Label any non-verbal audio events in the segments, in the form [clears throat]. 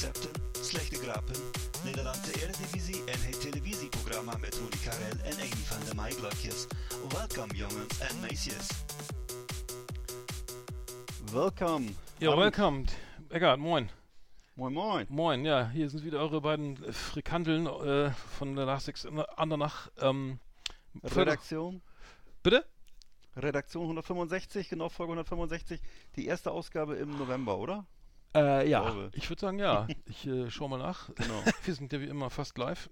Kookrecepten, slechte grappen, Nederlandse Eredivisie en het televisieprogramma met Rudy Karel en een van de Maiglokjes. Welkom jongens en meisjes. Welcome. Ja, welcome. Eckart, moin. Moin Moin. Moin, ja, hier sind wieder eure beiden äh, Frikandeln äh, von der Last Six Andernach. Ähm, Redaktion. Bitte? Redaktion 165, genau Folge 165. Die erste Ausgabe im November, oder? Äh, ja, glaube. ich würde sagen, ja. Ich äh, schau mal nach. Genau. [laughs] Wir sind ja wie immer fast live.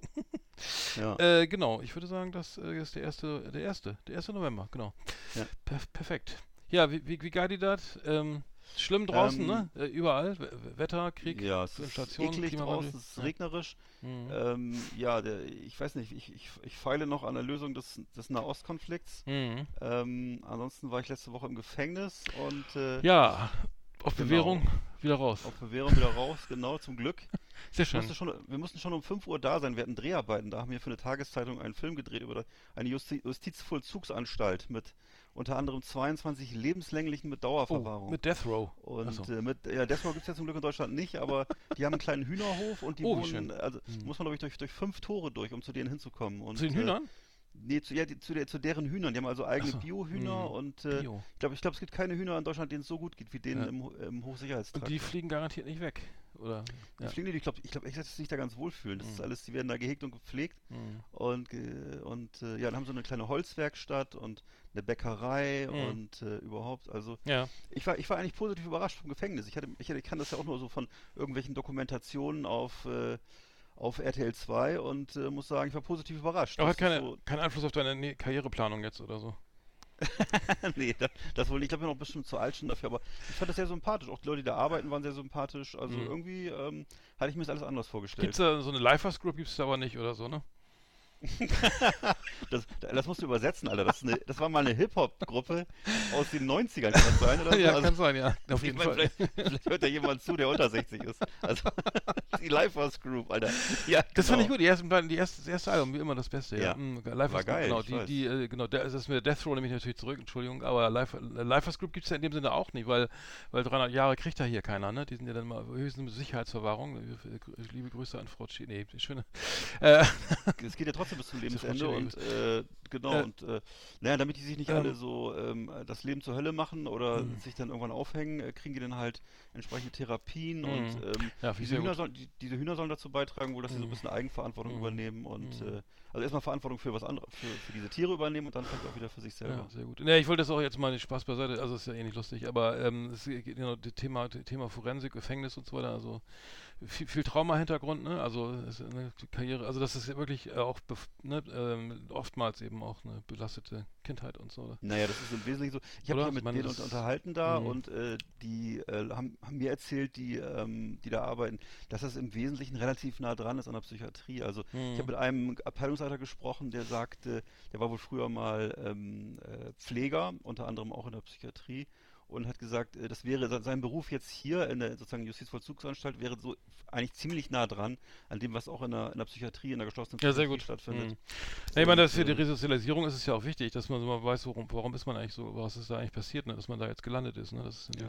Ja. [laughs] Äh, genau, ich würde sagen, das äh, ist der erste, der erste, der erste November, genau. Ja. Per perfekt. Ja, wie, wie, wie geil die das? Ähm, schlimm draußen, Ähm, ne? Äh, überall. Wetter, Krieg, ja, es ist Inflation, eklig Klimawandel. draußen, es ist regnerisch. Mhm. Ähm, ja, der, ich weiß nicht, ich, ich, ich feile noch an der Lösung des, des Nahostkonflikts. Mhm. Ähm, ansonsten war ich letzte Woche im Gefängnis und äh, Ja, auf Genau. Bewährung wieder raus. auf Bewährung wieder raus, genau, zum Glück. Sehr schön. musste schon, wir mussten schon um 5 Uhr da sein. Wir hatten Dreharbeiten. Da haben wir für eine Tageszeitung einen Film gedreht über eine Justi Justizvollzugsanstalt mit unter anderem 22 lebenslänglichen mit Dauerverwahrung. Oh, mit Death Row. und so. äh, mit, ja, Desmo gibt es ja zum Glück in Deutschland nicht, aber die haben einen kleinen Hühnerhof und die Oh, wohnen, also Hm. muss man glaube ich durch, durch fünf Tore durch, um zu denen hinzukommen. Und, Zu den äh, Hühnern? Nee, zu, ja, die, zu, der, zu deren Hühnern. Die haben also eigene so. Bio-Hühner Hm. und äh, Bio. ich glaube, ich glaub, es gibt keine Hühner in Deutschland, denen es so gut geht wie denen Ja. im, im Hochsicherheitstrakt. Und die fliegen garantiert nicht weg, oder? Die Ja. fliegen nicht, ich glaube, ich glaub, echt, dass sie sich da ganz wohlfühlen. Das ist Mhm. alles, die werden da gehegt und gepflegt. Mhm. Und, und äh, ja, dann haben sie eine kleine Holzwerkstatt und eine Bäckerei Mhm. und äh, überhaupt. Also Ja. ich war, ich war eigentlich positiv überrascht vom Gefängnis. Ich, hatte, ich, hatte, ich kann das ja auch nur so von irgendwelchen Dokumentationen auf, äh, auf RTL 2 und äh, muss sagen, ich war positiv überrascht. Aber hat keine, so, keinen Einfluss auf deine ne Karriereplanung jetzt oder so. [laughs] nee, das, das wohl nicht. Ich glaube, ich bin noch bestimmt zu alt schon dafür, aber ich fand das sehr sympathisch. Auch die Leute, die da arbeiten, waren sehr sympathisch. Also Mhm. irgendwie ähm, hatte ich mir das alles anders vorgestellt. Gibt's da so eine Lifers Group, gibt's da aber nicht oder so, ne? [laughs] Das, das musst du übersetzen, Alter. Das, ist eine, das war mal eine Hip-Hop-Gruppe aus den 90ern, kann das sein? Oder [laughs] so? ja, Also, kann sein, ja. Auf ich jeden Fall. vielleicht, vielleicht hört ja jemand zu, der unter 60 ist. Also, [laughs] die Lifers Group, Alter. Ja, Das fand ich genau. gut, die ersten beiden, die erste, das erste Album, wie immer das Beste, ja. Ja. Mhm, Lifers War Group, geil, genau, die, die, äh, genau, das mit der Death Row nehme ich natürlich zurück, Entschuldigung, aber Life, Lifers Group gibt's ja in dem Sinne auch nicht, weil, weil 300 Jahre kriegt da hier keiner, ne? Die sind ja dann mal höchstens mit Sicherheitsverwahrung. Liebe Grüße an Frau Chi, nee, schöne. Äh, Es geht ja trotzdem bis zum Lebensende und äh, genau Äh, und äh, naja, damit die sich nicht ähm, alle so ähm, das Leben zur Hölle machen oder Mhm. sich dann irgendwann aufhängen, äh, kriegen die dann halt entsprechende Therapien und Mhm. ähm, ja, diese, Hühner sollen, die, diese Hühner sollen dazu beitragen, wohl, dass sie so ein Mhm. bisschen Eigenverantwortung Mhm. übernehmen und Mhm. äh, also erstmal Verantwortung für was anderes, für, für diese Tiere übernehmen und dann vielleicht auch wieder für sich selber. Ja, sehr gut. Ne, ich wollte das auch jetzt mal den Spaß beiseite, also ist ja eh nicht lustig, aber ähm, es geht genau das Thema, das Thema Forensik, Gefängnis und so weiter, also viel, viel Trauma-Hintergrund, ne? Also eine Karriere, also das ist ja wirklich äh, auch ne, ähm, oftmals eben auch eine belastete Kindheit und so. Naja, das ist im Wesentlichen so. Ich habe mich mit Ich meine, denen unterhalten da Mhm. und äh, die äh, haben, haben mir erzählt, die, ähm, die da arbeiten, dass das im Wesentlichen relativ nah dran ist an der Psychiatrie. Also ich Mhm. habe mit einem Abteilungsleiter gesprochen, der sagte, der war wohl früher mal ähm, äh, Pfleger, unter anderem auch in der Psychiatrie und hat gesagt, äh, das wäre se- sein Beruf jetzt hier in der sozusagen Justizvollzugsanstalt wäre so eigentlich ziemlich nah dran an dem, was auch in der, in der Psychiatrie, in der geschlossenen Ja, sehr Psychiatrie gut. stattfindet. Mhm. Ja, ich meine, das für die äh, Resozialisierung ist es ja auch wichtig, dass man so mal weiß, worum, warum ist man eigentlich so, was ist da eigentlich passiert, ne? dass man da jetzt gelandet ist. Ne? Das ist Ja.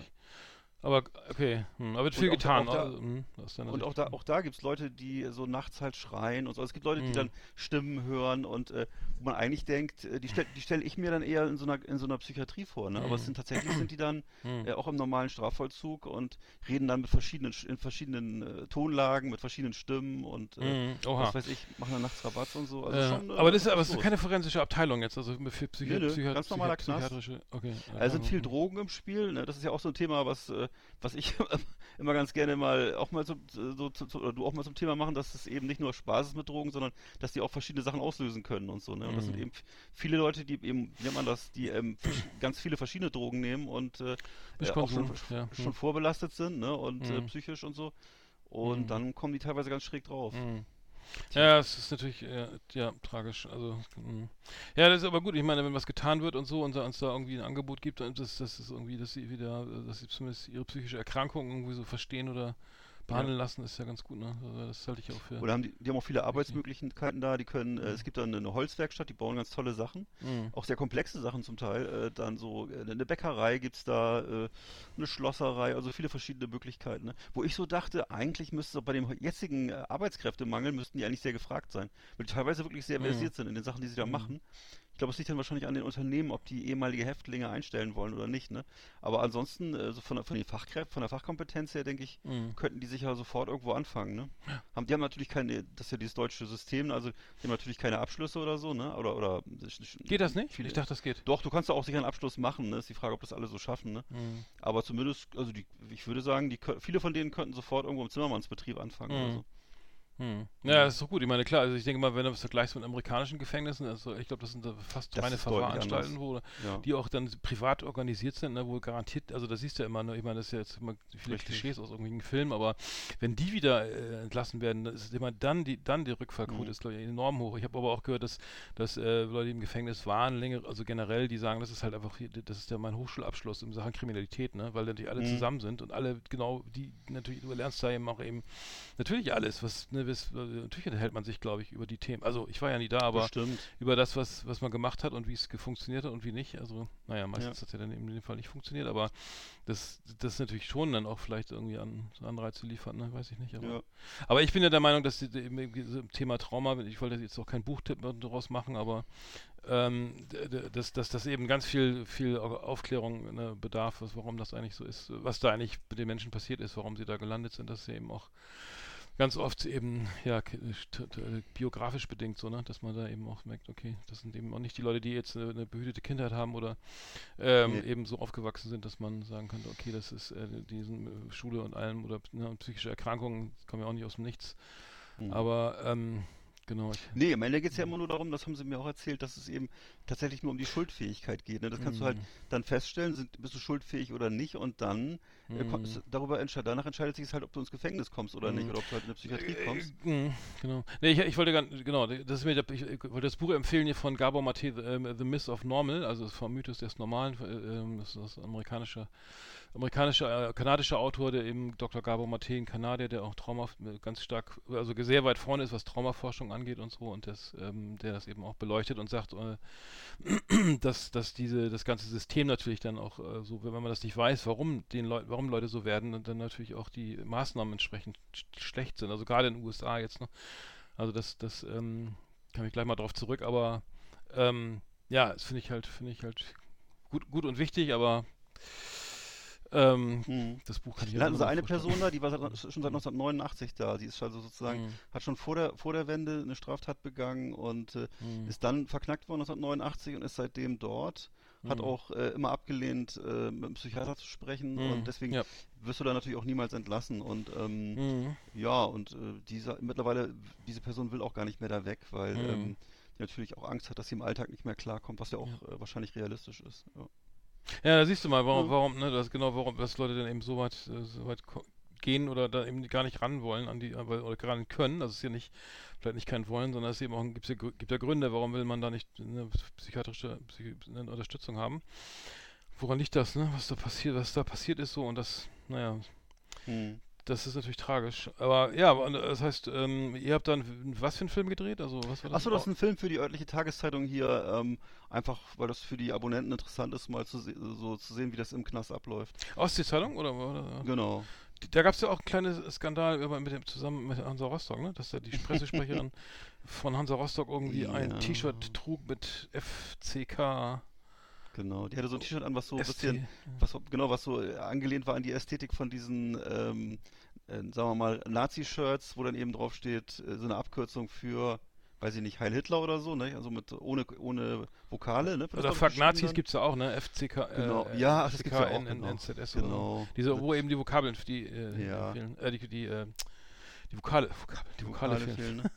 Aber okay, hm, aber wird viel getan. auch da- also, hm, Und auch da, auch da gibt es Leute, die so nachts halt schreien und so. Es gibt Leute, die Mhm. dann Stimmen hören und äh, wo man eigentlich denkt, äh, die, stell, die stelle ich mir dann eher in so einer, in so einer Psychiatrie vor. Ne? Aber es Mhm. sind tatsächlich sind die dann [clears throat] Hm. äh, auch im normalen Strafvollzug und reden dann mit verschiedenen, Sch- in verschiedenen äh, Tonlagen, mit verschiedenen Stimmen und äh, Hm, was weiß ich, machen dann nachts Rabatz und so. Also schon, äh, aber das ist, aber es ist keine forensische Abteilung jetzt, also für Psychi Nö, nö, Psychi ganz normaler Knast. psychiatrische. Okay. Also sind viel hm. Drogen im Spiel. Ne? Das ist ja auch so ein Thema, was, äh, was ich [laughs] immer ganz gerne mal auch mal so, so, so, oder du auch mal zum Thema machen, dass es eben nicht nur Spaß ist mit Drogen, sondern dass die auch verschiedene Sachen auslösen können und so. Ne? Und das sind Mhm. eben viele Leute, die eben, wie nennt man das, die ähm, ganz viele verschiedene Drogen nehmen und äh, äh, auch schon, ja. schon Mhm. vorbelastet sind, ne? Und äh, Mhm. psychisch und so. Und Mhm. dann kommen die teilweise ganz schräg drauf. Ja, es ist natürlich äh, ja, tragisch. Also, mh. ja, das ist aber gut. Ich meine, wenn was getan wird und so und uns da irgendwie ein Angebot gibt, dann das, das ist irgendwie, dass sie wieder, äh, dass sie zumindest ihre psychische Erkrankung irgendwie so verstehen oder behandeln lassen, ist ja ganz gut. Ne? Das halte ich auch für. Oder haben die, die haben auch viele Arbeitsmöglichkeiten da, die können, äh, es gibt dann eine Holzwerkstatt, die bauen ganz tolle Sachen, Mhm. auch sehr komplexe Sachen zum Teil, äh, dann so äh, eine Bäckerei gibt's da, äh, eine Schlosserei, also viele verschiedene Möglichkeiten, ne? Wo ich so dachte, eigentlich müsste es bei dem jetzigen äh, Arbeitskräftemangel, müssten die eigentlich sehr gefragt sein, weil die teilweise wirklich sehr Mhm. versiert sind in den Sachen, die sie da Mhm. machen. Ich glaube, es liegt dann wahrscheinlich an den Unternehmen, ob die ehemalige Häftlinge einstellen wollen oder nicht, ne? Aber ansonsten, äh, so von, der- von den Fachkräften, von der Fachkompetenz her, denke ich, Mhm. könnten die sicher sofort irgendwo anfangen, ne? Haben, die haben natürlich keine, das ist ja dieses deutsche System, also die haben natürlich keine Abschlüsse oder so, ne? Oder, oder Geht das nicht? Viele, Ich dachte, das geht. doch, du kannst ja auch sicher einen Abschluss machen, ne? Ist die Frage, ob das alle so schaffen, ne? Mhm. Aber zumindest, also die, ich würde sagen, die, viele von denen könnten sofort irgendwo im Zimmermannsbetrieb anfangen oder Mhm. so. Hm. Ja, das ist doch gut. Ich meine, klar, also ich denke mal, wenn du das vergleichst mit amerikanischen Gefängnissen, also ich glaube, das sind da fast Das reine Verwahranstalten, wo Ja. die auch dann privat organisiert sind, ne, wo garantiert, also das siehst du ja immer, ne, ich meine, das ist ja jetzt immer viele Richtig. Klischees aus irgendwelchen Filmen, aber wenn die wieder äh, entlassen werden, das ist immer dann die, dann die Rückfallquote Mhm. ist, glaube ich, enorm hoch. Ich habe aber auch gehört, dass, dass äh, Leute, die im Gefängnis waren, länger, also generell, die sagen, das ist halt einfach, hier- das ist ja mein Hochschulabschluss in Sachen Kriminalität, ne, weil natürlich alle Mhm. zusammen sind und alle genau, die natürlich, du lernst da eben auch eben natürlich alles, was, ne, was, natürlich unterhält man sich, glaube ich, über die Themen. Also ich war ja nie da, aber Bestimmt. über das, was, was man gemacht hat und wie es funktioniert hat und wie nicht. Also, naja, meistens hat es ja dann in dem Fall nicht funktioniert, aber das, das ist natürlich schon dann auch vielleicht irgendwie an Anreize liefert, ne? Weiß ich nicht. Aber, Ja. aber ich bin ja der Meinung, dass die, die, Thema Trauma, ich wollte jetzt auch keinen Buchtipp daraus machen, aber ähm, dass, dass das eben ganz viel, viel Au- Aufklärung ne, bedarf, was, warum das eigentlich so ist, was da eigentlich mit den Menschen passiert ist, warum sie da gelandet sind, dass sie eben auch ganz oft eben ja biografisch bedingt so, ne, dass man da eben auch merkt, okay, das sind eben auch nicht die Leute, die jetzt eine, eine behütete Kindheit haben oder ähm, Nee. eben so aufgewachsen sind, dass man sagen könnte, okay, das ist äh, diesen äh, Schule und allem oder ne, psychische Erkrankungen kommen ja auch nicht aus dem Nichts. Mhm. Aber ähm, genau, ich, Nee, am Ende geht es ja immer nur darum, das haben sie mir auch erzählt, dass es eben tatsächlich nur um die Schuldfähigkeit geht. Ne? Das kannst du halt Mhm. dann feststellen, sind, bist du schuldfähig oder nicht und dann äh, Mhm. ko- s- darüber entscheidet, danach entscheidet sich es halt, ob du ins Gefängnis kommst oder nicht Mhm. oder ob du halt in eine Psychiatrie kommst. Äh, mh, genau. Nee, ich, ich wollte gar, genau, das ist mir, ich, ich wollte das Buch empfehlen hier von Gabor Mate, The, ähm, The Myth of Normal, also vom Mythos des Normalen, äh, ähm, das ist das amerikanische, amerikanischer, äh, kanadischer Autor, der eben Dr. Gabor Mate, ein Kanadier, der auch Trauma, ganz stark, also sehr weit vorne ist, was Traumaforschung angeht und so und das, ähm, der das eben auch beleuchtet und sagt, äh, [clears throat] dass, dass diese, das ganze System natürlich dann auch äh, so, wenn man das nicht weiß, warum den Leu warum Leute so werden, und dann natürlich auch die Maßnahmen entsprechend sch schlecht sind. Also gerade in den USA jetzt noch. Also das, das ähm, kann ich gleich mal drauf zurück, aber ähm, ja, das finde ich halt, finde ich halt gut, gut und wichtig, aber ähm, Mhm. das Buch kann ich Dann hatten noch eine vorstellen. Person da, die war seit, schon seit 1989 da. Sie ist also sozusagen, Mhm. hat schon vor der, vor der Wende eine Straftat begangen und äh, Mhm. ist dann verknackt worden 1989 und ist seitdem dort. Hat Mhm. auch äh, immer abgelehnt, äh, mit einem Psychiater zu sprechen Mhm. und deswegen Ja. wirst du da natürlich auch niemals entlassen. Und ähm, Mhm. ja, und äh, dieser, mittlerweile, diese Person will auch gar nicht mehr da weg, weil ähm, die natürlich auch Angst hat, dass sie im Alltag nicht mehr klarkommt, was ja auch Äh, wahrscheinlich realistisch ist. Ja. Ja, da siehst du mal, warum, Ja. warum, ne, das genau, warum, dass Leute dann eben so weit, äh, so weit gehen oder da eben gar nicht ran wollen an die, aber, oder gar nicht können. Es ist ja nicht, vielleicht nicht kein Wollen, sondern es eben auch, gibt ja, gibt ja Gründe, warum will man da nicht eine psychiatrische Psychi eine Unterstützung haben. Woran liegt das, ne? Was da passiert, was da passiert ist so und das, naja, Hm. Das ist natürlich tragisch. Aber ja, äh, das heißt, ähm, ihr habt dann was für einen Film gedreht? Also was war das? Achso, das ist ein Film für die örtliche Tageszeitung hier, ähm, einfach weil das für die Abonnenten interessant ist, mal zu, so zu sehen, wie das im Knast abläuft. Ostsee-Zeitung oder, oder? Genau. Da gab es ja auch einen kleinen Skandal mit dem, zusammen mit Hansa Rostock, ne? dass da die Pressesprecherin [laughs] von Hansa Rostock irgendwie ein Ja. T-Shirt trug mit FCK. Genau, die hatte so ein T-Shirt an, was so ein bisschen, was genau, was so äh, angelehnt war an die Ästhetik von diesen, ähm, äh, sagen wir mal, Nazi-Shirts, wo dann eben drauf steht, äh, so eine Abkürzung für weiß ich nicht, Heil Hitler oder so, ne? Also mit ohne ohne Vokale, ne? Oder Fuck Nazis gibt's ja auch, ne? FCK, Genau. äh, Ja, ach, das FCK, gibt's ja auch, genau. NZS oder so. Genau. Diese, wo eben die Vokabeln, die, äh, Ja. äh, die, die, äh, die Vokale, Vokabeln, die Vokale, fehlen. ne?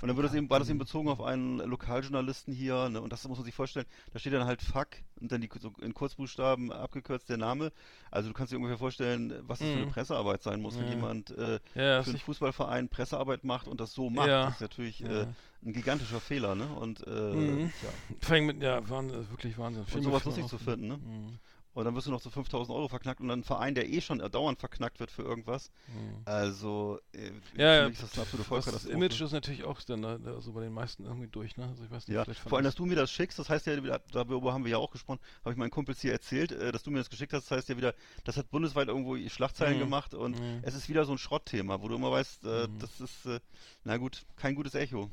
Und dann wird das eben, war das eben bezogen auf einen Lokaljournalisten hier, ne? Und das muss man sich vorstellen, da steht dann halt Fuck und dann die so in Kurzbuchstaben abgekürzt der Name. Also du kannst dir ungefähr vorstellen, was das für eine Mhm. Pressearbeit sein muss, wenn Ja. jemand äh, Ja, für einen Fußballverein Pressearbeit macht und das so macht. Ja. Das ist natürlich Ja. äh, ein gigantischer Fehler, ne? Und äh, Mhm. ja. fängt mit, ja, Wahnsinn, wirklich Wahnsinn. Und sowas lustig zu finden, ne? Mhm. Und dann wirst du noch so 5000 Euro verknackt und dann ein Verein, der eh schon dauernd verknackt wird für irgendwas. Mhm. Also, äh, Ja, ja, für mich ist das eine absolute das Vollkatastrophe. Image ist natürlich auch dann da, da so bei den meisten irgendwie durch, ne? Also ich weiß nicht, Ja, vor allem, dass du mir das schickst, das heißt ja wieder, darüber haben wir ja auch gesprochen, habe ich meinen Kumpels hier erzählt, äh, dass du mir das geschickt hast, das heißt ja wieder, das hat bundesweit irgendwo Schlagzeilen Mhm. gemacht und Mhm. es ist wieder so ein Schrottthema, wo du immer weißt, äh, Mhm. das ist, äh, na gut, kein gutes Echo.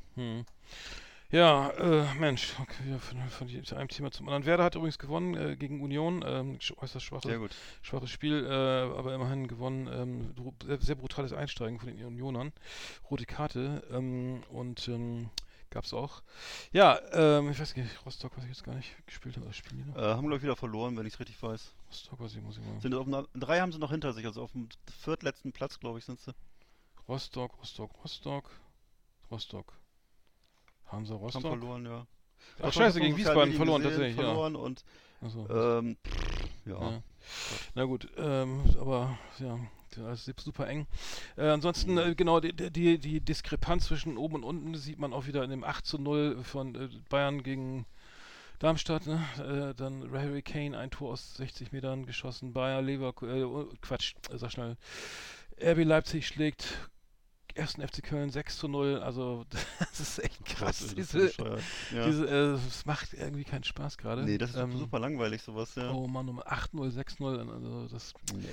Ja, äh, Mensch, okay, von, von einem Thema zum anderen. Werder hat übrigens gewonnen äh, gegen Union, ähm, äußerst schwache, Sehr gut. schwaches Spiel, äh, aber immerhin gewonnen. Ähm, sehr, sehr brutales Einsteigen von den Unionern. Rote Karte ähm, und ähm, gab's auch. Ja, ähm, ich weiß nicht, Rostock weiß ich jetzt gar nicht gespielt habe. Spielen? Äh, haben, glaube ich, wieder verloren, wenn ich es richtig weiß. Rostock weiß ich, muss ich mal. Sind auf drei haben sie noch hinter sich, also auf dem viertletzten Platz, glaube ich, sind sie. Rostock, Rostock, Rostock, Rostock. Hansa Haben Rostock. verloren, ja. Ach Doch, scheiße, gegen Wiesbaden verloren tatsächlich, verloren und, ja. Also, ähm, ja. Ja. Na gut, ähm, aber ja, das ist super eng. Äh, ansonsten, Mhm. äh, genau, die, die, die Diskrepanz zwischen oben und unten sieht man auch wieder in dem 8 zu 0 von äh, Bayern gegen Darmstadt. Ne? Äh, dann Harry Kane, ein Tor aus 60 Metern geschossen. Bayer, Leverkusen, äh, Quatsch, äh, sag schnell. RB Leipzig schlägt ersten FC Köln 6 zu 0. Also, [laughs] das ist echt krass. Das diese, ja. diese, äh, es macht irgendwie keinen Spaß gerade. nee, das ist Ähm, super langweilig, sowas, ja. Oh Mann, um 8-0, 6-0, also das Nee,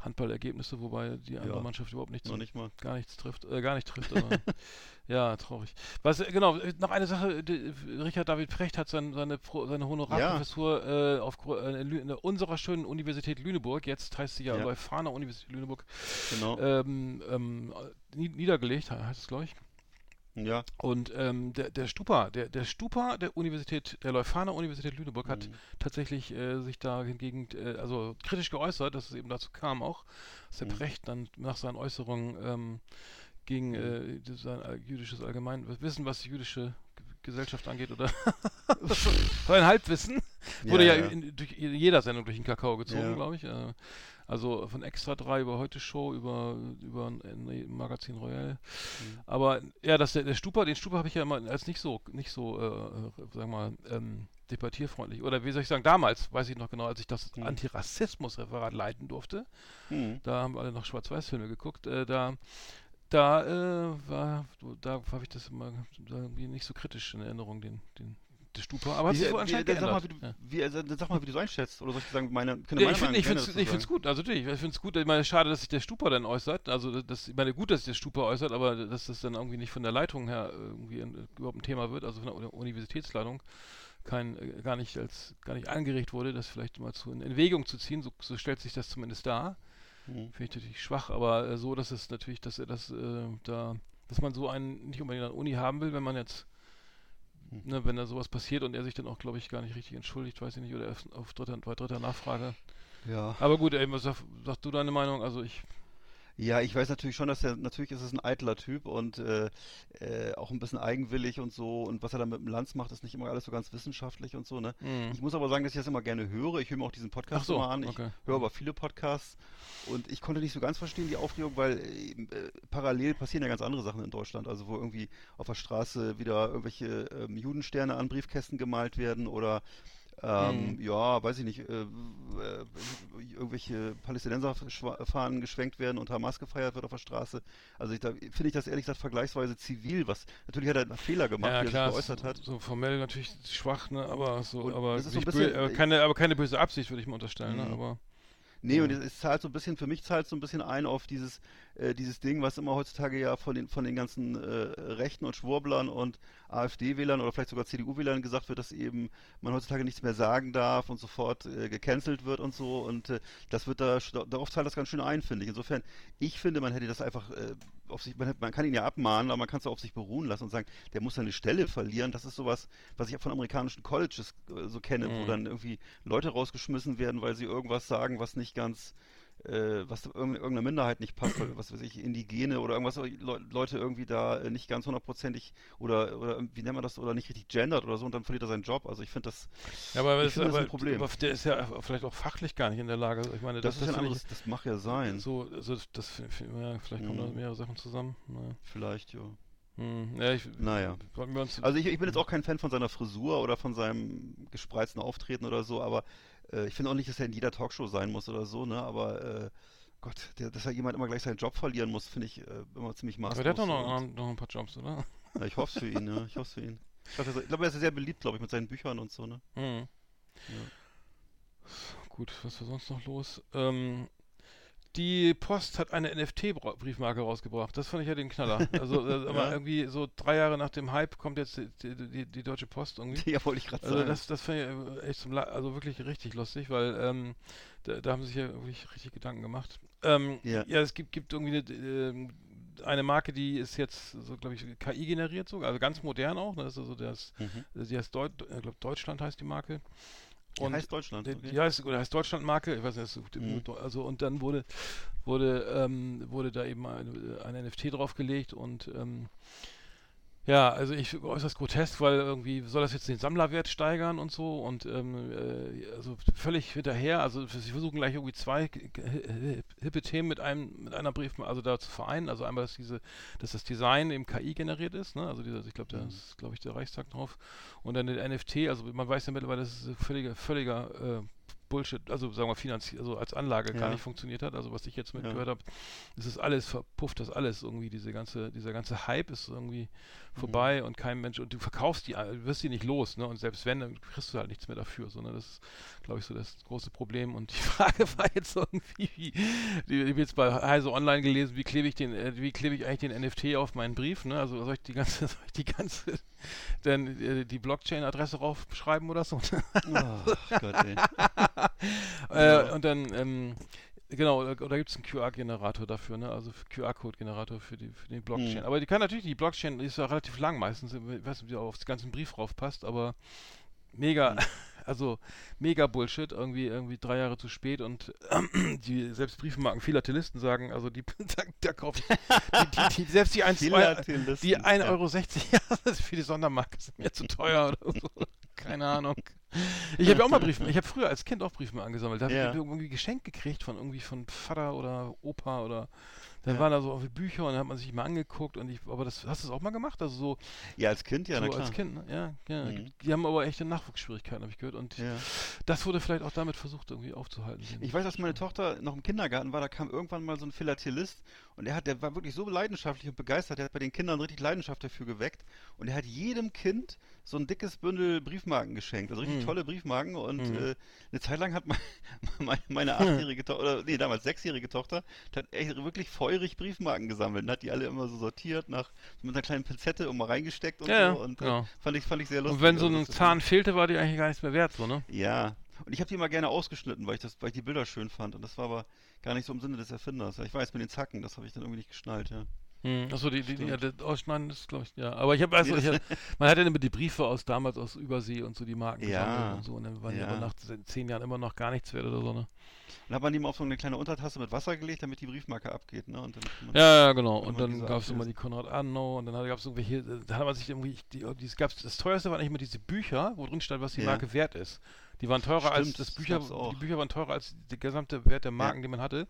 Handballergebnisse, wobei die andere Ja. Mannschaft überhaupt nichts, noch nicht mal. gar nichts trifft, äh, gar nicht trifft. [laughs] Ja, traurig. Was, äh, genau, äh, noch eine Sache, die, Richard David Precht hat sein, seine, seine Honorarprofessur äh, auf äh, in unserer schönen Universität Lüneburg, jetzt heißt sie ja, Ja. Leuphana Universität Lüneburg, Genau. ähm, ähm, nie- niedergelegt, he- heißt es, glaube ich. ja. Und ähm, der, der Stupa, der, der Stupa der Universität, der Leuphana Universität Lüneburg hat Mhm. tatsächlich äh, sich da hingegen, äh, also kritisch geäußert, dass es eben dazu kam auch, dass der Mhm. Precht dann nach seinen Äußerungen ähm, gegen äh, sein äh, jüdisches Allgemeinwissen, was die jüdische G- Gesellschaft angeht, oder [laughs] sein Halbwissen, wurde ja, In, durch jeder Sendung durch den Kakao gezogen, Ja. glaube ich. Äh, also von Extra 3 über Heute Show, über, über ein Magazin Royal. Mhm. Aber ja, das, der, der Stupa, den Stupa habe ich ja immer als nicht so, nicht so, äh, äh, sagen wir mal, ähm, debattierfreundlich. Oder wie soll ich sagen, damals, weiß ich noch genau, als ich das Mhm. Antirassismus-Referat leiten durfte, Mhm. da haben wir alle noch Schwarz-Weiß-Filme geguckt, äh, da, da äh, war, da habe ich das immer irgendwie nicht so kritisch in Erinnerung, den, den, der Stupa. Aber hat Wie, sich so wie, anscheinend dann sag, mal, wie du, Ja. wie, also, sag mal, wie du so einschätzt. Oder soll ich sagen, meine, Ja, ich finde ich find's, dazu ich find's sagen? gut, also natürlich, ich finde es gut, ich meine, schade, dass sich der Stupa dann äußert, also das, ich meine, gut, dass sich der Stupa äußert, aber dass das dann irgendwie nicht von der Leitung her irgendwie ein, überhaupt ein Thema wird, also von der Uni- Universitätsleitung kein, äh, gar nicht als, gar nicht angeregt wurde, das vielleicht mal zu, in Erwägung zu ziehen, so, so stellt sich das zumindest dar, Mhm. finde ich natürlich schwach, aber äh, so, dass es natürlich, dass er das, äh, da, dass man so einen nicht unbedingt an der Uni haben will, wenn man jetzt Hm. Ne, wenn da sowas passiert und er sich dann auch, glaube ich, gar nicht richtig entschuldigt, weiß ich nicht, oder auf, auf dritter, bei dritter Nachfrage. Ja. Aber gut, ey, was sag, sagst du deine Meinung? Also ich. Ja, ich weiß natürlich schon, dass er, natürlich ist es ein eitler Typ und äh, äh, auch ein bisschen eigenwillig und so. Und was er dann mit dem Lanz macht, ist nicht immer alles so ganz wissenschaftlich und so, ne? Mhm. Ich muss aber sagen, dass ich das immer gerne höre. Ich höre mir auch diesen Podcast Ach so, immer an. Ich okay. höre aber viele Podcasts und ich konnte nicht so ganz verstehen die Aufregung, weil äh, äh, parallel passieren ja ganz andere Sachen in Deutschland. Also wo irgendwie auf der Straße wieder irgendwelche ähm, Judensterne an Briefkästen gemalt werden oder ähm, Mhm. ja, weiß ich nicht, äh, äh, irgendwelche Palästinenserfahnen geschwenkt werden und Hamas gefeiert wird auf der Straße. Also ich, da finde ich das ehrlich gesagt vergleichsweise zivil, was natürlich hat er einen Fehler gemacht, ja, wie er sich geäußert hat. So formell natürlich schwach, ne? Aber so, Und aber, so bisschen- aber keine, aber keine böse Absicht, würde ich mal unterstellen, ne? Mhm. Aber Nee, und es, es zahlt so ein bisschen, für mich zahlt es so ein bisschen ein auf dieses, äh, dieses Ding, was immer heutzutage ja von den, von den ganzen äh, Rechten und Schwurblern und AfD-Wählern oder vielleicht sogar CDU-Wählern gesagt wird, dass eben man heutzutage nichts mehr sagen darf und sofort äh, gecancelt wird und so. Und äh, das wird da, darauf zahlt das ganz schön ein, finde ich. Insofern, ich finde, man hätte das einfach äh, auf sich, man, man, kann ihn ja abmahnen, aber man kann es auch auf sich beruhen lassen und sagen, der muss seine Stelle verlieren. Das ist sowas, was ich von amerikanischen Colleges äh, so kenne, mhm. wo dann irgendwie Leute rausgeschmissen werden, weil sie irgendwas sagen, was nicht ganz äh, was irgendeiner Minderheit nicht passt, was weiß ich, Indigene oder irgendwas, Le Leute irgendwie da äh, nicht ganz hundertprozentig oder, oder wie nennt man das, oder nicht richtig gendert oder so und dann verliert er seinen Job. Also ich finde das, ja, aber das, find, das ein Problem. Aber der ist ja vielleicht auch fachlich gar nicht in der Lage. Ich meine, das, das ist ja ein anderes, das mag ja sein. So, also das, ja, vielleicht kommen mhm. da mehrere Sachen zusammen. Naja. Vielleicht, ja. Hm, ja, ich, naja. Also ich, ich, bin jetzt auch kein Fan von seiner Frisur oder von seinem gespreizten Auftreten oder so, aber äh, ich finde auch nicht, dass er in jeder Talkshow sein muss oder so, ne? Aber äh, Gott, der, dass er jemand immer gleich seinen Job verlieren muss, finde ich äh, immer ziemlich maßlos. Aber der hat doch noch, noch ein paar Jobs, oder? Ja, ich hoffe für ihn, ja. Ich hoffe für ihn. Ich glaube, glaub, er ist sehr beliebt, glaube ich, mit seinen Büchern und so, ne? Mhm. Ja. Gut, was war sonst noch los? Ähm, die Post hat eine NFT-Briefmarke rausgebracht. Das fand ich ja den Knaller. Also [laughs] äh, ja. irgendwie so drei Jahre nach dem Hype kommt jetzt die, die, die Deutsche Post irgendwie. Ja, wollte ich gerade also sagen. Das, das fand ich äh, echt zum, also wirklich richtig lustig, weil ähm, da, da, haben sie sich ja wirklich richtig Gedanken gemacht. Ähm, ja. ja, es gibt, gibt irgendwie eine, äh, eine Marke, die ist jetzt so, glaube ich, KI generiert sogar, also ganz modern auch. Ne? Das ist also das, mhm. die heißt Deut, äh, glaub, Deutschland heißt die Marke. Und die heißt Deutschland. Okay. Die heißt, oder heißt Deutschlandmarke, ich weiß nicht, mhm. also und dann wurde wurde ähm, wurde da eben ein, ein NFT draufgelegt und ähm, ja, also ich äußerst grotesk, weil irgendwie soll das jetzt den Sammlerwert steigern und so und ähm, äh, also völlig hinterher. Also sie versuchen gleich irgendwie zwei hippe Themen mit einem mit einer Brief, also da zu vereinen. Also einmal, dass diese, dass das Design im KI generiert ist, ne? Also dieser, ich glaube, da mhm. ist, glaube ich, der Reichstag drauf. Und dann der NFT, also man weiß ja mittlerweile, das ist völliger, völliger äh, Bullshit, also sagen wir finanziell, also als Anlage ja. gar nicht funktioniert hat. Also was ich jetzt mitgehört ja. habe, ist es alles verpufft, das alles irgendwie, diese ganze, dieser ganze Hype ist irgendwie vorbei mhm. und kein Mensch, und du verkaufst die, du wirst die nicht los, ne? Und selbst wenn, dann kriegst du halt nichts mehr dafür. So, ne? Das ist, glaube ich, so das große Problem. Und die [laughs] Frage war jetzt irgendwie, wie, die, ich habe jetzt bei Heise Online gelesen, wie klebe ich den, äh, wie klebe ich eigentlich den NFT auf meinen Brief, ne? Also soll ich die ganze, [laughs] soll ich die ganze, denn äh, die Blockchain-Adresse raufschreiben oder so? oh Gott, ey. [laughs] äh, und dann, ähm, Genau, da, da gibt es einen QR-Generator dafür, ne? Also QR-Code-Generator für die für den Blockchain. Mhm. Aber die kann natürlich, die Blockchain ist ja relativ lang meistens, ich weiß nicht, ob die auf den ganzen Brief raufpasst, aber mega, mhm. [laughs] also mega Bullshit, irgendwie, irgendwie drei Jahre zu spät und äh, [clears throat] die selbst Briefmarken Philatelisten sagen, also die [laughs] da, da kauft die, die, die, selbst die 1, 2, die 1,60 Euro ja, [laughs] für die Sondermarke sind mir zu teuer oder so. Keine Ahnung. [laughs] Ich habe ja auch mal Briefe, ich habe früher als Kind auch Briefe angesammelt. Da habe ja. ich irgendwie geschenkt gekriegt von irgendwie von Vater oder Opa oder dann ja. waren da so Bücher und dann hat man sich mal angeguckt und ich, aber das hast du es auch mal gemacht? Also so. Ja, als Kind, ja, so na klar. als Kind, ne? ja, ja. Mhm. Die haben aber echte Nachwuchsschwierigkeiten, habe ich gehört. Und ja. das wurde vielleicht auch damit versucht, irgendwie aufzuhalten. Ich weiß, als meine Tochter noch im Kindergarten war, da kam irgendwann mal so ein Philatelist und er hat, der war wirklich so leidenschaftlich und begeistert, der hat bei den Kindern richtig Leidenschaft dafür geweckt und er hat jedem Kind so ein dickes Bündel Briefmarken geschenkt, also richtig mhm. tolle Briefmarken und mhm. äh, eine Zeit lang hat [laughs] meine, meine achtjährige Tochter, oder nee, damals sechsjährige Tochter, hat echt wirklich feurig Briefmarken gesammelt und hat die alle immer so sortiert nach, mit einer kleinen Pinzette und mal reingesteckt und ja, so und äh, genau. fand, ich, fand ich sehr lustig. Und wenn so also ein Zahn fehlte, war die eigentlich gar nichts mehr wert, so, ne? Ja, und ich habe die immer gerne ausgeschnitten, weil ich, das, weil ich die Bilder schön fand. Und das war aber gar nicht so im Sinne des Erfinders. Ich weiß, mit den Zacken, das habe ich dann irgendwie nicht geschnallt, ja. Hm, achso, die, die, die, ja, das Ausschneiden ist, glaube ich, ja. Aber ich habe, also, ich hab, [laughs] man hatte immer die Briefe aus damals aus Übersee und so die Marken ja. und so. Und dann waren ja. die aber nach zehn Jahren immer noch gar nichts wert oder so, ne? Und hat man die mal auf so eine kleine Untertasse mit Wasser gelegt, damit die Briefmarke abgeht, ne? Und dann ja, ja, genau. Und dann gab es immer die Konrad Adenauer und dann gab es irgendwelche, da hat man sich irgendwie, die, die, gab's, das teuerste waren eigentlich immer diese Bücher, wo drin stand, was die. Marke wert ist. Die waren teurer Stimmt, als das Bücher, die Bücher waren teurer als der gesamte Wert der Marken, ja. die man hatte.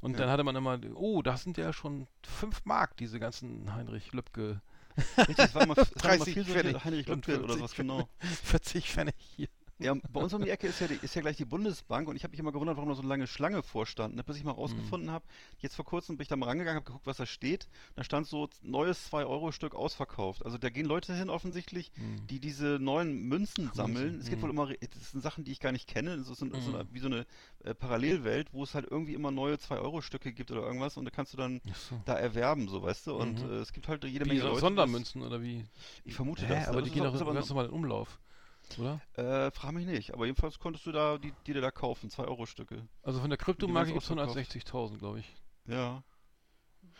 Und ja. dann hatte man immer, oh, das sind ja schon fünf Mark, diese ganzen Heinrich Lübke. [laughs] Richtig, das war mal 30 Pfennig. Heinrich Lübke oder was genau. 40 [laughs] Pfennig hier. Ja, bei uns um die Ecke ist ja, die, ist ja gleich die Bundesbank und ich habe mich immer gewundert, warum da so eine lange Schlange vorstand. Ne? Bis ich mal rausgefunden mhm. habe, jetzt vor kurzem bin ich da mal rangegangen, habe geguckt, was da steht. Da stand so neues 2-Euro-Stück ausverkauft. Also da gehen Leute hin offensichtlich, mhm. die diese neuen Münzen sammeln. Mhm. Es gibt wohl immer, das sind Sachen, die ich gar nicht kenne. Das ist so, so eine, wie so eine äh, Parallelwelt, wo es halt irgendwie immer neue 2-Euro-Stücke gibt oder irgendwas und da kannst du dann so. da erwerben, so weißt du. Und mhm. äh, es gibt halt jede wie Menge Leute. Sondermünzen oder wie? Ich vermute Hä, das. Aber das die gehen auch ganz normal in Umlauf. Oder? Äh, frag mich nicht. Aber jedenfalls konntest du da die, die dir da kaufen, 2-Euro-Stücke. Also von der Kryptomarke gibt es 160.000, glaube ich. Ja.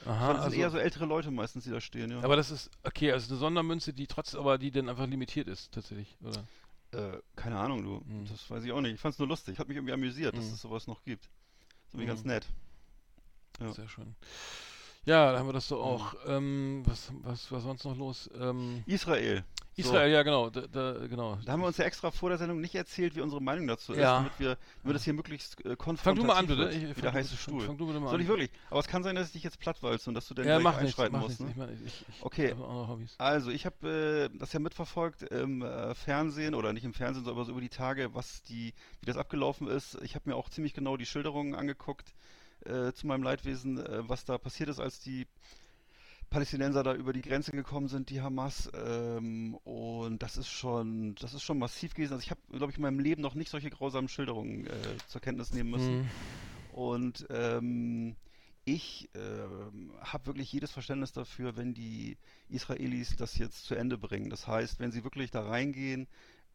Aha, das sind also, eher so ältere Leute meistens, die da stehen, ja. Aber das ist, okay, also eine Sondermünze, die trotz, aber die dann einfach limitiert ist, tatsächlich, oder? Äh, keine Ahnung, du. Hm. Das weiß ich auch nicht. Ich fand's nur lustig. Hat mich irgendwie amüsiert, hm. dass es sowas noch gibt. So wie hm. ganz nett. Ja. Sehr schön. Ja, da haben wir das so auch. Ähm, was, was war sonst noch los? Ähm, Israel. Israel, so. ja, genau, da, da, genau. Da haben wir uns ja extra vor der Sendung nicht erzählt, wie unsere Meinung dazu ist, ja. damit wir, damit das hier möglichst äh, konfrontativ Fang du mal an, bitte. Ich, wie der heiße Stuhl. Fang du bitte mal Soll ich wirklich? Aber es kann sein, dass ich dich jetzt plattwalze und dass du dann ja, gleich mach einschreiten nichts, musst. Mach ne? ich, ich, okay. Also, ich habe äh, das ja mitverfolgt im äh, Fernsehen oder nicht im Fernsehen, sondern so über die Tage, was die, wie das abgelaufen ist. Ich habe mir auch ziemlich genau die Schilderungen angeguckt äh, zu meinem Leidwesen, äh, was da passiert ist, als die Palästinenser da über die Grenze gekommen sind, die Hamas. Ähm, und das ist schon, das ist schon massiv gewesen. Also ich habe, glaube ich, in meinem Leben noch nicht solche grausamen Schilderungen äh, zur Kenntnis nehmen müssen. Mhm. Und ähm, ich äh, habe wirklich jedes Verständnis dafür, wenn die Israelis das jetzt zu Ende bringen. Das heißt, wenn sie wirklich da reingehen,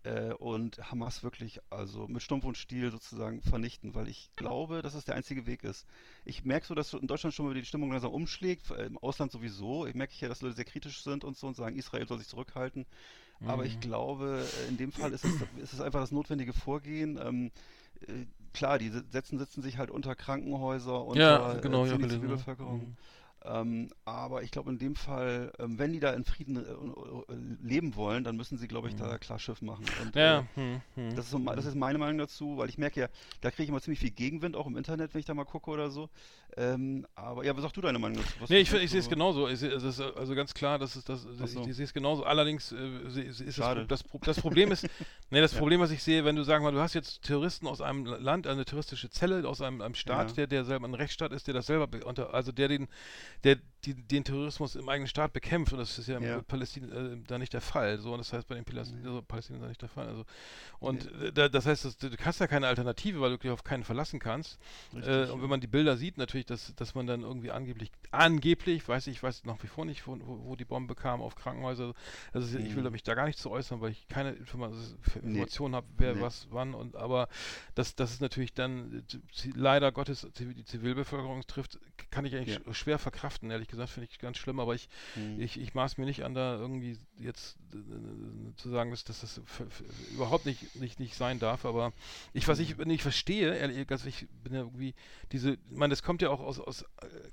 äh, und Hamas wirklich also mit Stumpf und Stiel sozusagen vernichten, weil ich glaube, dass es der einzige Weg ist. Ich merke so, dass in Deutschland schon mal die Stimmung langsam umschlägt, äh, im Ausland sowieso. Ich merke ja, dass Leute sehr kritisch sind und so und sagen, Israel soll sich zurückhalten. Mhm. Aber ich mhm. glaube, äh, in dem Fall ist es, ist es einfach das notwendige Vorgehen. Ähm, äh, klar, die setzen, sitzen sich halt unter Krankenhäuser, unter ja, genau, äh, die Zivilbevölkerung. Mhm. Ähm, aber ich glaube, in dem Fall, ähm, wenn die da in Frieden äh, äh, leben wollen, dann müssen sie, glaube ich, da mhm. klar Schiff machen. Und, ja. Äh, hm, hm. Das, ist so, das, ist meine Meinung dazu, weil ich merke ja, da kriege ich immer ziemlich viel Gegenwind, auch im Internet, wenn ich da mal gucke oder so. Ähm, aber ja, was sagst du deine Meinung dazu? Was nee, ich, ich sehe es genauso. Ich es ist also ganz klar, dass es das, so. ich, ich sehe es genauso. Allerdings äh, ist das, das, das, Problem ist, [laughs] nee, das ja. Problem, was ich sehe, wenn du sagen mal, du hast jetzt Terroristen aus einem Land, eine terroristische Zelle aus einem, einem Staat, ja. der, der selber ein Rechtsstaat ist, der das selber, unter, also der den, der die, den Terrorismus im eigenen Staat bekämpft und das ist ja, ja. in Palästina äh, da nicht der Fall. So und das heißt bei den Palästinensern also Palästina nicht der Fall. Also und nee. da, das heißt, dass, du hast ja keine Alternative, weil du dich auf keinen verlassen kannst. Äh, und wenn man die Bilder sieht, natürlich, dass, dass man dann irgendwie angeblich, angeblich, weiß ich, weiß nach wie vor nicht, wo, wo die Bombe kam auf Krankenhäuser. Also mhm. ich will mhm. mich da gar nicht zu äußern, weil ich keine Informa Informationen nee. habe, wer nee. was wann und aber das, das ist natürlich dann leider Gottes die Zivilbevölkerung trifft, kann ich eigentlich ja. schwer verkraften, ehrlich gesagt, finde ich ganz schlimm, aber ich, mhm. ich, ich maß mir nicht an, da irgendwie jetzt äh, zu sagen, dass, dass das überhaupt nicht, nicht, nicht sein darf, aber ich, was ich nicht verstehe, ehrlich gesagt, ich bin ja irgendwie diese, ich meine, das kommt ja auch aus, aus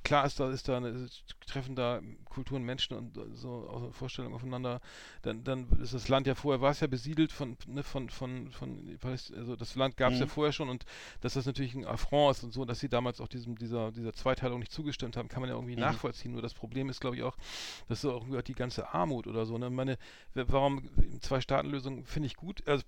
klar ist da, ist da, eine, treffen da Kulturen, Menschen und so aus Vorstellungen aufeinander, dann, dann ist das Land ja vorher, war es ja besiedelt von, ne, von, von, von, also das Land gab es mhm. ja vorher schon und dass das natürlich ein Affront ist und so, dass sie damals auch diesem, dieser, dieser Zweiteilung nicht zugestimmt haben, kann man ja irgendwie mhm. nachvollziehen, nur das Problem ist, glaube ich, auch, dass so auch die ganze Armut oder so, ne, meine, warum Zwei-Staaten-Lösung finde ich gut, also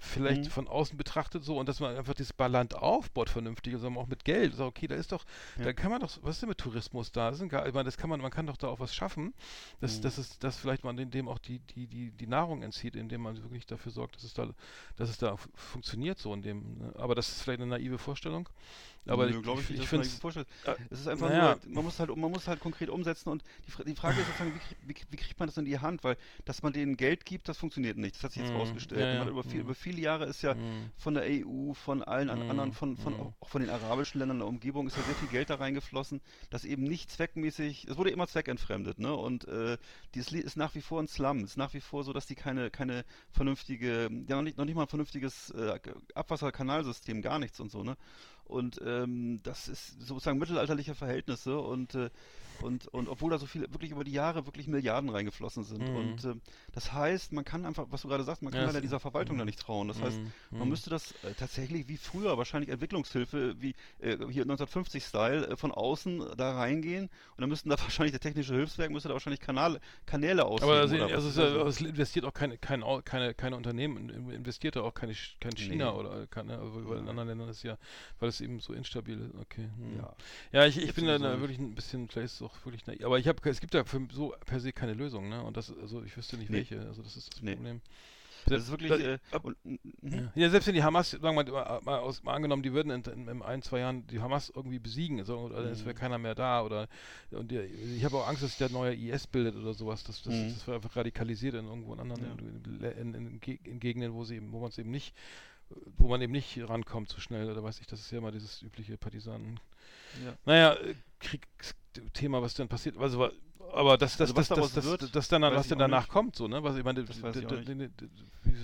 vielleicht mhm. von außen betrachtet so und dass man einfach das Land aufbaut vernünftig, also auch mit Geld, so, okay, da ist doch, ja. da kann man doch, was ist denn mit Tourismus da? Das, gar, ich meine, das kann man, man kann doch da auch was schaffen, dass, mhm. dass es, dass vielleicht man dem auch die, die, die, die Nahrung entzieht, indem man wirklich dafür sorgt, dass es da, dass es da funktioniert so in dem, ne? aber das ist vielleicht eine naive Vorstellung. Aber Nö, ich, ich, ich finde äh, es ist einfach naja. nur, man muss halt, man muss halt konkret umsetzen und die, die Frage ist sozusagen, wie, wie, wie, kriegt man das in die Hand? Weil, dass man denen Geld gibt, das funktioniert nicht. Das hat sich jetzt mm, rausgestellt. Ja, ja. Über, viel, mm. über, viele Jahre ist ja mm. von der EU, von allen mm, anderen, von, von mm. auch von den arabischen Ländern der Umgebung ist ja sehr viel Geld da reingeflossen, das eben nicht zweckmäßig, es wurde immer zweckentfremdet, ne? Und äh, dieses ist nach wie vor ein Slum, ist nach wie vor so, dass die keine, keine vernünftige, ja noch nicht, noch nicht mal ein vernünftiges äh, Abwasserkanalsystem, gar nichts und so, ne? Und ähm, das ist sozusagen mittelalterliche Verhältnisse und äh, und, und obwohl da so viele, wirklich über die Jahre wirklich Milliarden reingeflossen sind. Mhm. Und äh, das heißt, man kann einfach, was du gerade sagst, man kann ja, leider dieser Verwaltung mhm. da nicht trauen. Das heißt, mhm. man müsste das äh, tatsächlich wie früher, wahrscheinlich Entwicklungshilfe, wie äh, hier 1950-Style, äh, von außen da reingehen und dann müssten da [laughs] wahrscheinlich der technische Hilfswerk müsste da wahrscheinlich Kanale, Kanäle ausheben. Aber also, also es, also es, investiert auch keine, kein, keine, keine Unternehmen, investiert da auch keine, kein China nee. oder keine, also, weil in anderen Ländern ist ja, weil es eben so instabil ist. Okay. Hm. Ja. ja, ich, ich bin da wirklich ein bisschen vielleicht auch wirklich naiv. Aber ich habe, es gibt ja für so per se keine Lösung, ne? Und das, also ich wüsste nicht nee. welche. Also das ist das nee. Problem. Das ist wirklich. Äh, und, mhm. ja. selbst wenn die Hamas, sagen wir mal, mal, aus, mal angenommen, die würden in, in, in, ein, zwei Jahren die Hamas irgendwie besiegen, so, oder mhm. es wäre keiner mehr da, oder und die, ich habe auch Angst, dass sich der neue IS bildet oder sowas, dass das, mhm. das, das einfach radikalisiert in irgendwo in anderen ja. in, in, Gegenden, wo sie wo man es eben nicht wo man eben nicht rankommt so schnell. Da weiß ich, das ist ja immer dieses übliche Partisanen. Ja. Naja, äh, Kriegsthema, was dann passiert. Also, aber das, das, Also was das, das, wird, das dann, was denn danach nicht. kommt, so, ne? Was ich meine, Das weiß ich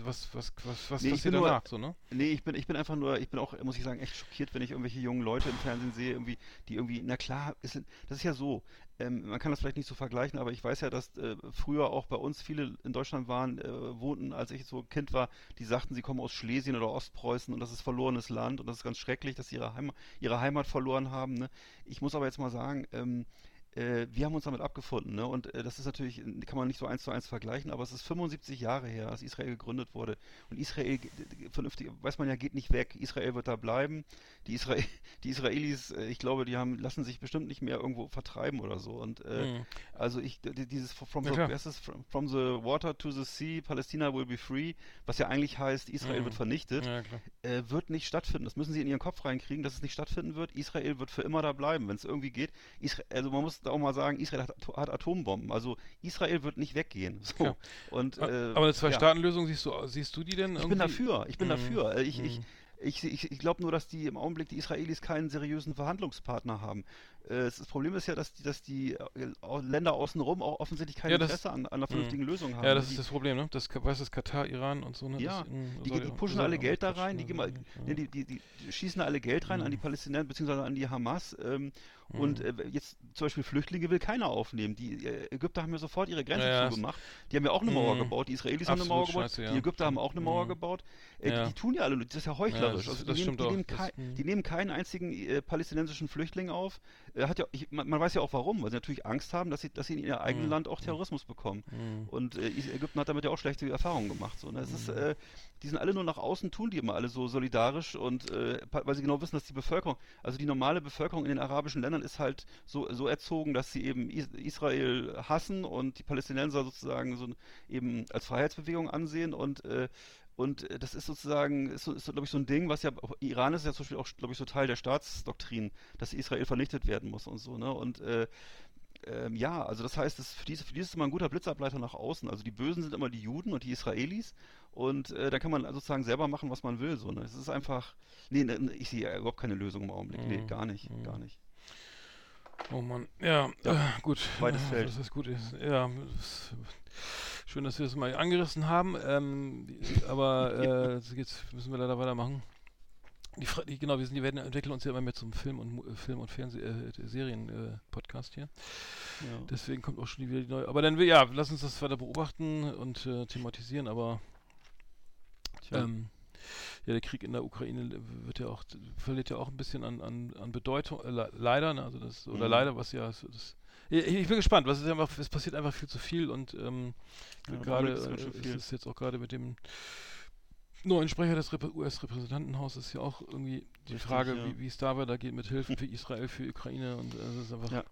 was, was, was, was Nee, passiert bin nur- danach, so, ne? Nee, ich bin, ich bin einfach nur, ich bin auch, muss ich sagen, echt schockiert, wenn ich irgendwelche jungen Leute im Fernsehen sehe, irgendwie, die irgendwie, na klar, ist, das ist ja so, ähm, man kann das vielleicht nicht so vergleichen, aber ich weiß ja, dass äh, früher auch bei uns viele in Deutschland waren, äh, wohnten, als ich so Kind war, die sagten, sie kommen aus Schlesien oder Ostpreußen und das ist verlorenes Land und das ist ganz schrecklich, dass sie ihre, Heim ihre Heimat verloren haben. Ne? Ich muss aber jetzt mal sagen, ähm, äh, wir haben uns damit abgefunden, ne? Und äh, das ist natürlich, kann man nicht so eins zu eins vergleichen, aber es ist 75 Jahre her, als Israel gegründet wurde. Und Israel, vernünftig, weiß man ja, geht nicht weg. Israel wird da bleiben. Die, Israel, [laughs] die Israelis, äh, ich glaube, die haben, lassen sich bestimmt nicht mehr irgendwo vertreiben oder so. Und Mhm. also ich, dieses from Ja, the, from, from the water to the sea, Palästina will be free, was ja eigentlich heißt, Israel Mhm. wird vernichtet Ja, äh, wird nicht stattfinden. Das müssen sie in ihren Kopf reinkriegen, dass es nicht stattfinden wird. Israel wird für immer da bleiben, wenn es irgendwie geht. Isra also man muss da auch mal sagen, Israel hat, hat Atombomben. Also Israel wird nicht weggehen. So. Ja. Und, äh, aber eine. Zwei-Staaten-Lösung siehst du, siehst du die denn Ich irgendwie? bin dafür. Ich bin Mhm. dafür. Ich, ich, Mhm. ich, ich, ich glaube nur, dass die im Augenblick die Israelis keinen seriösen Verhandlungspartner haben. Äh, das Problem ist ja, dass die, dass die äh, Länder außenrum auch offensichtlich kein Ja, das- Interesse an, an einer vernünftigen Lösung haben. Ja, das Die- ist das Problem, ne? Das, was ist Katar, Iran und so, ne? Ja, das, mh, Die, die pushen alle Geld da rein, ne? die, mal, Ja. nee, die, die, die schießen alle Geld rein an die Mhm. Palästinenser bzw. an die Hamas. Ähm, Und Mhm. äh, jetzt zum Beispiel Flüchtlinge will keiner aufnehmen. Die äh, Ägypter haben ja sofort ihre Grenze Ja, zugemacht. Die haben ja auch eine Mauer Mhm. gebaut. Die Israelis haben eine Absolut Mauer gebaut. scheiße. Die Ägypter haben auch eine Mauer Mhm. gebaut. Äh, die, tun ja alle, das ist ja heuchlerisch. das- also die, das nehmen, die, nehmen Das- kei- mhm. die nehmen keinen einzigen äh, palästinensischen Flüchtling auf. Hat ja, ich, man, man weiß ja auch warum, weil sie natürlich Angst haben, dass sie, dass sie in ihr eigenes Mhm. Land auch Terrorismus bekommen. Mhm. Und äh, Ägypten hat damit ja auch schlechte Erfahrungen gemacht. So, ne? es ist, äh, die sind alle nur nach außen, tun die immer alle so solidarisch und äh, weil sie genau wissen, dass die Bevölkerung, also die normale Bevölkerung in den arabischen Ländern ist halt so, so erzogen, dass sie eben Is Israel hassen und die Palästinenser sozusagen so eben als Freiheitsbewegung ansehen und äh, und äh, das ist sozusagen, ist, so- ist glaube ich, so ein Ding, was ja, Iran ist ja zum Beispiel auch, glaube ich, so Teil der Staatsdoktrin, dass Israel vernichtet werden muss und so, ne? Und äh, ähm, ja, also das heißt, das, für, die, ist- für die ist immer ein guter Blitzableiter nach außen. Also die Bösen sind immer die Juden und die Israelis. Und äh, da kann man sozusagen selber machen, was man will. So, ne? Es ist einfach. Nee, ne, ich sehe ja überhaupt keine Lösung im Augenblick. Nee, Mhm. gar nicht. Mhm. Gar nicht. Oh Mann, ja, Ja, äh, gut. weites äh, Feld. Das ist gut. ist. Ja, das, schön, dass wir das mal angerissen haben. Ähm, aber [laughs] äh, jetzt müssen wir leider weitermachen. Die, die, genau, wir, sind, wir werden entwickeln uns ja immer mehr zum Film und äh, Film und Fernseh äh, Serien äh, Podcast hier. Ja. Deswegen kommt auch schon wieder die neue. Aber dann will ja, lass uns das weiter beobachten und äh, thematisieren. Aber ähm, ja, der Krieg in der Ukraine wird ja auch verliert ja auch ein bisschen an, an, an Bedeutung, äh, le- leider, ne? also das oder Mhm. leider, was ja so das, ich, ich bin gespannt, was ist einfach, es passiert einfach viel zu viel und ähm, Ja, gerade ist äh, schön es ist jetzt auch gerade mit dem neuen Sprecher des US-Repräsentantenhauses ist ja auch irgendwie die Richtig, Frage, ja. wie, es da weitergeht mit Hilfen für Israel, für Ukraine und äh, das ist einfach Ja.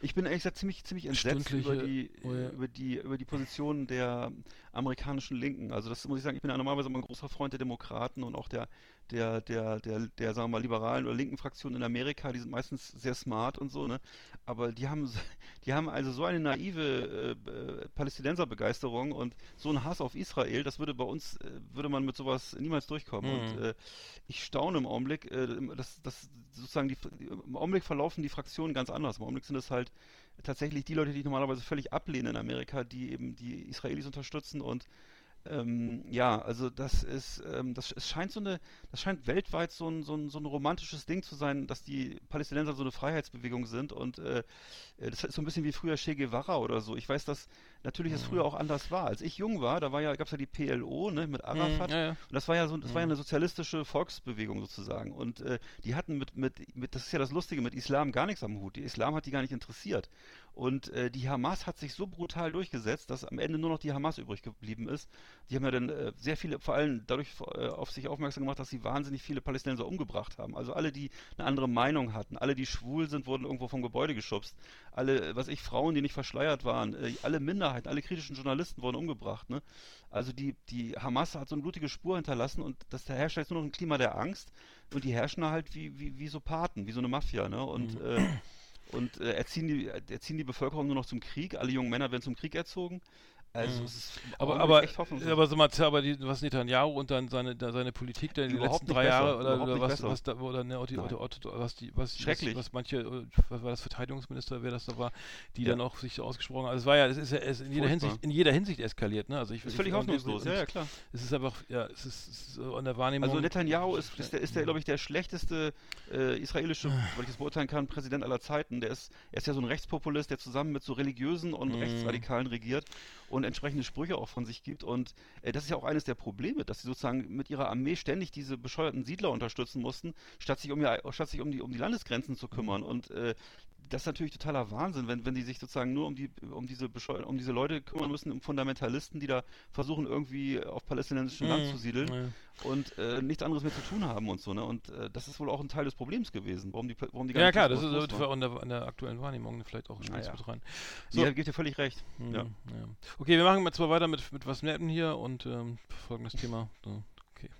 Ich bin ehrlich gesagt ziemlich, ziemlich entsetzt über die, oh ja. über die, über die Position der amerikanischen Linken. Also das muss ich sagen, ich bin ja normalerweise immer ein großer Freund der Demokraten und auch der, der, der, der, der, sagen wir mal, liberalen oder linken Fraktionen in Amerika, die sind meistens sehr smart und so, ne? Aber die haben, [laughs] die haben also so eine naive äh, äh, Palästinenserbegeisterung und so einen Hass auf Israel, das würde bei uns, äh, würde man mit sowas niemals durchkommen. Mhm. Und äh, ich staune im Augenblick, äh, dass, dass sozusagen die, im Augenblick verlaufen die Fraktionen ganz anders. Im Augenblick sind es halt tatsächlich die Leute, die ich normalerweise völlig ablehnen in Amerika, die eben die Israelis unterstützen und ähm, ja, also das ist, ähm, das es scheint so eine, das scheint weltweit so ein, so ein, so ein romantisches Ding zu sein, dass die Palästinenser so eine Freiheitsbewegung sind und äh, äh, das ist so ein bisschen wie früher Che Guevara oder so. Ich weiß, dass natürlich es früher auch anders war. Als ich jung war, da war ja, gab es ja die PLO, ne, mit Arafat. Mhm, ja, ja. Und das war ja so, das war ja Mhm. eine sozialistische Volksbewegung sozusagen. Und äh, die hatten mit, mit, mit, das ist ja das Lustige, mit Islam gar nichts am Hut. Die Islam hat die gar nicht interessiert. Und äh, die Hamas hat sich so brutal durchgesetzt, dass am Ende nur noch die Hamas übrig geblieben ist. Die haben ja dann äh, sehr viele, vor allem dadurch äh, auf sich aufmerksam gemacht, dass sie wahnsinnig viele Palästinenser umgebracht haben. Also alle, die eine andere Meinung hatten, alle, die schwul sind, wurden irgendwo vom Gebäude geschubst. Alle, äh, was ich, Frauen, die nicht verschleiert waren, äh, alle Minderheiten, alle kritischen Journalisten wurden umgebracht. Ne? Also die, die Hamas hat so eine blutige Spur hinterlassen und das da herrscht jetzt nur noch ein Klima der Angst und die herrschen da halt wie, wie, wie so Paten, wie so eine Mafia, ne? Und, Mhm. [clears throat] und äh, erziehen, die, erziehen die Bevölkerung nur noch zum Krieg, alle jungen Männer werden zum Krieg erzogen. Also Mhm. es ist im Aber, aber, aber so mal, aber die, was Netanyahu und dann seine, da seine Politik da in den Überhaupt letzten drei besser, Jahre oder, oder was, was da, oder, ne, oder, was die, was, Schrecklich. was, was manche, äh, was war das Verteidigungsminister, wer das da war, die Ja. dann auch sich so ausgesprochen haben. Also es war ja, es ist ja es in jeder. Hinsicht, in jeder Hinsicht eskaliert, ne? Also ich ist ich- völlig hoffnungslos, ja, ja, klar. Es ist einfach, ja, es ist, es ist so an der Wahrnehmung. Also Netanyahu ist, ist der, ist der glaube ich, der schlechteste äh, israelische, weil ich das beurteilen kann, Präsident aller Zeiten. Der ist, er ist ja so ein Rechtspopulist, der zusammen mit so religiösen und Mhm. Rechtsradikalen regiert und entsprechende Sprüche auch von sich gibt. Und äh, das ist ja auch eines der Probleme, dass sie sozusagen mit ihrer Armee ständig diese bescheuerten Siedler unterstützen mussten, statt sich um, ihr, statt sich um, die, um die Landesgrenzen zu kümmern. Und äh, das ist natürlich totaler Wahnsinn, wenn, wenn die sich sozusagen nur um die um diese bescheuer, um diese Leute kümmern müssen, um Fundamentalisten, die da versuchen irgendwie auf palästinensischem Land Mhm, zu siedeln ja. und äh, nichts anderes mehr zu tun haben und so, ne? Und äh, das ist wohl auch ein Teil des Problems gewesen, warum die warum die Ja klar, das ist äh, war. an der, an der aktuellen Wahrnehmung vielleicht auch spielt Naja. mit rein. So. Ja, gibt dir völlig recht. Mhm, Ja. ja. Okay, wir machen jetzt mal weiter mit, mit was Netten hier und ähm, folgendes Thema. So, okay.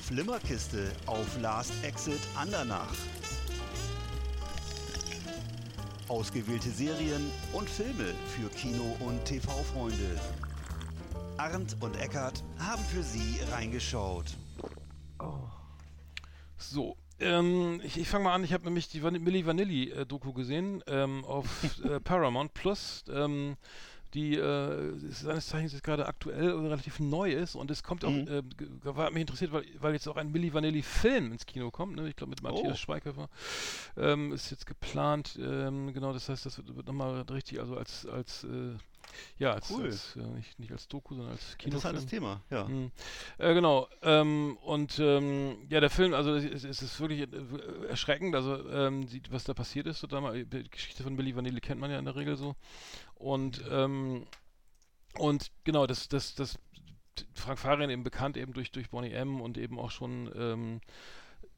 Flimmerkiste auf Last Exit Andernach. Ausgewählte Serien und Filme für Kino- und TV-Freunde. Arndt und Eckart haben für Sie reingeschaut. So, ähm, ich, ich fange mal an. Ich habe nämlich die Van Milli Vanilli äh, Doku gesehen ähm, auf äh, [laughs] Paramount Plus. Ähm, die äh, seines Zeichens jetzt gerade aktuell oder relativ neu ist und es kommt auch, Mhm. äh, war mich interessiert, weil, weil jetzt auch ein Milli Vanilli Film ins Kino kommt, ne? ich glaube mit Matthias Oh. Schweighöfer, ähm, ist jetzt geplant, ähm, genau, das heißt, das wird, wird nochmal richtig, also als, als, äh, ja, als, Cool. als äh, nicht, nicht als Doku, sondern als Kinofilm. Interessantes Thema, ja. Mhm. Äh, genau. Ähm, und ähm, ja, der Film, also es, es ist wirklich äh, erschreckend, also ähm, sieht, was da passiert ist. So damals, die Geschichte von Billy Vanilli kennt man ja in der Regel so. Und ähm, und genau, das, das, das Frank Farian eben bekannt eben durch, durch Bonnie M und eben auch schon ähm,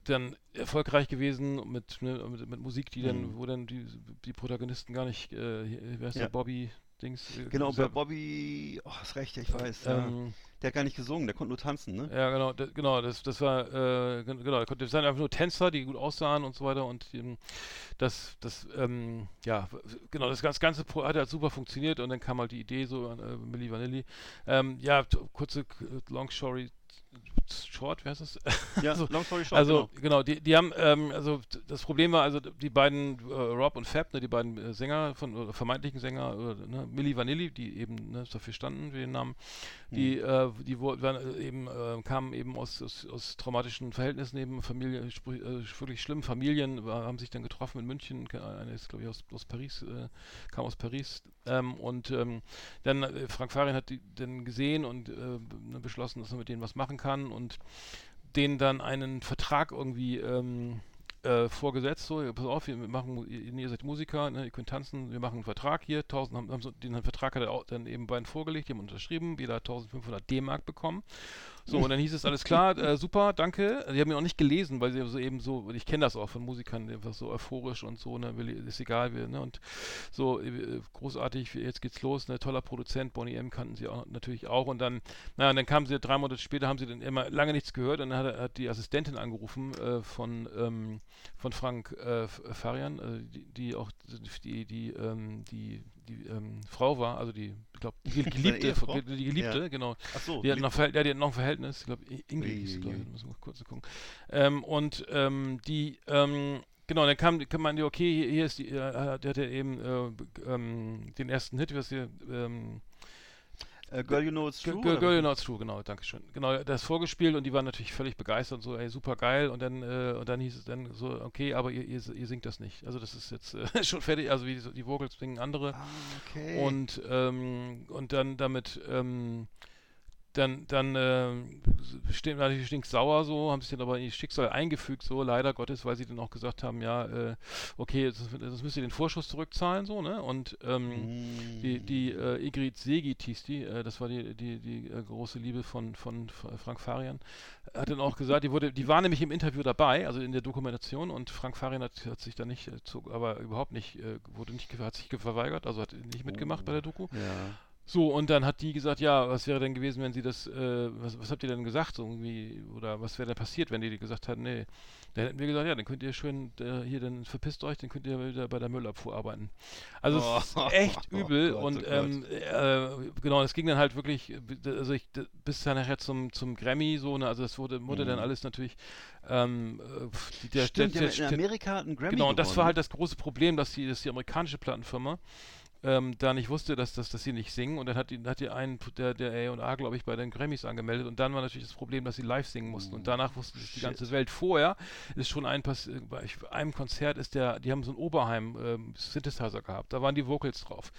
dann erfolgreich gewesen mit, ne, mit, mit Musik, die dann, Mhm. wo dann die, die Protagonisten gar nicht, äh, wie heißt Ja. der, Bobby Dings? äh, Genau, bei Bobby, oh, hast recht, ich weiß. Ja. ähm, Der hat gar nicht gesungen, der konnte nur tanzen, ne? Ja, genau, das, genau, das, das war, äh, gen- genau, das waren einfach nur Tänzer, die gut aussahen und so weiter und ähm, das, das, ähm, ja, genau, das ganze, ganze Pro hat halt super funktioniert und dann kam halt die Idee so äh, Milli Vanilli. Ähm, ja, kurze, long story, short, wie heißt das? Ja, [laughs] so, long story short, Also genau. genau, die, die haben, ähm, also das Problem war, also die beiden äh, Rob und Fab, ne, die beiden äh, Sänger von oder vermeintlichen Sänger, oder, ne, Milli Vanilli, die eben ne, dafür standen für den Namen, die, äh, die waren, äh, eben äh, kamen eben aus, aus, aus traumatischen Verhältnissen, eben Familie, äh, wirklich schlimmen Familien, war, haben sich dann getroffen in München, eine ist glaube ich aus, aus Paris, äh, kam aus Paris ähm, und ähm, dann äh, Frank Farian hat die dann gesehen und äh, ne, beschlossen, dass er mit denen was machen kann und denen dann einen Vertrag irgendwie ähm, äh, vorgesetzt, so, pass auf, wir machen, ihr seid Musiker, ne, ihr könnt tanzen, wir machen einen Vertrag hier, 1000, haben, haben so, den Vertrag hat er auch dann eben beiden vorgelegt, die haben unterschrieben, jeder hat 1500 D-Mark bekommen. So, und dann hieß es, alles klar, äh, super, danke. Die haben ihn auch nicht gelesen, weil sie so eben so, ich kenne das auch von Musikern, einfach so euphorisch und so, ne, ist egal, wir, ne, und so äh, großartig, jetzt geht's los, ne, toller Produzent, Bonnie M kannten sie auch, natürlich auch und dann, na, dann kamen sie, drei Monate später haben sie dann immer lange nichts gehört und dann hat, hat die Assistentin angerufen äh, von, ähm, von Frank äh, Farian, äh, die, die auch, die, die, ähm, die, die ähm, Frau war, also die, ich glaube, [laughs] die Geliebte, die Geliebte, Ja. genau, Ach so, die hat noch, ja, die hat noch ein Verhältnis, ich glaube, Ingrid sie, glaube ich, müssen wir kurz gucken. Ähm, und ähm, die, ähm, genau, dann kam, kam man, die, okay, hier, hier ist die, äh, der hat ja eben äh, ähm, den ersten Hit, was hier, ähm, äh, Girl, you know it's true. Girl, Girl? You Know It's True, genau, danke schön. Genau, das vorgespielt und die waren natürlich völlig begeistert und so, ey, super geil. Und dann, äh, und dann hieß es dann so, okay, aber ihr, ihr, ihr singt das nicht. Also das ist jetzt äh, [laughs] schon fertig, also wie die, die Vocals singen andere. Ah, okay. Und, ähm, und dann damit, ähm, dann, dann ähm, stehen natürlich stinksauer so, haben sich dann aber in ihr Schicksal eingefügt, so leider Gottes, weil sie dann auch gesagt haben, ja, äh, okay, das müsst ihr den Vorschuss zurückzahlen, so, ne? Und ähm, Mm. die, die äh, Igrit Segit hieß die, äh, das war die, die, die äh, große Liebe von, von Frank Farian, hat dann auch gesagt, die wurde, die war nämlich im Interview dabei, also in der Dokumentation und Frank Farian hat, hat sich da nicht, äh, zu, aber überhaupt nicht, äh, wurde nicht, hat sich ge- verweigert, also hat nicht mitgemacht bei der Doku. Ja. So, und dann hat die gesagt, ja, was wäre denn gewesen, wenn sie das, äh, was, was habt ihr denn gesagt, so irgendwie, oder was wäre denn passiert, wenn die gesagt hat, nee, dann hätten wir gesagt, ja, dann könnt ihr schön äh, hier, dann verpisst euch, dann könnt ihr wieder bei der Müllabfuhr arbeiten. Also oh, es ist echt [laughs] oh übel oh und ähm, äh, genau, es ging dann halt wirklich, also ich, bis dann nachher zum, zum Grammy so, ne, also das wurde, wurde mhm. dann alles natürlich ähm, die, der, Stimmt, der, der, in Amerika hat einen Grammy Genau, und das war halt das große Problem, dass die, dass die amerikanische Plattenfirma ähm, da nicht wusste, dass, dass, dass sie nicht singen und dann hat die, hat die einen, der, der A&A, glaube ich, bei den Grammys angemeldet und dann war natürlich das Problem, dass sie live singen mussten und danach wusste sich die ganze Welt. Vorher ist schon ein, Pass bei einem Konzert ist der, die haben so ein Oberheim ähm, Synthesizer gehabt, da waren die Vocals drauf.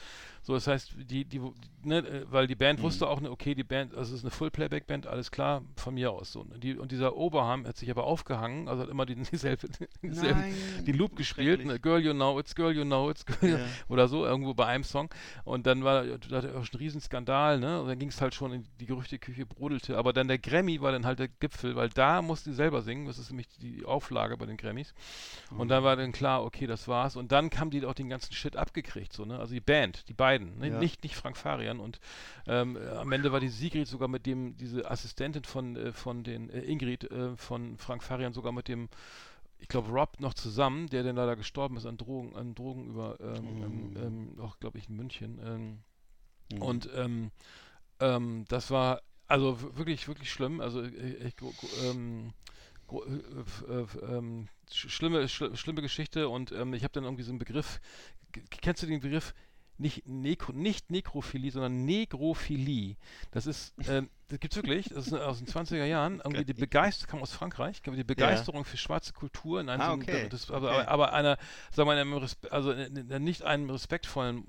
So, das heißt, die, die, ne, weil die Band mhm. wusste auch, ne, okay, die Band, also es ist eine Full-Playback-Band, alles klar, von mir aus so. Ne? Die, und dieser Oberham hat sich aber aufgehangen, also hat immer die, [laughs] dieselbe, dieselbe, den Loop gespielt, ne? Girl You Know It's, Girl You Know It's, Girl, yeah. oder so, irgendwo bei einem Song. Und dann war da auch schon ein Riesenskandal, ne? Und dann ging es halt schon in die Gerüchteküche brodelte. Aber dann der Grammy war dann halt der Gipfel, weil da musste sie selber singen, das ist nämlich die Auflage bei den Grammys. Und mhm. dann war dann klar, okay, das war's. Und dann haben die auch den ganzen Shit abgekriegt, so, ne? Also die Band, die beiden beiden, ne? ja. nicht, nicht Frank Farian. Und ähm, am Ende war die Sigrid sogar mit dem, diese Assistentin von, äh, von den, äh, Ingrid äh, von Frank Farian sogar mit dem ich glaube, Rob noch zusammen, der dann leider gestorben ist an Drogen, an Drogen über, ähm, mhm. ähm, auch glaube ich in München. Ähm, mhm. Und ähm, ähm, das war also wirklich, wirklich schlimm. Also echt, ähm, äh, äh, ähm, schlimme, schl schlimme Geschichte und ähm, ich habe dann irgendwie so einen Begriff. Kennst du den Begriff nicht, Nekro, nicht Nekrophilie, sondern Negrophilie. Das ist, äh, das gibt's wirklich, das ist aus den 20er Jahren, [laughs] irgendwie die Begeisterung, kam aus Frankreich, die Begeisterung ja. für schwarze Kultur in einem, ah, okay. das, aber, okay. aber einer, sagen wir mal, also nicht einem respektvollen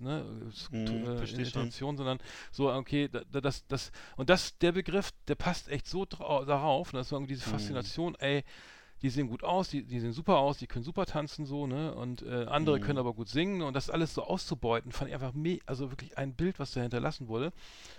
ne, hm, äh, Intention, sondern so, okay, das, das, und das, der Begriff, der passt echt so darauf, ne, das ist irgendwie diese hm. Faszination, hm. ey, die sehen gut aus, die, die sehen super aus, die können super tanzen so, ne? Und äh, andere mhm. können aber gut singen und das alles so auszubeuten, fand ich einfach me also wirklich ein Bild, was da hinterlassen wurde,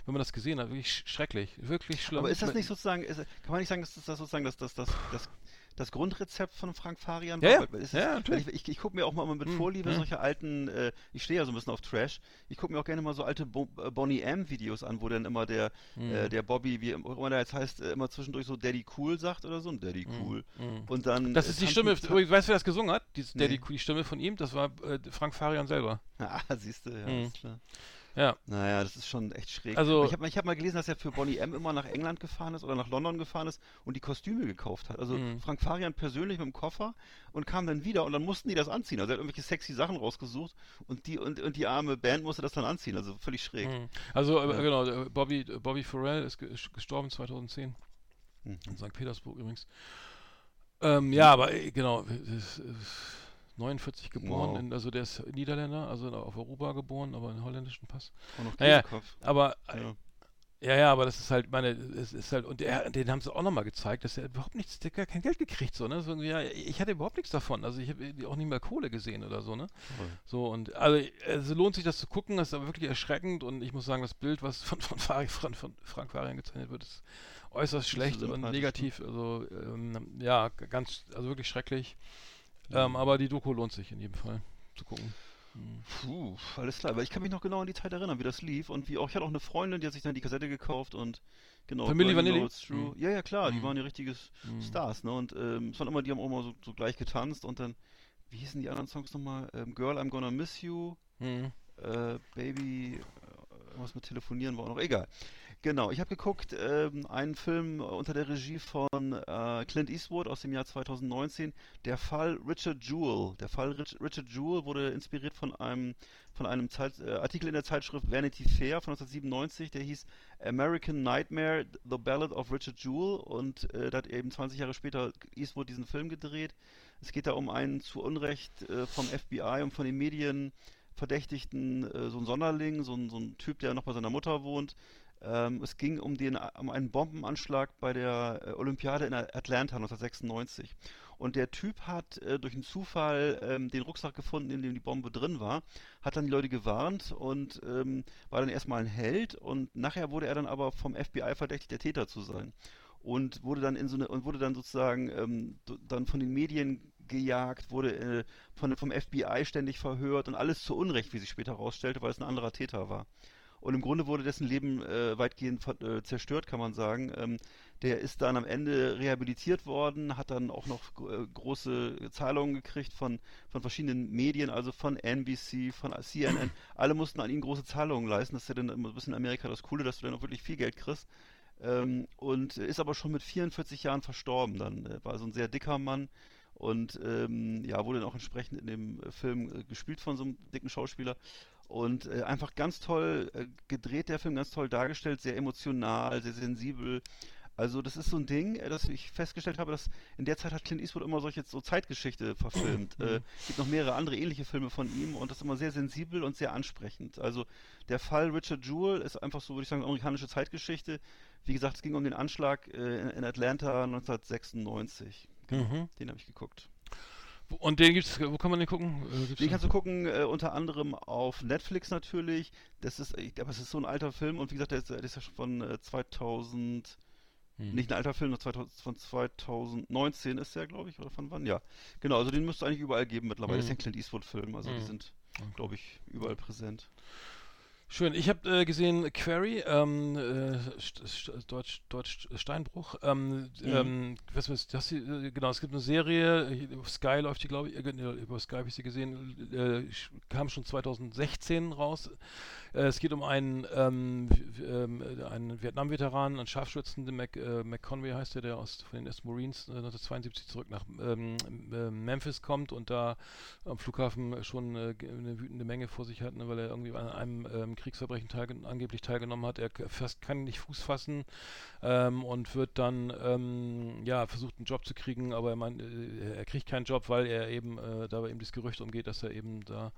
wenn man das gesehen hat, wirklich sch schrecklich, wirklich schlimm. Aber ist das nicht sozusagen, ist, kann man nicht sagen, dass das sozusagen das, das, das, das das Grundrezept von Frank Farian ja. Ja, ja, natürlich. Ich, ich, ich gucke mir auch mal mit mhm. Vorliebe mhm. solche alten, äh, ich stehe ja so ein bisschen auf Trash, ich gucke mir auch gerne mal so alte Bo äh, Bonnie M Videos an, wo dann immer der, mhm. äh, der Bobby, wie immer der jetzt heißt, äh, immer zwischendurch so Daddy Cool sagt oder so, ein Daddy mhm. Cool. Mhm. Und dann. Das ist die Stimme, weißt du, wer das gesungen hat? Die nee. Daddy Cool, die Stimme von ihm, das war äh, Frank Farian selber. [laughs] Ah, siehst du, ja, ist klar. Ja. Naja, das ist schon echt schräg. Also, ich habe hab mal gelesen, dass er für Bonnie M immer nach England gefahren ist oder nach London gefahren ist und die Kostüme gekauft hat. Also mhm. Frank Farian persönlich mit dem Koffer und kam dann wieder und dann mussten die das anziehen. Also er hat irgendwelche sexy Sachen rausgesucht und die und, und die arme Band musste das dann anziehen. Also völlig schräg. Mhm. Also äh, ja. genau, Bobby, Bobby Farrell ist gestorben 2010. Mhm. In St. Petersburg übrigens. Ähm, ja, aber äh, genau. Das, das, 49 geboren, wow. in, also der ist Niederländer, also auf Aruba geboren, aber einen holländischen Pass. Und noch naja, aber ja. Ja, ja, aber das ist halt, meine, es ist halt, und der, den haben sie auch nochmal gezeigt, dass er überhaupt nichts, der hat kein Geld gekriegt, so, ne? So, ja, ich hatte überhaupt nichts davon. Also ich habe auch nicht mal Kohle gesehen oder so, ne? Okay. So, und also es lohnt sich das zu gucken, das ist aber wirklich erschreckend und ich muss sagen, das Bild, was von, von, von, von Frank Varian gezeichnet wird, ist äußerst schlecht und negativ. Ne? Also ähm, ja, ganz, also wirklich schrecklich. Ähm, aber die Doku lohnt sich in jedem Fall zu gucken. Hm. Puh, alles klar. Aber ich kann mich noch genau an die Zeit erinnern, wie das lief und wie auch. Ich hatte auch eine Freundin, die hat sich dann die Kassette gekauft und genau. Family Vanilli? Mhm. Ja, ja, klar, mhm. die waren ja richtige mhm. Stars, ne? Und ähm, es waren immer, die haben auch immer so, so, gleich getanzt und dann, wie hießen die anderen Songs nochmal? Ähm, Girl, I'm Gonna Miss You, mhm. äh, Baby, äh, was mit Telefonieren war auch noch, egal. Genau, ich habe geguckt, ähm, einen Film unter der Regie von äh, Clint Eastwood aus dem Jahr 2019, der Fall Richard Jewell. Der Fall Rich, Richard Jewell wurde inspiriert von einem von einem Zeit, äh, Artikel in der Zeitschrift Vanity Fair von 1997, der hieß American Nightmare: The Ballad of Richard Jewell und äh, da hat eben 20 Jahre später Eastwood diesen Film gedreht. Es geht da um einen zu Unrecht äh, vom FBI und von den Medien Verdächtigten, äh, so ein Sonderling, so ein, so ein Typ, der noch bei seiner Mutter wohnt, ähm, es ging um, den, um einen Bombenanschlag bei der äh, Olympiade in Atlanta 1996. Und der Typ hat äh, durch einen Zufall ähm, den Rucksack gefunden, in dem die Bombe drin war, hat dann die Leute gewarnt und ähm, war dann erstmal ein Held und nachher wurde er dann aber vom FBI verdächtigt, der Täter zu sein. Und wurde dann in so eine und wurde dann sozusagen ähm, dann von den Medien gejagt, wurde äh, von, vom FBI ständig verhört und alles zu Unrecht, wie sich später herausstellte, weil es ein anderer Täter war. Und im Grunde wurde dessen Leben äh, weitgehend äh, zerstört, kann man sagen. Ähm, der ist dann am Ende rehabilitiert worden, hat dann auch noch äh, große Zahlungen gekriegt von, von verschiedenen Medien, also von NBC, von CNN. Alle mussten an ihn große Zahlungen leisten. Das ist ja dann immer ein bisschen in Amerika das Coole, dass du dann auch wirklich viel Geld kriegst. Ähm, und ist aber schon mit 44 Jahren verstorben dann. Er war so ein sehr dicker Mann und ähm, ja, wurde dann auch entsprechend in dem Film äh, gespielt von so einem dicken Schauspieler. Und äh, einfach ganz toll äh, gedreht, der Film, ganz toll dargestellt, sehr emotional, sehr sensibel. Also das ist so ein Ding, äh, dass ich festgestellt habe, dass in der Zeit hat Clint Eastwood immer solche so Zeitgeschichte verfilmt. Es äh, gibt noch mehrere andere ähnliche Filme von ihm und das ist immer sehr sensibel und sehr ansprechend. Also der Fall Richard Jewell ist einfach so, würde ich sagen, amerikanische Zeitgeschichte. Wie gesagt, es ging um den Anschlag äh, in Atlanta 1996. Genau, mhm. Den habe ich geguckt. Und den gibt's, wo kann man den gucken? Äh, den kannst du gucken, äh, unter anderem auf Netflix natürlich. Das ist, glaube, es ist so ein alter Film und wie gesagt, der ist, der ist ja schon von äh, 2000. Hm. Nicht ein alter Film, von 2019 ist der, glaube ich, oder von wann? Ja. Genau, also den müsste eigentlich überall geben mittlerweile. Hm. Das ist ja ein Clint Eastwood-Film, also hm. die sind, glaube ich, überall präsent. Schön. Ich habe äh, gesehen Quarry, ähm, äh, Deutsch, Deutsch Steinbruch. Ähm, mhm. ähm, was, was, das, äh, genau, es gibt eine Serie, auf Sky läuft die, glaube ich, äh, über Sky habe ich sie gesehen, äh, kam schon 2016 raus. Äh, es geht um einen, ähm, ähm, einen Vietnam-Veteran, einen Scharfschützen, den Mac, äh, McConway heißt der, der aus von den S Marines 1972 zurück nach ähm, Memphis kommt und da am Flughafen schon eine wütende Menge vor sich hat, ne, weil er irgendwie an einem Kriegsverbrechen teilge angeblich teilgenommen hat. Er fast kann nicht Fuß fassen ähm, und wird dann ähm, ja versucht einen Job zu kriegen, aber er, meint, äh, er kriegt keinen Job, weil er eben äh, dabei eben das Gerücht umgeht, dass er eben da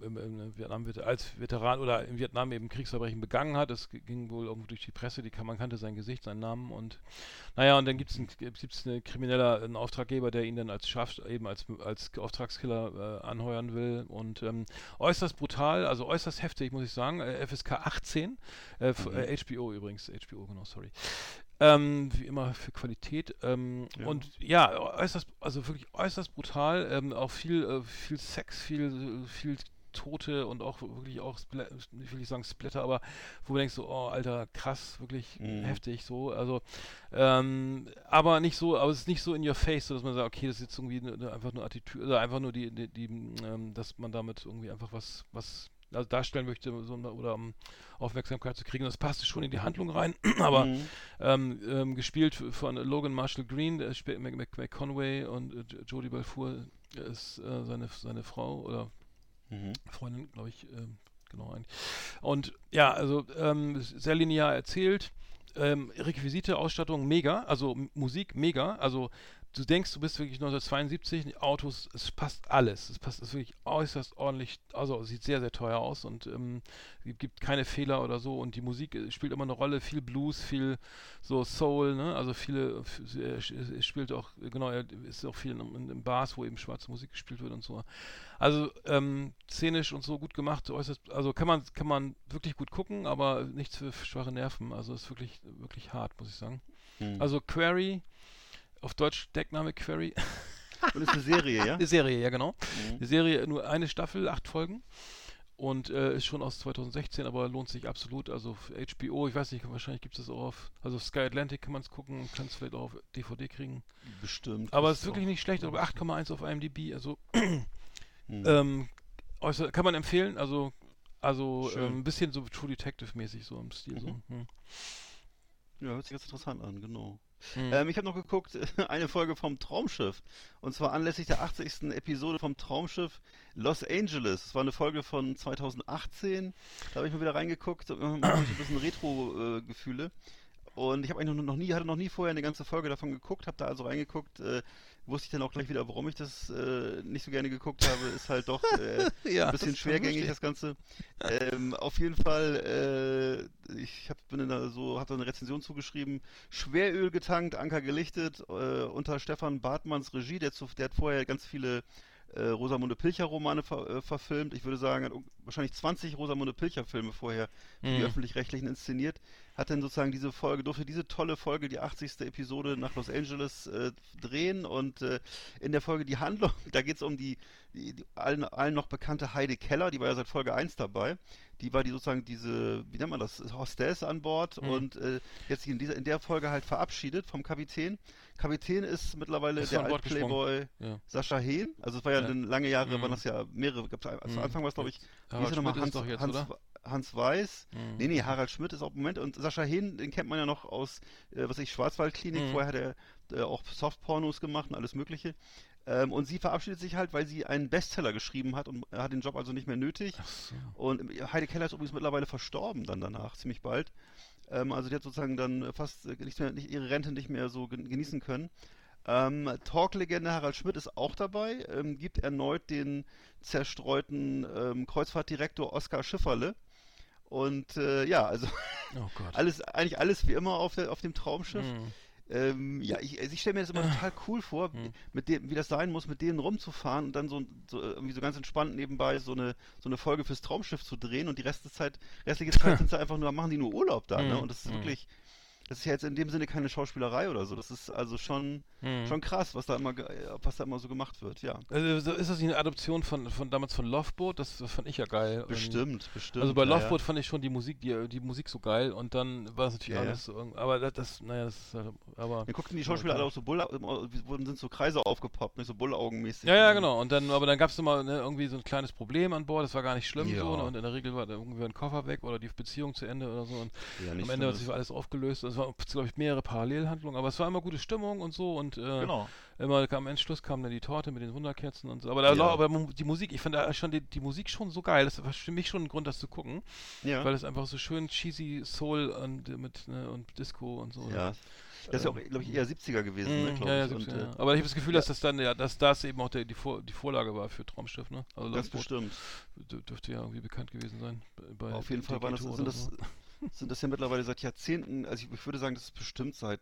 im, im Vietnam als Veteran oder in Vietnam eben Kriegsverbrechen begangen hat. Das ging wohl irgendwo durch die Presse, die kann, man kannte sein Gesicht, seinen Namen und naja, und dann gibt es einen, gibt's einen krimineller einen Auftraggeber, der ihn dann als Scharf, eben als, als Auftragskiller äh, anheuern will und ähm, äußerst brutal, also äußerst heftig, muss ich sagen. Äh, FSK 18, äh, mhm. äh, HBO übrigens, HBO, genau, sorry. Ähm, wie immer für Qualität. Ähm, ja. Und ja, äußerst, also wirklich äußerst brutal. Ähm, auch viel, äh, viel Sex, viel, viel Tote und auch wirklich auch, ich will nicht sagen Splitter, aber wo du denkst so, oh, Alter, krass, wirklich mhm. heftig, so, also, ähm, aber nicht so, aber es ist nicht so in your face, so dass man sagt, okay, das ist jetzt irgendwie eine, einfach nur Attitüde, oder einfach nur die, die, die ähm, dass man damit irgendwie einfach was, was also darstellen möchte so, oder um Aufmerksamkeit zu kriegen. Das passte schon in die Handlung rein, [clears throat] aber mhm. ähm, ähm, gespielt von Logan Marshall Green, der spielt McConway und äh, Jodie Balfour ist äh, seine, seine Frau oder mhm. Freundin, glaube ich, äh, genau. Und ja, also ähm, sehr linear erzählt. Ähm, Requisite, Ausstattung mega, also Musik mega, also du denkst, du bist wirklich 1972, Autos, es passt alles. Es passt es ist wirklich äußerst ordentlich, also sieht sehr, sehr teuer aus und ähm, gibt keine Fehler oder so und die Musik äh, spielt immer eine Rolle, viel Blues, viel so Soul, ne? Also viele, er spielt auch, genau, ist auch viel in, in Bars, wo eben schwarze Musik gespielt wird und so. Also ähm, szenisch und so gut gemacht, äußerst, also kann man, kann man wirklich gut gucken, aber nichts für schwache Nerven. Also ist wirklich, wirklich hart, muss ich sagen. Hm. Also Query, auf Deutsch Deckname Query. Und ist eine Serie, ja? [laughs] Eine Serie, ja, genau. Mhm. Eine Serie, nur eine Staffel, acht Folgen. Und äh, ist schon aus 2016, aber lohnt sich absolut. Also HBO, ich weiß nicht, wahrscheinlich gibt es das auch auf, also Sky Atlantic kann man es gucken, kann es vielleicht auch auf DVD kriegen. Bestimmt. Aber es ist wirklich nicht schlecht, aber 8,1 auf IMDb, also [clears throat] mhm. ähm, äußer, kann man empfehlen, also also ähm, ein bisschen so True Detective mäßig so im Stil. Mhm. So. Hm. Ja, hört sich ganz interessant an, genau. Mhm. Ähm, ich habe noch geguckt, [laughs] eine Folge vom Traumschiff. Und zwar anlässlich der 80. Episode vom Traumschiff Los Angeles. Das war eine Folge von 2018. Da habe ich mal wieder reingeguckt, und ein bisschen Retro-Gefühle. Äh, und ich habe eigentlich noch, nie, hatte noch nie vorher eine ganze Folge davon geguckt, habe da also reingeguckt, äh, wusste ich dann auch gleich wieder, warum ich das äh, nicht so gerne geguckt habe. Ist halt doch äh, [laughs] ja, ein bisschen das schwergängig, das Ganze. Ähm, auf jeden Fall, äh, ich hab, bin da so, habe da eine Rezension zugeschrieben. Schweröl getankt, Anker gelichtet, äh, unter Stefan Bartmanns Regie, der, zu, der hat vorher ganz viele äh, Rosamunde Pilcher Romane ver, äh, verfilmt. Ich würde sagen, hat wahrscheinlich 20 Rosamunde Pilcher-Filme vorher für die Mhm. öffentlich-rechtlichen inszeniert, hat dann sozusagen diese Folge, durfte diese tolle Folge, die 80. Episode nach Los Angeles äh, drehen und äh, in der Folge die Handlung, [laughs] da geht es um die, die, die allen, allen noch bekannte Heide Keller, die war ja seit Folge 1 dabei. Die war die sozusagen diese, wie nennt man das, Hostess an Bord Mhm. und äh, jetzt in dieser in der Folge halt verabschiedet vom Kapitän. Kapitän ist mittlerweile Ist der von Bord Alt-Playboy Ja. Sascha Hehn. Also es war ja, Ja. lange Jahre, Mhm. waren das ja mehrere, gab's, zu Mhm. Anfang war es glaube ich, wie er nochmal, ist Hans, jetzt, Hans? Hans Weiß. Mhm. Nee, nee, Harald Schmidt ist auch Moment und Sascha Hehn, den kennt man ja noch aus, äh, was ich, Schwarzwaldklinik. Mhm. Vorher hat er äh, auch Softpornos gemacht und alles Mögliche. Ähm, und sie verabschiedet sich halt, weil sie einen Bestseller geschrieben hat und hat den Job also nicht mehr nötig. So. Und Heide Keller ist übrigens mittlerweile verstorben dann danach, ziemlich bald. Ähm, also die hat sozusagen dann fast äh, nicht mehr, nicht, ihre Rente nicht mehr so gen- genießen können. Ähm, Talklegende Harald Schmidt ist auch dabei, ähm, gibt erneut den zerstreuten ähm, Kreuzfahrtdirektor Oskar Schifferle. Und äh, ja, also Oh [laughs] alles, eigentlich alles wie immer auf, der, auf dem Traumschiff. Mhm. Ähm, ja, ich, also ich stelle mir das immer total cool vor, Mhm. mit dem, wie das sein muss, mit denen rumzufahren und dann so, so irgendwie so ganz entspannt nebenbei so eine, so eine Folge fürs Traumschiff zu drehen und die Rest Zeit, restliche Zeit [laughs] sind sie einfach nur, machen die nur Urlaub da, ne? Mhm. Und das ist Mhm. wirklich, das ist ja jetzt in dem Sinne keine Schauspielerei oder so. Das ist also schon, Mhm. schon krass, was da immer, ge- was da immer so gemacht wird, ja. Also, so ist das nicht eine Adoption von, von damals von Loveboat? Das, das fand ich ja geil. Und- Bestimmt, bestimmt. Also bei ja, Loveboat fand ich schon die Musik, die, die Musik so geil und dann war es natürlich Ja, ja. alles so, irg- aber das, das, naja, das ist halt, aber. Dann guckten die Schauspieler alle auch so Bull, wurden sind so Kreise aufgepoppt, nicht so Bullaugenmäßig. Ja, ja, genau. Und dann, aber dann gab es immer ne, irgendwie so ein kleines Problem an Bord. Das war gar nicht schlimm Ja. so. Ne? Und in der Regel war da irgendwie ein Koffer weg oder die Beziehung zu Ende oder so. Und Ja, am Ende hat sich alles aufgelöst. Es glaube ich, mehrere Parallelhandlungen. Aber es war immer gute Stimmung und so. Und äh, Genau. immer am Endschluss kam dann die Torte mit den Wunderkerzen und so. Aber, da, Ja. aber die Musik, ich fand da schon die, die Musik schon so geil. Das war für mich schon ein Grund, das zu gucken. Ja. Weil es einfach so schön cheesy Soul und äh, mit ne, und Disco und so. ne? Ja. Das ist ja auch, glaube ich, eher 70er gewesen, ne, glaube ja, ja, ich. Und, 70er, ja. äh, Aber ich habe das Gefühl, dass das dann, ja, dass das eben auch der, die, Vor die Vorlage war für Traumschiff, ne? Also Loveboat bestimmt. dür- dürfte ja irgendwie bekannt gewesen sein. Auf jeden Fall waren das, sind, oder das, so. Sind das ja mittlerweile seit Jahrzehnten, also ich, ich würde sagen, das ist bestimmt seit,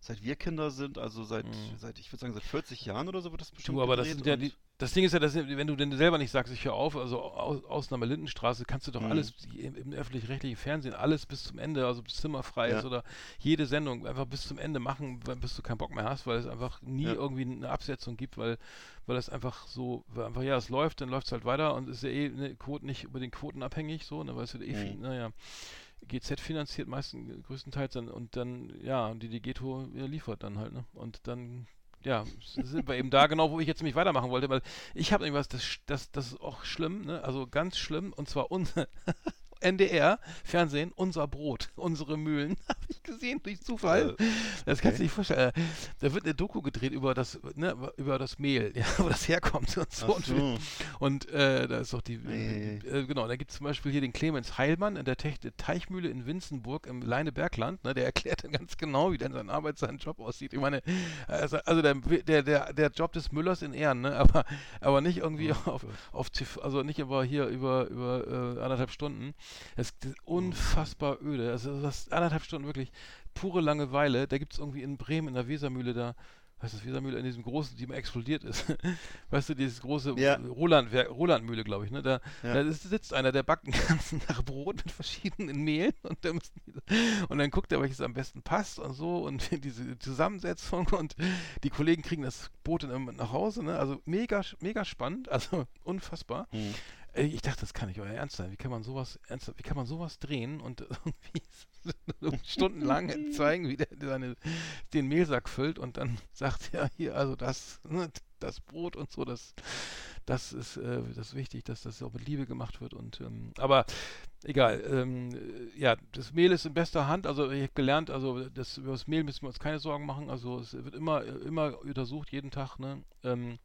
seit wir Kinder sind, also seit, Mhm. seit ich würde sagen, seit 40 Jahren oder so wird das bestimmt Du, aber das ja die, das Ding ist ja, dass, wenn du denn selber nicht sagst, ich höre auf, also Aus, Ausnahme Lindenstraße, kannst du doch Mhm. alles im, im öffentlich-rechtlichen Fernsehen, alles bis zum Ende, also bis zimmerfrei Ja. ist oder jede Sendung einfach bis zum Ende machen, bis du keinen Bock mehr hast, weil es einfach nie Ja. irgendwie eine Absetzung gibt, weil, weil es einfach so, weil einfach, ja, es läuft, dann läuft es halt weiter und ist ja eh ne, Quoten nicht über den Quoten abhängig, so, ne, weil es wird eh, viel, Mhm. naja, GZ finanziert meistens größtenteils dann und dann, ja, und die Digeto ja, liefert dann halt, ne? Und dann, ja, sind wir eben da genau, wo ich jetzt nämlich weitermachen wollte, weil ich habe irgendwas, das, das, das ist auch schlimm, ne? Also ganz schlimm, und zwar unser [laughs] NDR, Fernsehen, unser Brot, [laughs] unsere Mühlen, [laughs] habe ich gesehen durch Zufall. Das kannst du nicht vorstellen. Äh, Da wird eine Doku gedreht über das, ne, über das Mehl, [laughs] ja, wo das herkommt und so. Ach so. und äh, da ist doch die, Ei, äh, genau, da gibt es zum Beispiel hier den Clemens Heilmann in der Tech Teichmühle in Winzenburg im Leinebergland, ne, der erklärt dann ganz genau, wie denn sein Arbeit, sein Job aussieht. Ich meine, also, also der, der, der, der Job des Müllers in Ehren, ne, aber, aber nicht irgendwie Oh auf, auf TV, also nicht aber hier über, über äh, anderthalb Stunden. Das, ist unfassbar öde. Also das ist anderthalb Stunden wirklich pure Langeweile. Da gibt es irgendwie in Bremen in der Wesermühle da, ist das, Wesermühle, in diesem großen, die mal explodiert ist. [laughs] weißt du, dieses große Ja. Roland, Rolandmühle, glaube ich, ne? Da, Ja. da sitzt einer, der backt den ganzen [laughs] Tag Brot mit verschiedenen Mehlen und, diese, und dann guckt er, welches am besten passt und so und [laughs] diese Zusammensetzung und die Kollegen kriegen das Brot dann immer nach Hause, ne? Also mega, mega spannend, also unfassbar. Hm. Ey, Ich dachte, das kann nicht euer Ernst sein. Wie kann man sowas ernsthaft, wie kann man sowas drehen und [laughs] irgendwie [laughs] stundenlang zeigen, wie der seine, den Mehlsack füllt und dann [laughs] sagt er hier, also das, ne, das Brot und so, das, das ist, äh, das ist wichtig, dass das auch mit Liebe gemacht wird und ähm, aber egal, ähm, äh, ja, das Mehl ist in bester Hand, also ich habe gelernt, also das, über das Mehl müssen wir uns keine Sorgen machen, also es wird immer, äh, immer untersucht, jeden Tag, ne, ähm,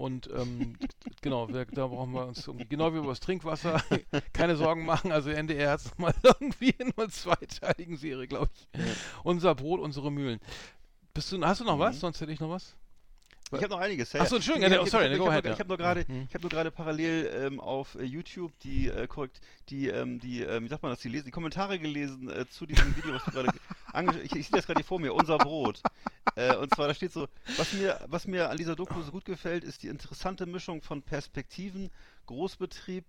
und ähm, genau, wir, da brauchen wir uns irgendwie, genau wie über das Trinkwasser, [laughs] keine Sorgen machen. Also NDR hat es mal [laughs] irgendwie in einer zweiteiligen Serie, glaube ich. Unser Brot, unsere Mühlen. Bist du, hast du noch was? Mhm. Sonst hätte ich noch was. Ich habe noch einiges. Ach so, Entschuldigung, Ich- ja, ich- sorry, ich, go ich, ahead, Ich ja. habe nur gerade, Mhm. ich habe nur gerade parallel ähm, auf äh, YouTube die äh, korrekt, die, ähm, die, ähm, wie sagt man das, die, lesen, die Kommentare gelesen äh, zu diesem Video, was du gerade [laughs] ich, ich sehe das gerade hier vor mir, unser Brot. Äh, und zwar da steht so, was mir, was mir an dieser Doku so gut gefällt, ist die interessante Mischung von Perspektiven, Großbetrieb,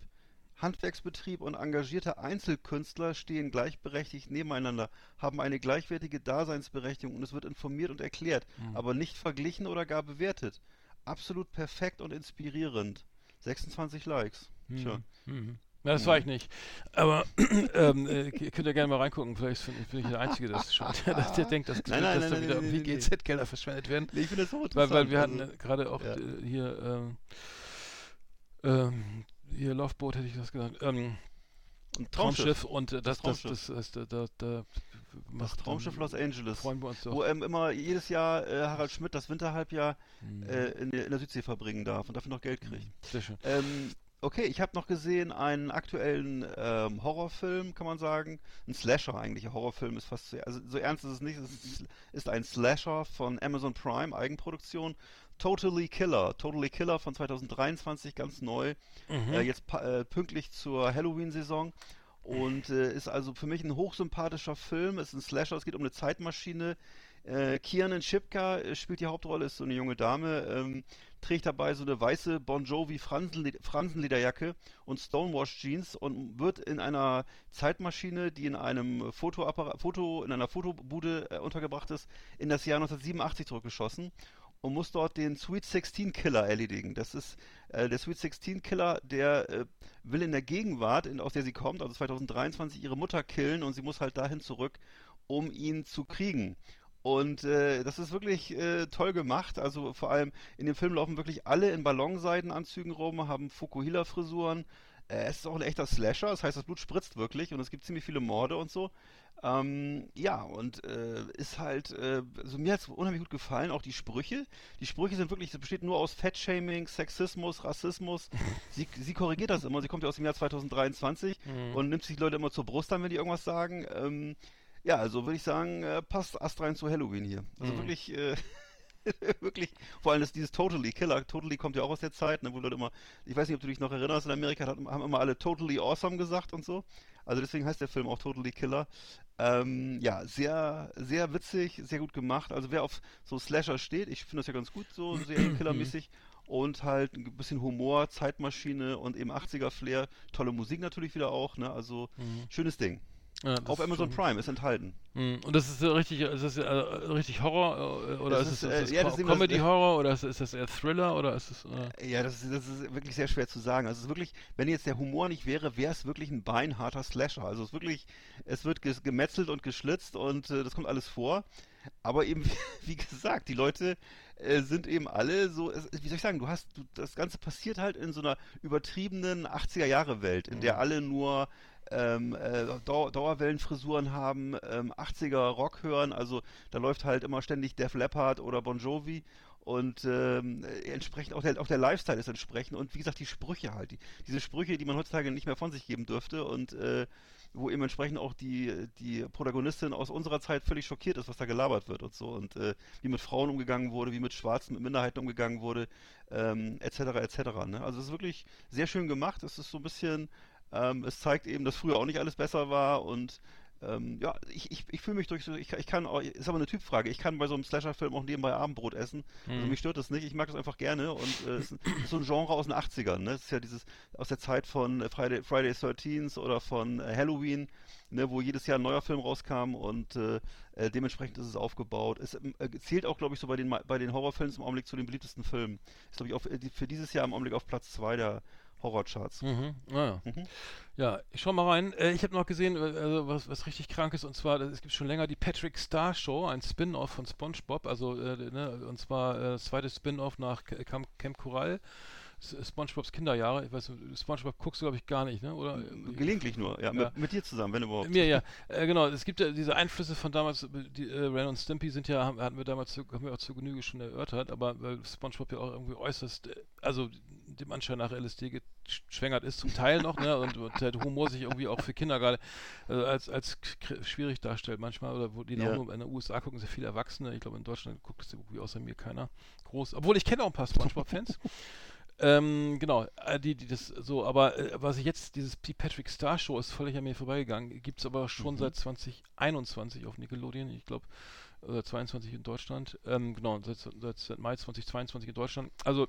Handwerksbetrieb und engagierte Einzelkünstler stehen gleichberechtigt nebeneinander, haben eine gleichwertige Daseinsberechtigung und es wird informiert und erklärt, Mhm. aber nicht verglichen oder gar bewertet. Absolut perfekt und inspirierend. 26 Likes. Tja. Mhm. Mhm. Ja, das war ich nicht. Aber [clears throat] ähm, äh, ihr könnt ja gerne mal reingucken. Vielleicht bin ich, der Einzige, der, [laughs] schon, der, der denkt, dass, Nein, nein, dass nein, da wieder nein. GZ-Gelder verschwendet werden. Nee, ich finde das so Weil, interessant. weil wir hatten also- gerade auch ja. hier, ähm, ähm, hier Loveboat hätte ich das gesagt, ähm, ein Traumschiff, und äh, das, Das das, das, das, da, da, da Das macht Traumschiff Los Angeles. freuen wir uns doch. Wo ähm, immer jedes Jahr äh, Harald Schmidt das Winterhalbjahr Mhm. äh, in, der- in der Südsee verbringen darf und dafür noch Geld kriegt. Sehr schön. Ähm, okay, ich habe noch gesehen einen aktuellen ähm, Horrorfilm, kann man sagen. Ein Slasher eigentlich. Ein Horrorfilm ist fast also so ernst ist es nicht. Es ist ein Slasher von Amazon Prime, Eigenproduktion. Totally Killer. Totally Killer von 2023, ganz neu. Mhm. Äh, jetzt äh, pünktlich zur Halloween-Saison. Und äh, ist also für mich ein hochsympathischer Film. Ist ein Slasher, es geht um eine Zeitmaschine. Äh, Kiernan Shipka äh, spielt die Hauptrolle, ist so eine junge Dame, ähm, trägt dabei so eine weiße Bon Jovi Fransenled Fransenlederjacke und Stonewash Jeans und wird in einer Zeitmaschine, die in einem Fotoapparat, Foto, in einer Fotobude äh, untergebracht ist, in das Jahr 1987 zurückgeschossen und muss dort den Sweet 16 Killer erledigen. Das ist äh, der Sweet 16 Killer, der äh, will in der Gegenwart, in, aus der sie kommt, also 2023, ihre Mutter killen und sie muss halt dahin zurück, um ihn zu kriegen. Und äh, das ist wirklich äh, toll gemacht. Also vor allem in dem Film laufen wirklich alle in Ballonseidenanzügen rum, haben Fukuhila-Frisuren. Äh, es ist auch ein echter Slasher, das heißt, das Blut spritzt wirklich und es gibt ziemlich viele Morde und so. Ähm, ja, und äh, ist halt, äh, also mir hat es unheimlich gut gefallen, auch die Sprüche. Die Sprüche sind wirklich, das besteht nur aus Fettshaming, Sexismus, Rassismus. [laughs] Sie, sie korrigiert das immer, sie kommt ja aus dem Jahr 2023 Mhm. und nimmt sich die Leute immer zur Brust an, wenn die irgendwas sagen. Ähm, ja, also würde ich sagen, äh, passt astrein zu Halloween hier. Also Mhm. wirklich, äh, [laughs] [laughs] wirklich, vor allem das, dieses Totally Killer, Totally kommt ja auch aus der Zeit, ne, wo Leute immer, ich weiß nicht, ob du dich noch erinnerst, in Amerika haben immer alle Totally Awesome gesagt und so. Also deswegen heißt der Film auch Totally Killer. Ähm, ja, sehr, sehr witzig, sehr gut gemacht. Also wer auf so Slasher steht, ich finde das ja ganz gut, so [clears throat] Serienkiller-mäßig. Und halt ein bisschen Humor, Zeitmaschine und eben 80er-Flair. Tolle Musik natürlich wieder auch, ne? Also Mhm. schönes Ding. Ja, Auf Amazon Prime ist enthalten. Mhm. Und das ist äh, richtig, ist das äh, richtig Horror äh, oder ist, es ist, ist, äh, es ja, Co- Comedy Horror oder ist, das eher Thriller oder ist es äh, Ja, das ist, das ist wirklich sehr schwer zu sagen. Also es ist wirklich, wenn jetzt der Humor nicht wäre, wäre es wirklich ein beinharter Slasher. Also es ist wirklich, es wird gemetzelt und geschlitzt und äh, das kommt alles vor. Aber eben, [laughs] wie gesagt, die Leute äh, sind eben alle so, es, wie soll ich sagen, du hast, du, das Ganze passiert halt in so einer übertriebenen 80er-Jahre-Welt, in der alle nur ähm, äh, Dau Dauerwellenfrisuren haben, ähm, 80er Rock hören, also da läuft halt immer ständig Def Leppard oder Bon Jovi und ähm, äh, entsprechend auch der, auch der Lifestyle ist entsprechend und wie gesagt die Sprüche halt, die, diese Sprüche, die man heutzutage nicht mehr von sich geben dürfte und äh, wo eben entsprechend auch die, die Protagonistin aus unserer Zeit völlig schockiert ist, was da gelabert wird und so und äh, wie mit Frauen umgegangen wurde, wie mit Schwarzen, mit Minderheiten umgegangen wurde, ähm, etc. etc. Ne? Also es ist wirklich sehr schön gemacht, es ist so ein bisschen, ähm, es zeigt eben, dass früher auch nicht alles besser war und ähm, ja, ich, ich, ich fühle mich durch so, ich, ich kann auch, ist aber eine Typfrage, ich kann bei so einem Slasher-Film auch nebenbei Abendbrot essen. Also Mhm. mich stört das nicht, ich mag das einfach gerne und äh, es ist, ist so ein Genre aus den 80ern, ne? Es ist ja dieses aus der Zeit von Friday, Friday 13th oder von äh, Halloween, ne, wo jedes Jahr ein neuer Film rauskam und äh, äh, dementsprechend ist es aufgebaut. Es ähm, äh, zählt auch, glaube ich, so bei den bei den Horrorfilms im Augenblick zu den beliebtesten Filmen. Ist, glaube ich, auf, äh, für dieses Jahr im Augenblick auf Platz 2 der Horrorcharts. Mhm. Naja. Mhm. Ja, ich schau mal rein. Äh, ich habe noch gesehen, äh, also was, was richtig krank ist, und zwar, das- es gibt schon länger die Patrick Star Show, ein Spin-off von SpongeBob, also, äh, ne, und zwar äh, das zweite Spin-off nach Camp, Camp Coral. SpongeBobs Kinderjahre. Ich weiß, SpongeBob guckst du, glaube ich, gar nicht, ne? Oder? Gelegentlich nur, ja, Ja. Mit, mit dir zusammen, wenn überhaupt. Mir, ja. Äh, genau, es gibt ja diese Einflüsse von damals, die äh, Ren und Stimpy sind ja, haben, hatten wir damals zu, haben wir auch zu Genüge schon erörtert, aber weil SpongeBob ja auch irgendwie äußerst, äh, also dem Anschein nach LSD geschwängert ist, zum Teil noch, ne, und, und der Humor sich irgendwie auch für Kinder gerade äh, als, als schwierig darstellt manchmal, oder wo die Ja. auch nur in den USA gucken, sehr viele Erwachsene, ich glaube in Deutschland guckt es irgendwie außer mir keiner groß, obwohl ich kenne auch ein paar SpongeBob-Fans. Ähm, genau, äh, die, die das so, aber äh, was ich jetzt, dieses die Patrick Star Show ist völlig an mir vorbeigegangen, gibt es aber schon Mhm. seit 2021 auf Nickelodeon, ich glaube, oder 22 in Deutschland, ähm, genau, seit, seit, seit Mai 2022 in Deutschland. Also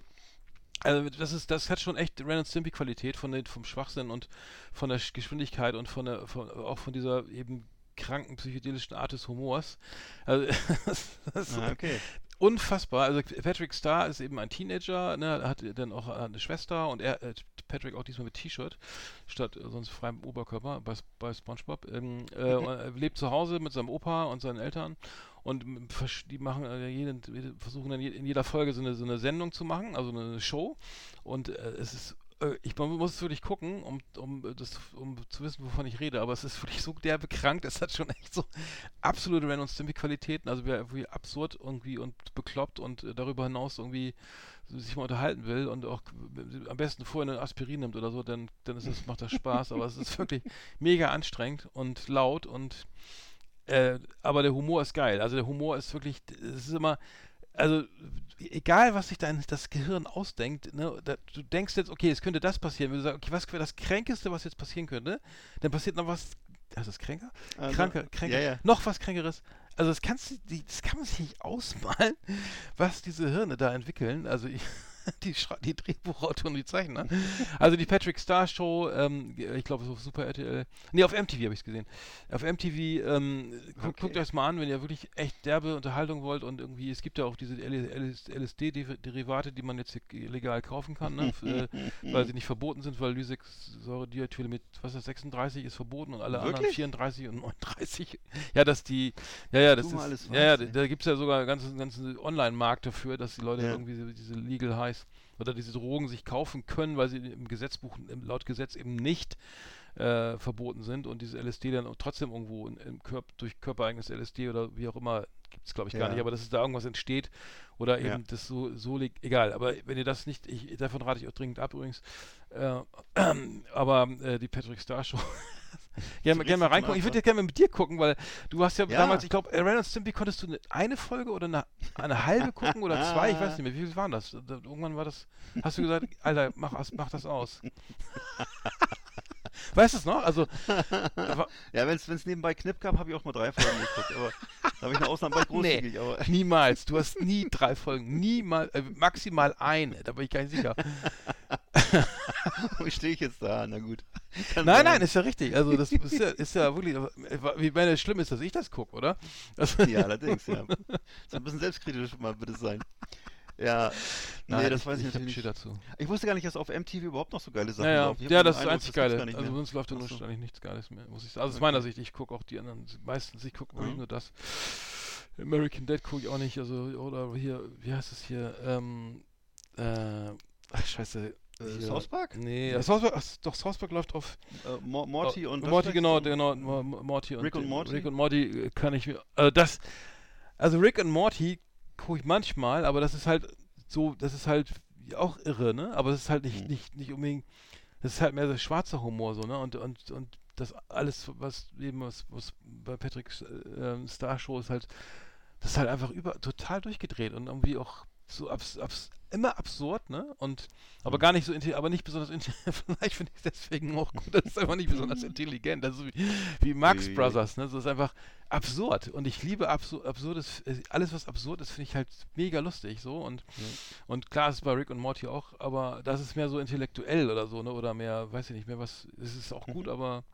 Also das ist, das hat schon echt Ren Stimpy Qualität von den, vom Schwachsinn und von der Geschwindigkeit und von der, von, auch von dieser eben kranken psychedelischen Art des Humors. Also, [laughs] das, Ah, okay. Unfassbar. Also Patrick Starr ist eben ein Teenager, ne, hat dann auch eine Schwester und er, äh, Patrick auch diesmal mit T-Shirt statt äh, sonst freiem Oberkörper bei, bei SpongeBob. Ähm, äh, er lebt zu Hause mit seinem Opa und seinen Eltern und die machen äh, jeden, jede- versuchen dann in jeder Folge so eine, so eine Sendung zu machen, also eine Show. Und äh, es ist ich man muss es wirklich gucken, um, um, äh, das, um zu wissen, wovon ich rede, aber es ist wirklich so derbe krank, [laughs] es hat schon echt so absolute Ren und Stimpy Qualitäten, also irgendwie absurd irgendwie und bekloppt und äh, darüber hinaus irgendwie sich mal unterhalten will und auch äh, am besten vorher eine Aspirin nimmt oder so, dann, dann ist das, macht das Spaß, aber es ist wirklich mega anstrengend und laut und äh, aber der Humor ist geil. Also der Humor ist wirklich, es ist immer, also egal was sich dein das Gehirn ausdenkt, ne, da, du denkst jetzt, okay, es könnte das passieren, wenn du sagst, okay, was wäre das Kränkeste, was jetzt passieren könnte, dann passiert noch was, ist das kränker? Also, Kranker, kränker, Ja, ja. noch was kränkeres. Also das kannst du, die, das kann man sich nicht ausmalen, [laughs] was diese Hirne da entwickeln. Also ich, [laughs] die, Schra- die Drehbuchautoren, die Zeichner. Also die Patrick Star Show, ähm, ich glaube auf Super RTL, nee, auf MTV habe ich es gesehen. Auf MTV, ähm, gu Okay. guckt euch das mal an, wenn ihr wirklich echt derbe Unterhaltung wollt und irgendwie, es gibt ja auch diese LSD-Derivate, die man jetzt hier legal kaufen kann, ne? Äh, weil sie nicht verboten sind, weil Lysex-Säurediethyl mit, was ist das, 36 ist verboten und alle anderen Wirklich? 34 und 39. Ja, dass die, ja, ja, das ist, ja, ja, da gibt es ja sogar einen ganzen, Online-Markt dafür, dass die Leute Ja. irgendwie diese, Legal Highs oder diese Drogen sich kaufen können, weil sie im Gesetzbuch, laut Gesetz eben nicht äh, verboten sind und diese LSD dann trotzdem irgendwo in, im Körper, durch körpereigenes LSD oder wie auch immer, gibt es glaube ich gar Ja. nicht, aber dass es da irgendwas entsteht oder eben Ja. das so, so liegt, egal, aber wenn ihr das nicht, ich, davon rate ich auch dringend ab übrigens, äh, [clears throat] aber äh, die Patrick Star Show, [laughs] [laughs] gerne, mal- gerne mal reingucken, ich würde ja gerne mal mit dir gucken, weil du hast ja, Ja. damals, ich glaube, Ren und Stimpy konntest du eine, eine Folge oder eine, eine halbe [laughs] gucken oder zwei, ich weiß nicht mehr, wie viel waren das? Da, irgendwann war das, hast du gesagt, [laughs] Alter, mach, mach das aus. Weißt du es noch? Also, [laughs] Ja, wenn es nebenbei Knipp gab, habe ich auch mal drei Folgen geguckt. Aber da habe ich eine Ausnahme bei großzügig. Aber niemals. Du hast nie drei Folgen. Niemals. Äh, maximal eine. Da bin ich gar nicht sicher. [laughs] wie stehe ich jetzt da? Na gut. Kann Nein, sein. nein, ist ja richtig. Also, das [laughs] ist ja, ist ja wirklich. äh, Wie meine, schlimm ist, dass ich das gucke, oder? Also, Ja, allerdings, ja. So ein bisschen selbstkritisch mal bitte sein. Ja, nee, das weiß ich, ich natürlich dazu. Ich wusste gar nicht, dass auf MTV überhaupt noch so geile Sachen Ja, ja, laufen. Ja das ist das einzig Geile. Also, sonst läuft da nur eigentlich nichts Geiles mehr, muss ich sagen. Also, aus Okay. meiner Sicht, ich gucke auch die anderen. Meistens, ich gucke Mhm. nur das. American Dead gucke ich auch nicht. Also, oder hier, wie heißt es hier? Ähm, äh, ach, scheiße. Äh, hier- South Park? Nee, Nee. South Park, ach, doch, South Park läuft auf Äh, Mo- Morty und Morty, genau, und- genau, Mo- Mo- Morty und Rick und äh, Morty? Rick und Morty äh, kann ich mir. Also das, also Rick und Morty gucke ich manchmal, aber das ist halt so, das ist halt auch irre, ne? Aber das ist halt nicht, Mhm. nicht, nicht unbedingt, das ist halt mehr so schwarzer Humor, so, ne? Und, und, und das alles, was eben was, was bei Patrick äh, Star Show ist halt, das ist halt einfach über total durchgedreht und irgendwie auch so abs, abs, immer absurd, ne? Und aber Mhm. gar nicht so intelligent, aber nicht besonders intelligent. [laughs] Vielleicht finde ich es deswegen auch gut. Das ist einfach nicht besonders intelligent. Das ist wie, wie Marx Ui. Brothers, ne? Das ist einfach absurd. Und ich liebe absur absurdes, äh, alles was absurd ist, finde ich halt mega lustig so. Und, Ja. und klar ist es bei Rick und Morty auch, aber das ist mehr so intellektuell oder so, ne? Oder mehr, weiß ich nicht, mehr was. Es ist auch gut, Mhm. aber.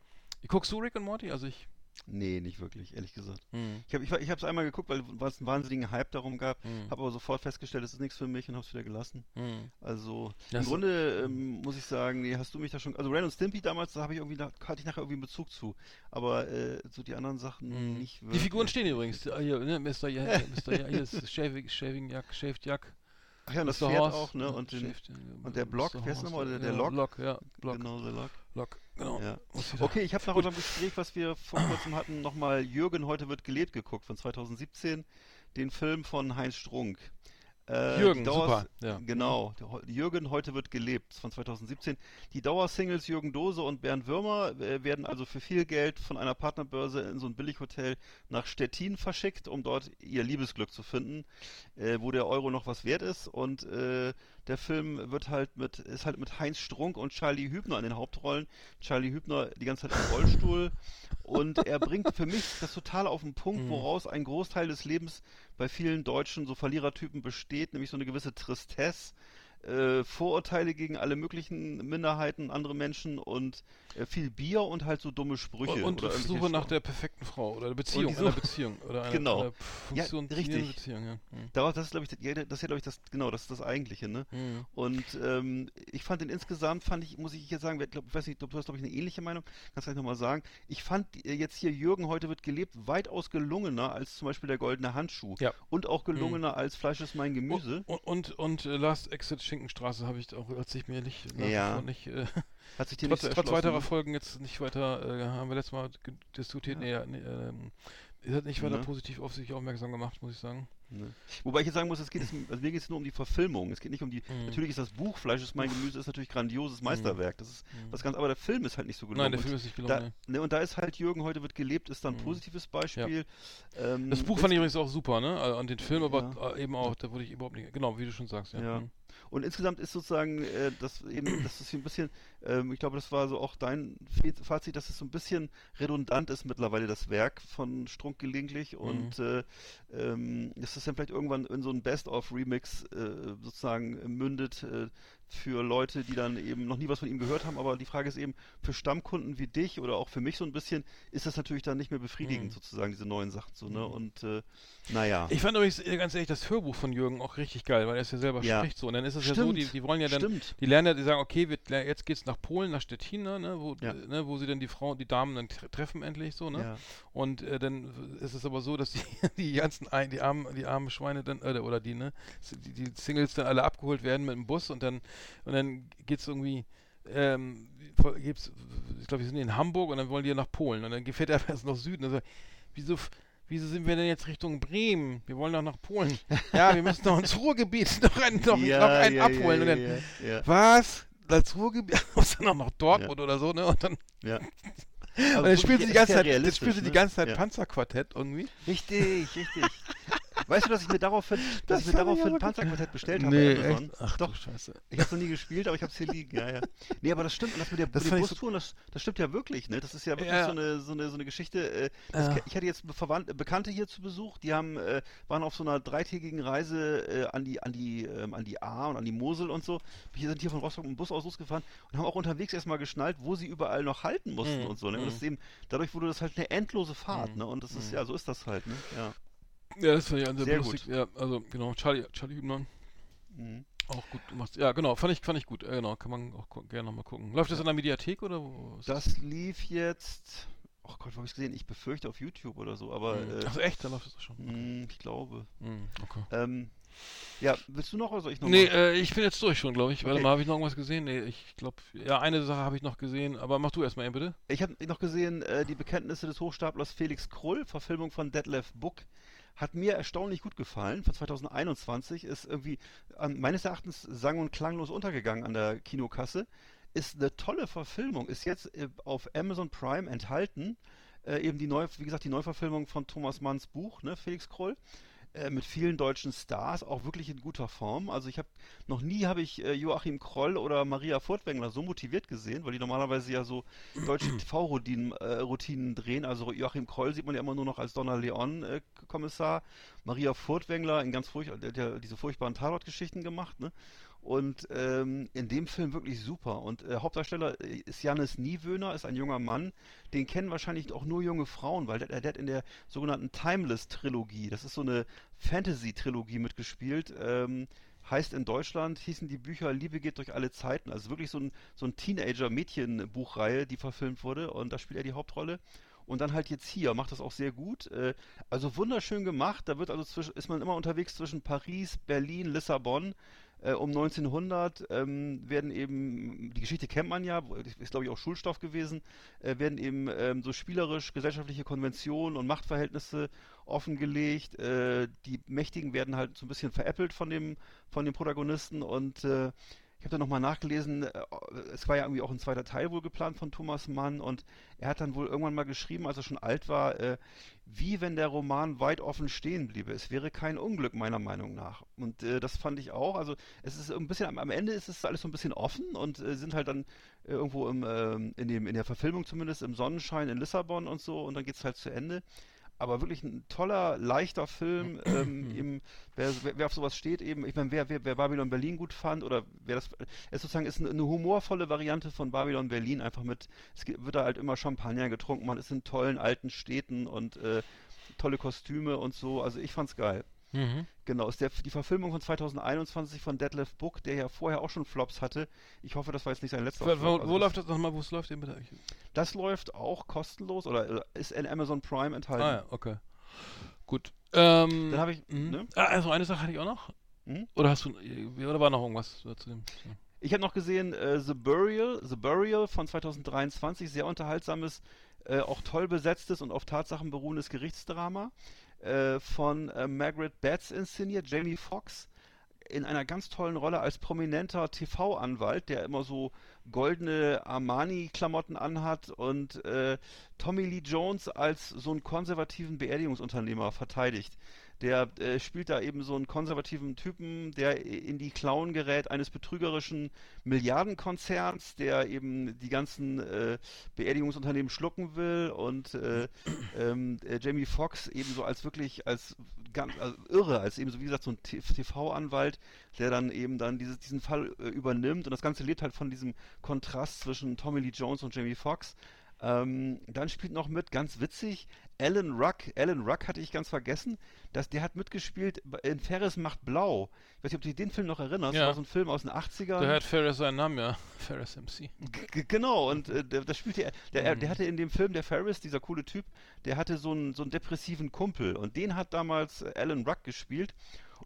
Guckst du Rick und Morty? Also ich. Nee, nicht wirklich, ehrlich gesagt. Hm, Ich habe ich, ich es einmal geguckt, weil es einen wahnsinnigen Hype darum gab. hm, Habe aber sofort festgestellt, das ist nichts für mich und habe es wieder gelassen. hm. Also Das- im Grunde ähm, muss ich sagen, nee, hast du mich da schon. Also Ren und Stimpy damals, da habe ich irgendwie da hatte ich nachher irgendwie einen Bezug zu. Aber äh, so die anderen Sachen Hm. nicht Die wirklich. Figuren stehen übrigens. Ah, Hier, ne? Mr. Ja, [laughs] Mr. Ja, hier ist Shaving, Shaving Jack, Shaved Jack. Ach ja, und das. Pferd Horse, auch, ne? Und, den, äh, und der Block, heißt Horse, nochmal, der- der Lock? Lock, ja, Block, genau, The Lock. Lock, genau. Ja. Okay, ich habe nach unserem Gespräch, was wir vor kurzem hatten, nochmal Jürgen heute wird gelebt geguckt von 2017, den Film von Heinz Strunk. Äh, Jürgen, Dauer- super, ja. Genau, Jürgen heute wird gelebt von 2017. Die Dauersingles Jürgen Dose und Bernd Würmer äh, werden also für viel Geld von einer Partnerbörse in so ein Billighotel nach Stettin verschickt, um dort ihr Liebesglück zu finden, äh, wo der Euro noch was wert ist. Und äh, der Film wird halt mit, ist halt mit Heinz Strunk und Charlie Hübner in den Hauptrollen. Charlie Hübner die ganze Zeit im [laughs] Rollstuhl. und er bringt für mich das total auf den Punkt, Mhm. woraus ein Großteil des Lebens bei vielen Deutschen so Verlierertypen besteht, nämlich so eine gewisse Tristesse. Äh, Vorurteile gegen alle möglichen Minderheiten, andere Menschen und äh, viel Bier und halt so dumme Sprüche. Und, und Suche nach der perfekten Frau oder Beziehung, die einer Beziehung oder einer, Genau. einer Ja, funktionierenden richtig. Beziehung, ja. Mhm. Das ist, glaube ich, das, das ist ja, glaube ich, das, genau, das ist das Eigentliche, ne? Mhm. Und ähm, ich fand den insgesamt, fand ich, muss ich jetzt sagen, ich, glaub, ich weiß nicht, du hast, glaube ich, eine ähnliche Meinung, kannst du gleich nochmal sagen. Ich fand äh, jetzt hier Jürgen heute wird gelebt weitaus gelungener als zum Beispiel der goldene Handschuh. Ja. Und auch gelungener als Fleisch ist mein Gemüse. Und, und, und äh, Last Exit Schinkenstraße habe ich auch, als ich mir nicht, Ja. nicht äh, Hat sich dir trotz, nicht trotz weiterer? Folgen jetzt nicht weiter, äh, haben wir letztes Mal diskutiert, Ja. nee, es hat nicht weiter Ne? positiv auf sich aufmerksam gemacht, muss ich sagen. Ne? Wobei ich jetzt sagen muss, es geht jetzt, also mir geht es nur um die Verfilmung. Es geht nicht um die. Mhm. Natürlich ist das Buch Fleisch ist mein Gemüse ist natürlich grandioses Meisterwerk. Das ist Mhm. was ganz. Aber der Film ist halt nicht so gelungen. Nein, der Film ist nicht da, gelungen. ne, und da ist halt Jürgen heute wird gelebt, ist dann ein Mhm. positives Beispiel. Ähm, Das Buch fand ich übrigens auch super, ne? Also, Und den Film aber Ja. äh, eben auch, da wurde ich überhaupt nicht, genau, wie du schon sagst, ja. Ja. Und insgesamt ist sozusagen äh, das eben, das ist ein bisschen, ähm, ich glaube, das war so auch dein Fazit, dass es so ein bisschen redundant ist mittlerweile das Werk von Strunk gelegentlich Mhm. und äh, ähm, dass das dann vielleicht irgendwann in so ein Best-of-Remix äh, sozusagen mündet äh, für Leute, die dann eben noch nie was von ihm gehört haben. Aber die Frage ist eben, für Stammkunden wie dich oder auch für mich so ein bisschen, ist das natürlich dann nicht mehr befriedigend Mhm. sozusagen, diese neuen Sachen so, ne? Mhm. Und äh, naja. Ich fand übrigens äh, ganz ehrlich das Hörbuch von Jürgen auch richtig geil, weil er es ja selber Ja. spricht so. Und dann ist es ja so, die, die wollen ja dann, Stimmt. die lernen ja, die sagen, okay, wir, jetzt geht's nach Polen, nach Stettin, ne, wo, Ja. ne, wo sie dann die Frauen, die Damen dann tre- treffen endlich so, ne? Ja. Und äh, dann ist es aber so, dass die, [laughs] die ganzen, die armen, die armen Schweine dann, äh, oder die, ne, die, die Singles dann alle abgeholt werden mit dem Bus und dann, und dann geht's irgendwie, ähm, gibt's, ich glaube, wir sind in Hamburg und dann wollen die ja nach Polen und dann fährt er [laughs] erst nach Süden. Also, wieso, wieso sind wir denn jetzt Richtung Bremen? Wir wollen doch nach Polen. Ja, wir müssen noch ins Ruhrgebiet [laughs] noch einen, noch, noch einen abholen. und dann, Ja, ja, was? Das Ruhrgebiet? [laughs] Muss dann noch nach Dortmund oder so, ne? Und dann, ja. und Aber dann spielen sie die ganze Zeit, die ne? ganze Zeit Ja. Panzerquartett irgendwie. Richtig, richtig. Weißt du, dass ich mir daraufhin, [laughs] dass Das ich mir daraufhin ein Panzerquartett bestellt habe? Amazon? Ach Doch, Scheiße. ich habe es noch nie gespielt, aber ich habe es hier liegen. Ja, ja. Nee, aber das stimmt. Und das mit der Das mit Bustouren, das, das stimmt ja wirklich. Ne? Das ist ja wirklich Ja. so, eine, so, eine, so eine Geschichte. Äh, das, Ja. Ich hatte jetzt Verwandte, Bekannte hier zu Besuch, die haben, äh, waren auf so einer dreitägigen Reise äh, an, die, an, die, ähm, an die A und an die Mosel und so. Wir sind hier von Rostock mit dem Bus aus losgefahren und haben auch unterwegs erstmal geschnallt, wo sie überall noch halten mussten Mhm. und so. Ne? Und das Mhm. eben, dadurch wurde das halt eine endlose Fahrt. Mhm. Ne? Und das ist, Mhm. ja, so ist das halt. Ne? Ja. Ja, das fand ich sehr, Sehr lustig. Ja, also genau, Charlie, Charlie Hübner. Mhm. Auch gut gemacht. Ja, genau, fand ich, fand ich gut. Äh, genau, kann man auch gerne nochmal gucken. Läuft das in der Mediathek oder wo? ist Das lief jetzt. Oh Gott, wo habe ich gesehen? Ich befürchte auf YouTube oder so, aber Mhm. äh, Achso, echt? Da läuft das doch schon. mh, ich glaube. Mhm, okay. Ähm, ja, willst du noch oder soll ich noch Nee, äh, ich bin jetzt durch schon, glaube ich. Warte Okay. mal, habe ich noch irgendwas gesehen? Nee, ich glaube, ja, eine Sache habe ich noch gesehen, aber mach du erstmal eben bitte. Ich habe noch gesehen, äh, die Bekenntnisse des Hochstaplers Felix Krull, Verfilmung von Detlef Book. Hat mir erstaunlich gut gefallen. Von 2021 ist irgendwie ähm, meines Erachtens sang- und klanglos untergegangen an der Kinokasse. Ist eine tolle Verfilmung. Ist jetzt äh, auf Amazon Prime enthalten. Äh, eben die neu, wie gesagt, die Neuverfilmung von Thomas Manns Buch, ne, Felix Krull. Äh, mit vielen deutschen Stars, auch wirklich in guter Form. Also ich habe noch nie habe ich äh, Joachim Kroll oder Maria Furtwängler so motiviert gesehen, weil die normalerweise ja so deutsche [clears throat] TV-Routinen äh, Routinen drehen. Also Joachim Kroll sieht man ja immer nur noch als Donner Leon äh, Kommissar. Maria Furtwängler in ganz furcht, der hat ja diese furchtbaren Tatort-Geschichten gemacht, ne? Und ähm, in dem Film wirklich super. Und äh, Hauptdarsteller äh, ist Janis Niewöhner, ist ein junger Mann. Den kennen wahrscheinlich auch nur junge Frauen, weil der, der hat in der sogenannten Timeless-Trilogie, das ist so eine Fantasy-Trilogie mitgespielt, ähm, heißt in Deutschland, hießen die Bücher Liebe geht durch alle Zeiten. Also wirklich so ein, so ein Teenager-Mädchen-Buchreihe, die verfilmt wurde. Und da spielt er die Hauptrolle. Und dann halt jetzt hier, macht das auch sehr gut. Äh, also wunderschön gemacht. Da wird also zwischen, ist man immer unterwegs zwischen Paris, Berlin, Lissabon. Äh, um 1900 ähm, werden eben, die Geschichte kennt man ja, ist glaube ich auch Schulstoff gewesen, äh, werden eben ähm, so spielerisch gesellschaftliche Konventionen und Machtverhältnisse offengelegt. Äh, die Mächtigen werden halt so ein bisschen veräppelt von dem, von dem Protagonisten und äh, ich habe da nochmal nachgelesen, äh, es war ja irgendwie auch ein zweiter Teil wohl geplant von Thomas Mann und er hat dann wohl irgendwann mal geschrieben, als er schon alt war, äh, wie wenn der Roman weit offen stehen bliebe. Es wäre kein Unglück meiner Meinung nach. Und äh, das fand ich auch. Also es ist ein bisschen, am, Ende ist es alles so ein bisschen offen und sind halt dann irgendwo im, ähm, in, dem, in der Verfilmung zumindest im Sonnenschein in Lissabon und so und dann geht es halt zu Ende. Aber wirklich ein toller, leichter Film. ähm, [clears throat] eben, wer, wer, auf sowas steht, eben, ich meine, wer, wer, wer Babylon Berlin gut fand oder wer das, es sozusagen ist eine, eine humorvolle Variante von Babylon Berlin, einfach mit, es wird da halt immer Champagner getrunken, man ist in tollen alten Städten und äh, tolle Kostüme und so, also ich fand's geil. Mhm. Genau, ist der, die Verfilmung von 2021 von Detlef Book, der ja vorher auch schon Flops hatte. Ich hoffe, das war jetzt nicht sein letzter Wo, Flop. wo, Also wo das, läuft das nochmal? Wo läuft eben bitte? das läuft auch kostenlos oder äh, ist in Amazon Prime enthalten. Ah ja, okay. Gut. Ähm, Dann habe ich, mhm. ne? ah, also eine Sache hatte ich auch noch. Mhm. Oder hast du, oder war noch irgendwas zu dem? Ich habe noch gesehen äh, The Burial, The Burial von 2023, sehr unterhaltsames, äh, auch toll besetztes und auf Tatsachen beruhendes Gerichtsdrama äh, von äh, Margaret Batts inszeniert, Jamie Foxx in einer ganz tollen Rolle als prominenter TV-Anwalt, der immer so goldene Armani-Klamotten anhat und äh, Tommy Lee Jones als so einen konservativen Beerdigungsunternehmer verteidigt. Der äh, spielt da eben so einen konservativen Typen, der in die Klauen gerät eines betrügerischen Milliardenkonzerns, der eben die ganzen äh, Beerdigungsunternehmen schlucken will und äh, ähm, äh, Jamie Foxx eben so als wirklich als ganz also irre, als eben so wie gesagt so ein TV-Anwalt, der dann eben dann dieses, diesen Fall äh, übernimmt und das Ganze lebt halt von diesem Kontrast zwischen Tommy Lee Jones und Jamie Foxx. Ähm, dann spielt noch mit, ganz witzig, Alan Ruck. Alan Ruck hatte ich ganz vergessen. dass der hat mitgespielt in Ferris macht Blau. Ich weiß nicht, ob du dich den Film noch erinnerst. Ja. Das war so ein Film aus den 80ern. Da hat Ferris seinen Namen, ja. [laughs] Ferris MC. G genau, und äh, das spielte er, der, er- Mhm. der hatte in dem Film, der Ferris, dieser coole Typ, der hatte so einen, so einen depressiven Kumpel und den hat damals Alan Ruck gespielt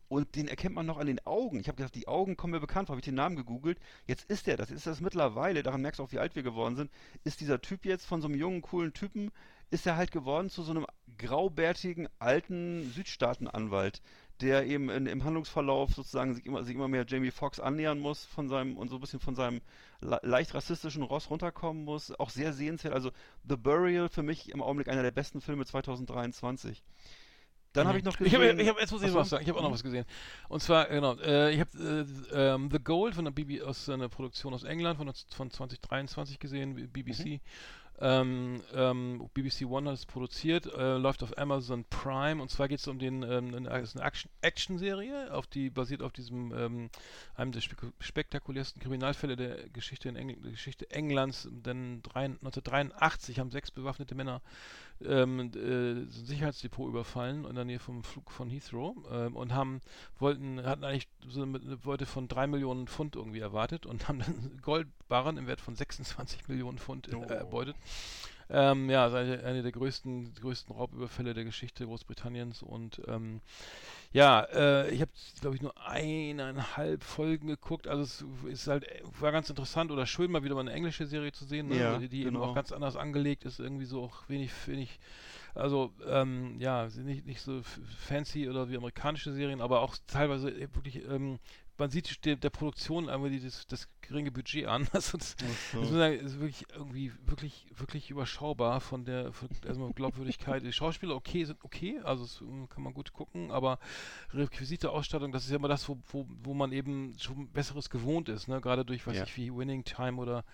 und den erkennt man noch an den Augen. Ich habe gedacht, die Augen kommen mir bekannt vor, habe ich den Namen gegoogelt. Jetzt ist der, das ist das mittlerweile, daran merkst du auch, wie alt wir geworden sind, ist dieser Typ jetzt von so einem jungen, coolen Typen, ist er halt geworden zu so einem graubärtigen, alten Südstaatenanwalt, der eben in, im Handlungsverlauf sozusagen sich immer, sich immer mehr Jamie Foxx annähern muss von seinem und so ein bisschen von seinem le leicht rassistischen Ross runterkommen muss. Auch sehr sehenswert. Also The Burial für mich im Augenblick einer der besten Filme 2023. Dann habe ich noch [laughs] Ich gesehen. habe, ich hab, jetzt muss ich Achso. was sagen. Ich habe auch noch was gesehen. Und zwar, genau, äh, ich habe äh, ähm, The Gold von der BB aus einer Produktion aus England von, von 2023 gesehen, BBC. Ähm, ähm, BBC One hat es produziert, äh, läuft auf Amazon Prime und zwar geht es um den, ähm, eine, eine Action- Action-Serie, auf die basiert auf diesem ähm, einem der spek spektakulärsten Kriminalfälle der Geschichte in Engl Geschichte Englands, denn drei, 1983 haben sechs bewaffnete Männer ähm, äh, ein Sicherheitsdepot überfallen in der Nähe vom Flug von Heathrow ähm, und haben wollten hatten eigentlich so eine, Beute von drei Millionen Pfund irgendwie erwartet und [laughs] haben dann Goldbarren im Wert von 26 Millionen Pfund äh, Oh. Ähm, ja, also eine, eine der größten, größten Raubüberfälle der Geschichte Großbritanniens und ähm, ja, äh, ich habe, glaube ich, nur eineinhalb Folgen geguckt. Also es ist halt, war ganz interessant oder schön, mal wieder mal eine englische Serie zu sehen, ne? Ja, die, die eben genau. auch ganz anders angelegt ist, irgendwie so auch wenig, wenig, also ähm, ja, sind nicht, nicht so fancy oder wie amerikanische Serien, aber auch teilweise äh, wirklich, ähm, man sieht der, der Produktion irgendwie das, das geringe Budget an. [laughs] Also das, das ich sagen, ist wirklich irgendwie wirklich wirklich überschaubar von der von, erstmal Glaubwürdigkeit. Die Schauspieler okay sind okay, also das ähm, kann man gut gucken, aber Requisite Ausstattung, das ist ja immer das, wo, wo, wo man eben schon besseres gewohnt ist, ne? Gerade durch weiß Ja. ich wie Winning Time oder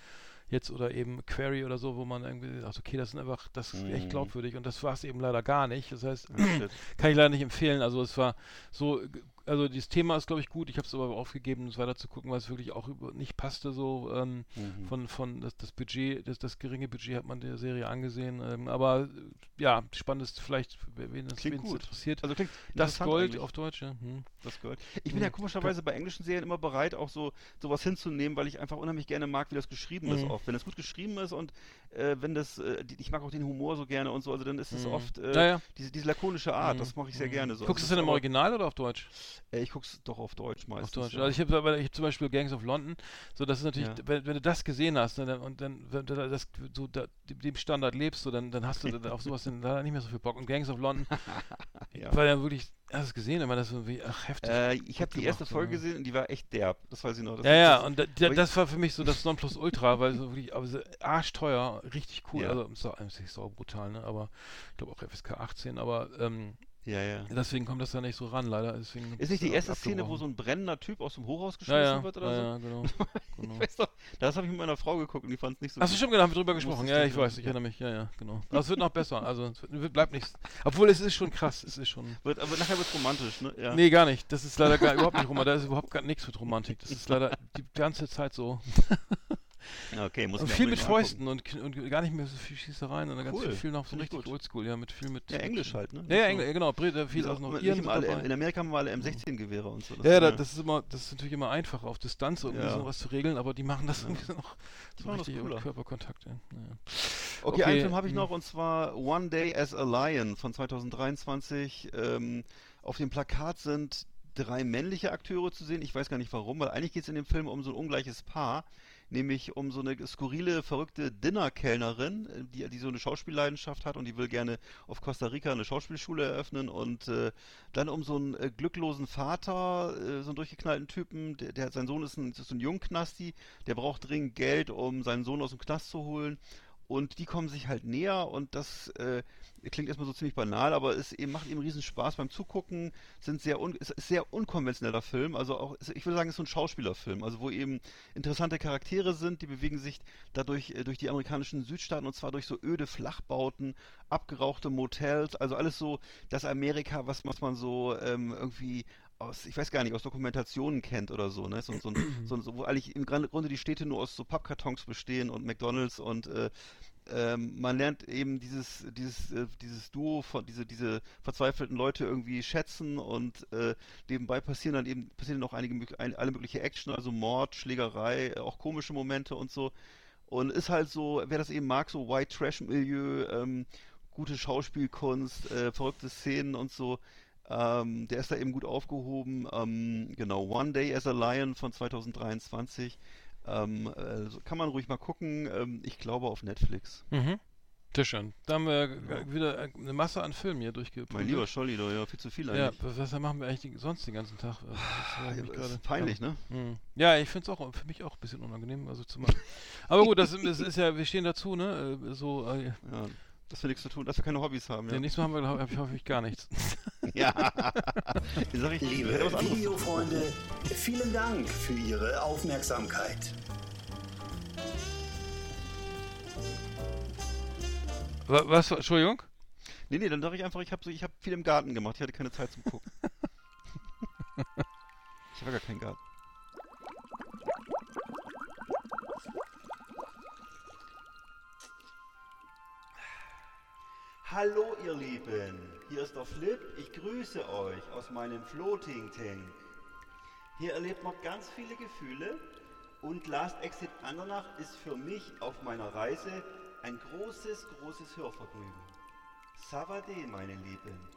jetzt oder eben Query oder so, wo man irgendwie sagt, okay, das sind einfach, das ist echt Mhm. glaubwürdig und das war es eben leider gar nicht. Das heißt, [clears throat] kann ich leider nicht empfehlen. Also es war so, also dieses Thema ist glaube ich gut. Ich habe es aber aufgegeben, es weiter zu gucken, weil es wirklich auch über, nicht passte so ähm, Mhm. von von das, das Budget, das, das geringe Budget hat man der Serie angesehen. Ähm, aber äh, ja, spannend ist vielleicht, wen das Klingt gut. interessiert. Also klingt das Gold eigentlich. auf Deutsch, ja. Hm. Das Gold. Ich bin ja Mhm. komischerweise bei englischen Serien immer bereit, auch so sowas hinzunehmen, weil ich einfach unheimlich gerne mag, wie das geschrieben ist Mhm. oft. Wenn es gut geschrieben ist und äh, wenn das, äh, ich mag auch den Humor so gerne und so, also dann ist es Mhm. oft äh, Ja, ja. Diese, diese lakonische Art, Mhm. das mache ich sehr Mhm. gerne so. Guckst du es Also denn im Original oder auf Deutsch? Ich guck's doch auf Deutsch meistens. Auf Deutsch. ja. Also ich habe aber hab zum Beispiel Gangs of London, so das ist natürlich, Ja. wenn, wenn du das gesehen hast ne, dann, und dann wenn du da- das so da, dem- Standard lebst, so, dann, dann hast du [laughs] auf sowas dann leider nicht mehr so viel Bock. Und Gangs of London [laughs] ja. war ja wirklich, hast du es gesehen, immer das so wie, ach heftig. Äh, ich habe die erste Folge gesehen und die war echt derb. Das weiß ich noch. Ja, ja, und da, da, aber das war für mich so das Nonplusultra, weil so wirklich, aber so arschteuer, richtig cool, also so, ist so brutal, ne, aber ich glaube auch FSK 18, aber ähm, Ja, ja. Deswegen kommt das da nicht so ran, leider. Deswegen Ist nicht die erste Szene, wo so ein brennender Typ aus dem Hochhaus ja, geschmissen ja, wird oder ja, so? ja, genau. [laughs] genau. Weiß doch, das habe ich mit meiner Frau geguckt und die fand es nicht so Hast du schon genau, haben wir drüber gesprochen? Ja, ich weiß, ich erinnere mich. Ja, ja, genau. Aber es wird noch besser. Also es wird, bleibt nichts. Obwohl es ist schon krass. Es ist schon. Wird, aber nachher wird romantisch, ne? Ja. Nee, gar nicht. Das ist leider gar, überhaupt nicht romantisch. Da ist überhaupt gar nichts mit Romantik. Das ist leider die ganze Zeit so. [laughs] Okay, muss Und ich viel mit Fäusten und, und gar nicht mehr so viel Schießereien, sondern ganz Cool. viel, viel noch so Finde ich richtig oldschool. Ja, mit viel mit. Ja, Englisch halt, ne? Ja, ja. Englisch, genau. Bre- da viel auch noch Iren alle, in Amerika haben wir alle M16-Gewehre und so. Das Ja, da, das ist immer, das ist natürlich immer einfach auf Distanz und Ja. sowas zu regeln, aber die machen das irgendwie noch so machen richtig über Körperkontakt. Ja. Naja. Okay, einen Okay, Film habe ich hm. noch und zwar One Day as a Lion von 2023. Ähm, auf dem Plakat sind drei männliche Akteure zu sehen. Ich weiß gar nicht warum, weil eigentlich geht es in dem Film um so ein ungleiches Paar, nämlich um so eine skurrile, verrückte Dinnerkellnerin, die, die so eine Schauspielleidenschaft hat und die will gerne auf Costa Rica eine Schauspielschule eröffnen und äh, dann um so einen äh, glücklosen Vater, äh, so einen durchgeknallten Typen, der, der hat, sein Sohn ist, ein, ist ein Jungknasti, der braucht dringend Geld, um seinen Sohn aus dem Knast zu holen und die kommen sich halt näher und das äh, klingt erstmal so ziemlich banal, aber es eben, macht eben riesen Spaß beim Zugucken, sind sehr un, es ist sehr unkonventioneller Film, also auch, ich würde sagen, es ist so ein Schauspielerfilm, also wo eben interessante Charaktere sind, die bewegen sich dadurch äh, durch die amerikanischen Südstaaten und zwar durch so öde Flachbauten, abgerauchte Motels, also alles so das Amerika, was, was man so ähm, irgendwie aus, ich weiß gar nicht, aus Dokumentationen kennt oder so, ne? So, so, so, so, wo eigentlich im Grunde die Städte nur aus so Pappkartons bestehen und McDonalds und äh, ähm, man lernt eben dieses, dieses, äh, dieses Duo von diese, diese verzweifelten Leute irgendwie schätzen und äh, nebenbei passieren dann eben passieren noch einige ein, alle mögliche Action, also Mord, Schlägerei, äh, auch komische Momente und so. Und ist halt so, wer das eben mag, so White Trash Milieu, ähm, gute Schauspielkunst, äh, verrückte Szenen und so. Ähm, der ist da eben gut aufgehoben. Ähm, genau, One Day as a Lion von 2023. Ähm, äh, so kann man ruhig mal gucken. Ähm, ich glaube auf Netflix. Mhm. Sehr schön. Da haben wir Ja. äh, wieder äh, eine Masse an Filmen hier durchgeprüft. Mein lieber Scholli, da ja viel zu viel Ja, eigentlich. was was machen wir eigentlich sonst den ganzen Tag? Also, das Ja, gerade- ist peinlich, ne? Hm. Ja, ich finde es auch für mich auch ein bisschen unangenehm, also zu machen. Aber gut, das, das ist ja, wir stehen dazu, ne? äh, So, äh, Ja, dass wir nichts zu tun, dass wir keine Hobbys haben. ja. Ja, nächstes Mal haben wir, glaube ich, häufig gar nichts. [laughs] ja. Jetzt sag ich, Liebe. Videofreunde, vielen Dank für Ihre Aufmerksamkeit. Wa- Was? Entschuldigung? Nee, nee, dann sag ich einfach, ich habe so, ich hab viel im Garten gemacht. Ich hatte keine Zeit zum Gucken. [laughs] ich habe gar keinen Garten. Hallo ihr Lieben, hier ist der Flip. Ich grüße euch aus meinem Floating Tank. Hier erlebt man ganz viele Gefühle und Last Exit Andernach ist für mich auf meiner Reise ein großes, großes Hörvergnügen. Savade, meine Lieben.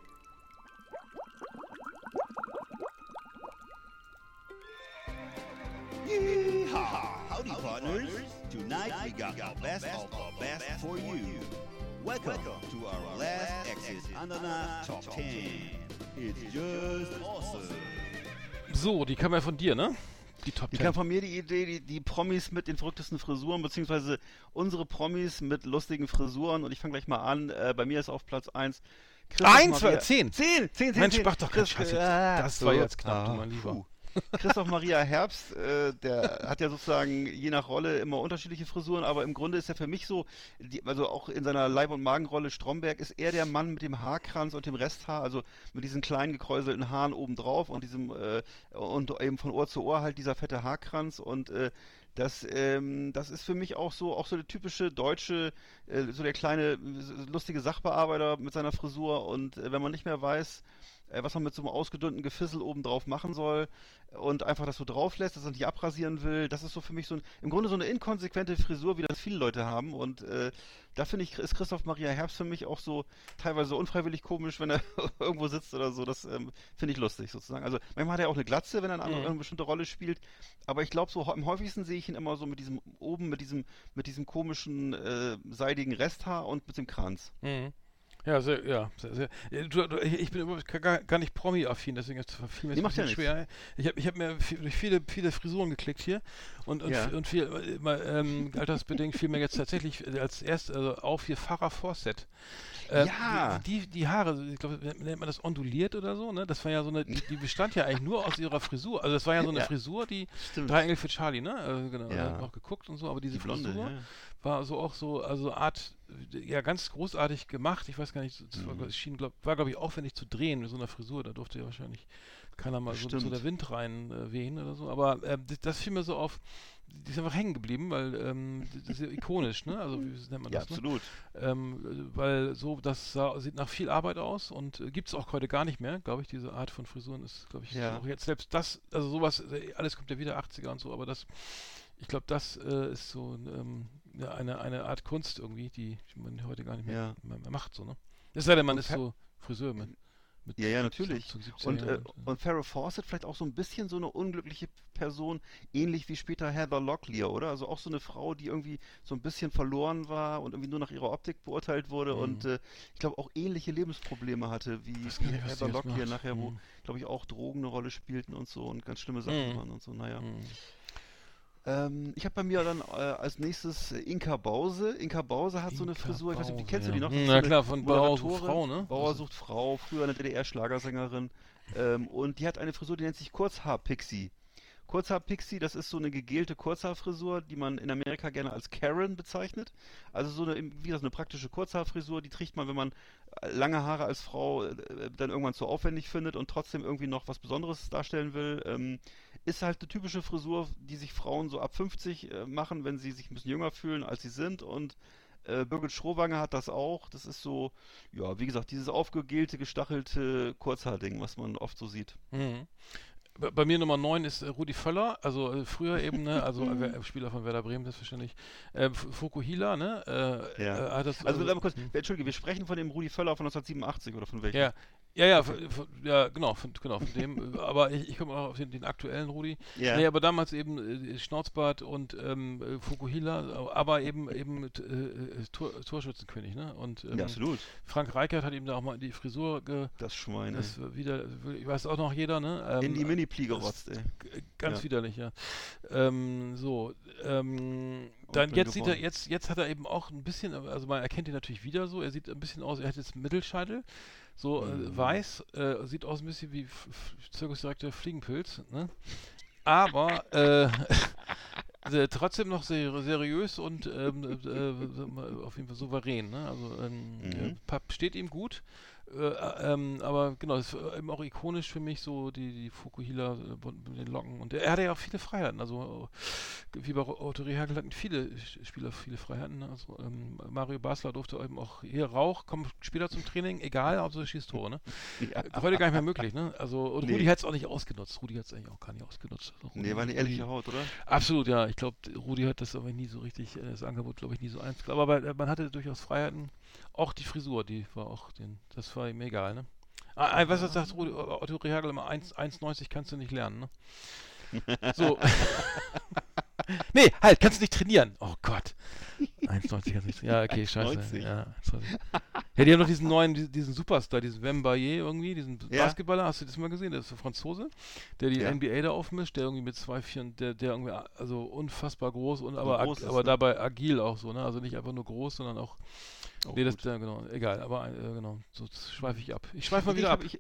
Yeehaw! Howdy, partners. Tonight we got our best of our best for you. Welcome to our last Exit Ananas Top 10. It's just awesome. So, die kam ja von dir, ne? Die Top Die 10. kam von mir die Idee, die, die Promis mit den verrücktesten Frisuren, beziehungsweise unsere Promis mit lustigen Frisuren. Und ich fange gleich mal an. Äh, bei mir ist auf Platz 1 Eins, zwei, zehn. Zehn, zehn, zehn. Mensch, zehn. mach doch keinen Chris- Scheiß jetzt. Das war so. jetzt knapp, du Ah, mein Lieber. puh. Christoph Maria Herbst, äh, der hat ja sozusagen je nach Rolle immer unterschiedliche Frisuren, aber im Grunde ist er für mich so, die, also auch in seiner Leib- und Magenrolle Stromberg ist er der Mann mit dem Haarkranz und dem Resthaar, also mit diesen kleinen gekräuselten Haaren obendrauf und diesem äh, und eben von Ohr zu Ohr halt dieser fette Haarkranz und äh, das, ähm, das ist für mich auch so, auch so der typische deutsche, äh, so der kleine äh, lustige Sachbearbeiter mit seiner Frisur und äh, wenn man nicht mehr weiß, äh, was man mit so einem ausgedünnten Gefissel oben drauf machen soll und einfach das so drauf lässt, dass er nicht abrasieren will. Das ist so für mich so ein, im Grunde so eine inkonsequente Frisur, wie das viele Leute haben. Und äh, da finde ich, ist Christoph Maria Herbst für mich auch so teilweise unfreiwillig komisch, wenn er [laughs] irgendwo sitzt oder so. Das ähm, finde ich lustig sozusagen. Also manchmal hat er auch eine Glatze, wenn er eine, andere, Mhm. eine bestimmte Rolle spielt. Aber ich glaube, so am häufigsten sehe ich ihn immer so mit diesem oben, mit diesem, mit diesem komischen äh, seidigen Resthaar und mit dem Kranz. Mhm. Ja, sehr, ja, sehr, sehr. Ja, Du, du, ich bin überhaupt gar, gar nicht Promi-affin, deswegen ist es viel mir Nee, macht ja schwer. Ich habe ich hab mir viel, durch viele, viele Frisuren geklickt hier und, und, Ja. und viel, äh, ähm, altersbedingt fiel mir jetzt tatsächlich äh, als erst also auf hier Farah Fawcett. Ähm, Ja. Die, die, die Haare, ich glaube, nennt man das onduliert oder so, ne? Das war ja so eine, die, die bestand ja eigentlich nur aus ihrer Frisur. Also das war ja so eine Ja. Frisur, die Stimmt. Drei Engel für Charlie, ne? Äh, genau, Ja. auch geguckt und so, aber diese Die Blonde, Frisur. War so auch so, also Art, ja, ganz großartig gemacht. Ich weiß gar nicht, das war, Mhm. glaub- es schien, glaub, war glaube ich aufwendig zu drehen mit so einer Frisur. Da durfte ja wahrscheinlich keiner mal so, so der Wind rein äh, wehen oder so. Aber ähm, das, das fiel mir so auf, die ist einfach hängen geblieben, weil ähm, das ist ja ikonisch, ne? Also wie nennt man Ja, das? Ne? absolut. Ähm, weil so, das sah, sieht nach viel Arbeit aus und äh, gibt es auch heute gar nicht mehr, glaube ich. Diese Art von Frisuren ist, glaube ich, Ja. auch jetzt selbst das, also sowas, äh, alles kommt ja wieder 80er und so, aber das, ich glaube, das äh, ist so ähm, ja, eine, eine Art Kunst irgendwie, die man heute gar nicht mehr, Ja. mehr, macht, so, ne? Es sei denn, man Und ist so Friseur mit. mit Ja, ja, natürlich. 17 Und, äh, und Farrah Fawcett vielleicht auch so ein bisschen so eine unglückliche Person, ähnlich wie später Heather Locklear, oder? Also auch so eine Frau, die irgendwie so ein bisschen verloren war und irgendwie nur nach ihrer Optik beurteilt wurde und äh, ich glaube auch ähnliche Lebensprobleme hatte, wie, nicht, Heather Locklear nachher, wo, Mhm. glaube ich, auch Drogen eine Rolle spielten und so und ganz schlimme Sachen Mhm. waren und so, naja. Ähm, ich habe bei mir dann äh, als nächstes äh, Inka Bause. Inka Bause hat so eine Inka Frisur, ich weiß nicht, die kennst du die noch? Hm, na klar, von Bauer sucht. Frau, ne? Bauer Das- sucht Frau, früher eine DDR-Schlagersängerin. Ähm, und die hat eine Frisur, die nennt sich Kurzhaar-Pixie. Kurzhaar-Pixie, das ist so eine gegelte Kurzhaarfrisur, die man in Amerika gerne als Karen bezeichnet. Also so eine, wie gesagt, eine praktische Kurzhaarfrisur, die trägt man, wenn man äh, lange Haare als Frau äh, dann irgendwann zu aufwendig findet und trotzdem irgendwie noch was Besonderes darstellen will. Ähm, ist halt eine typische Frisur, die sich Frauen so ab 50 äh, machen, wenn sie sich ein bisschen jünger fühlen, als sie sind. Und äh, Birgit Schrowange hat das auch. Das ist so, ja, wie gesagt, dieses aufgegelte, gestachelte Kurzhaarding, was man oft so sieht. Mhm. Bei- mir Nummer 9 ist äh, Rudi Völler, also äh, früher eben, ne, also Mhm. äh, [laughs] Spieler von Werder Bremen, selbstverständlich. Äh, F- Fukuhila, ne? Äh, Ja. äh, das, Also, mal kurz, hm. Entschuldige, wir sprechen von dem Rudi Völler von 1987 oder von welchem? Ja, ja, ja, von, von, ja genau, von, genau, von dem. äh, aber ich, ich komme auch auf den, den aktuellen Rudi. Ja. Nee, aber damals eben äh, Schnauzbart und ähm, äh, Fukuhila, aber eben eben mit, äh, äh, Tor, Torschützenkönig, ne? Und ähm, ja, absolut. Frank Reichert hat ihm da auch mal die Frisur ge, Das Schwein, das ey. wieder, ich weiß auch noch jeder, ne? Ähm, In die Mini-Plie gerotzt, ey. Ganz Ja. widerlich, ja. Ähm, so, ähm, dann jetzt sieht er, jetzt, jetzt hat er eben auch ein bisschen, also man erkennt ihn natürlich wieder so, er sieht ein bisschen aus, er hat jetzt einen Mittelscheitel, so äh, Mhm. weiß, äh, sieht aus ein bisschen wie Zirkusdirektor Fliegenpilz, ne? Aber äh, [laughs] trotzdem noch sehr seriös und ähm, äh, auf jeden Fall souverän, ne? Also ähm, Mhm. äh, Papp steht ihm gut. Äh, ähm, aber genau, das ist eben auch ikonisch für mich, so die, die Fukuhila äh, mit den Locken. Und er hatte ja auch viele Freiheiten. Also, äh, wie bei Otto Rehagel hatten viele Spieler viele Freiheiten. ne? Also, ähm, Mario Basler durfte eben auch hier Rauch, kommen Spieler zum Training, egal, Hauptsache schießt Tore. Ne? [laughs] Ja. Äh, Heute gar nicht mehr möglich. Ne? Also, und Nee. Rudi hat es auch nicht ausgenutzt. Rudi hat es eigentlich auch gar nicht ausgenutzt. Also, Nee, war eine Rudi- ehrliche Haut, oder? Absolut, ja. Ich glaube, Rudi hat das aber nie so richtig, äh, das Angebot, glaube ich, nie so eins. Aber äh, man hatte durchaus Freiheiten. Auch die Frisur, die war auch, den, das war ihm egal, ne? Ah, äh, was das sagt Rudi, Otto Rehagel immer, 1 1,90 kannst du nicht lernen, ne? [laughs] So. [laughs] nee, halt, kannst du nicht trainieren. Oh Gott. 1,90 kannst du nicht trainieren. Ja, okay, scheiße. 1,90. Ja, ja, die haben noch diesen neuen, diesen, Superstar, diesen Wembaye irgendwie, diesen Ja. Basketballer, hast du das mal gesehen? Das ist ein Franzose, der die Ja. NBA da aufmischt, der irgendwie mit 2,4, der, der irgendwie, also unfassbar groß und aber, groß ag- ist, aber ne? dabei agil auch so, ne? Also nicht einfach nur groß, sondern auch, Oh, nee, das, ja, genau, egal, aber äh, genau, so schweife ich ab. Ich schweife mal Ich wieder hab- ab. Ich,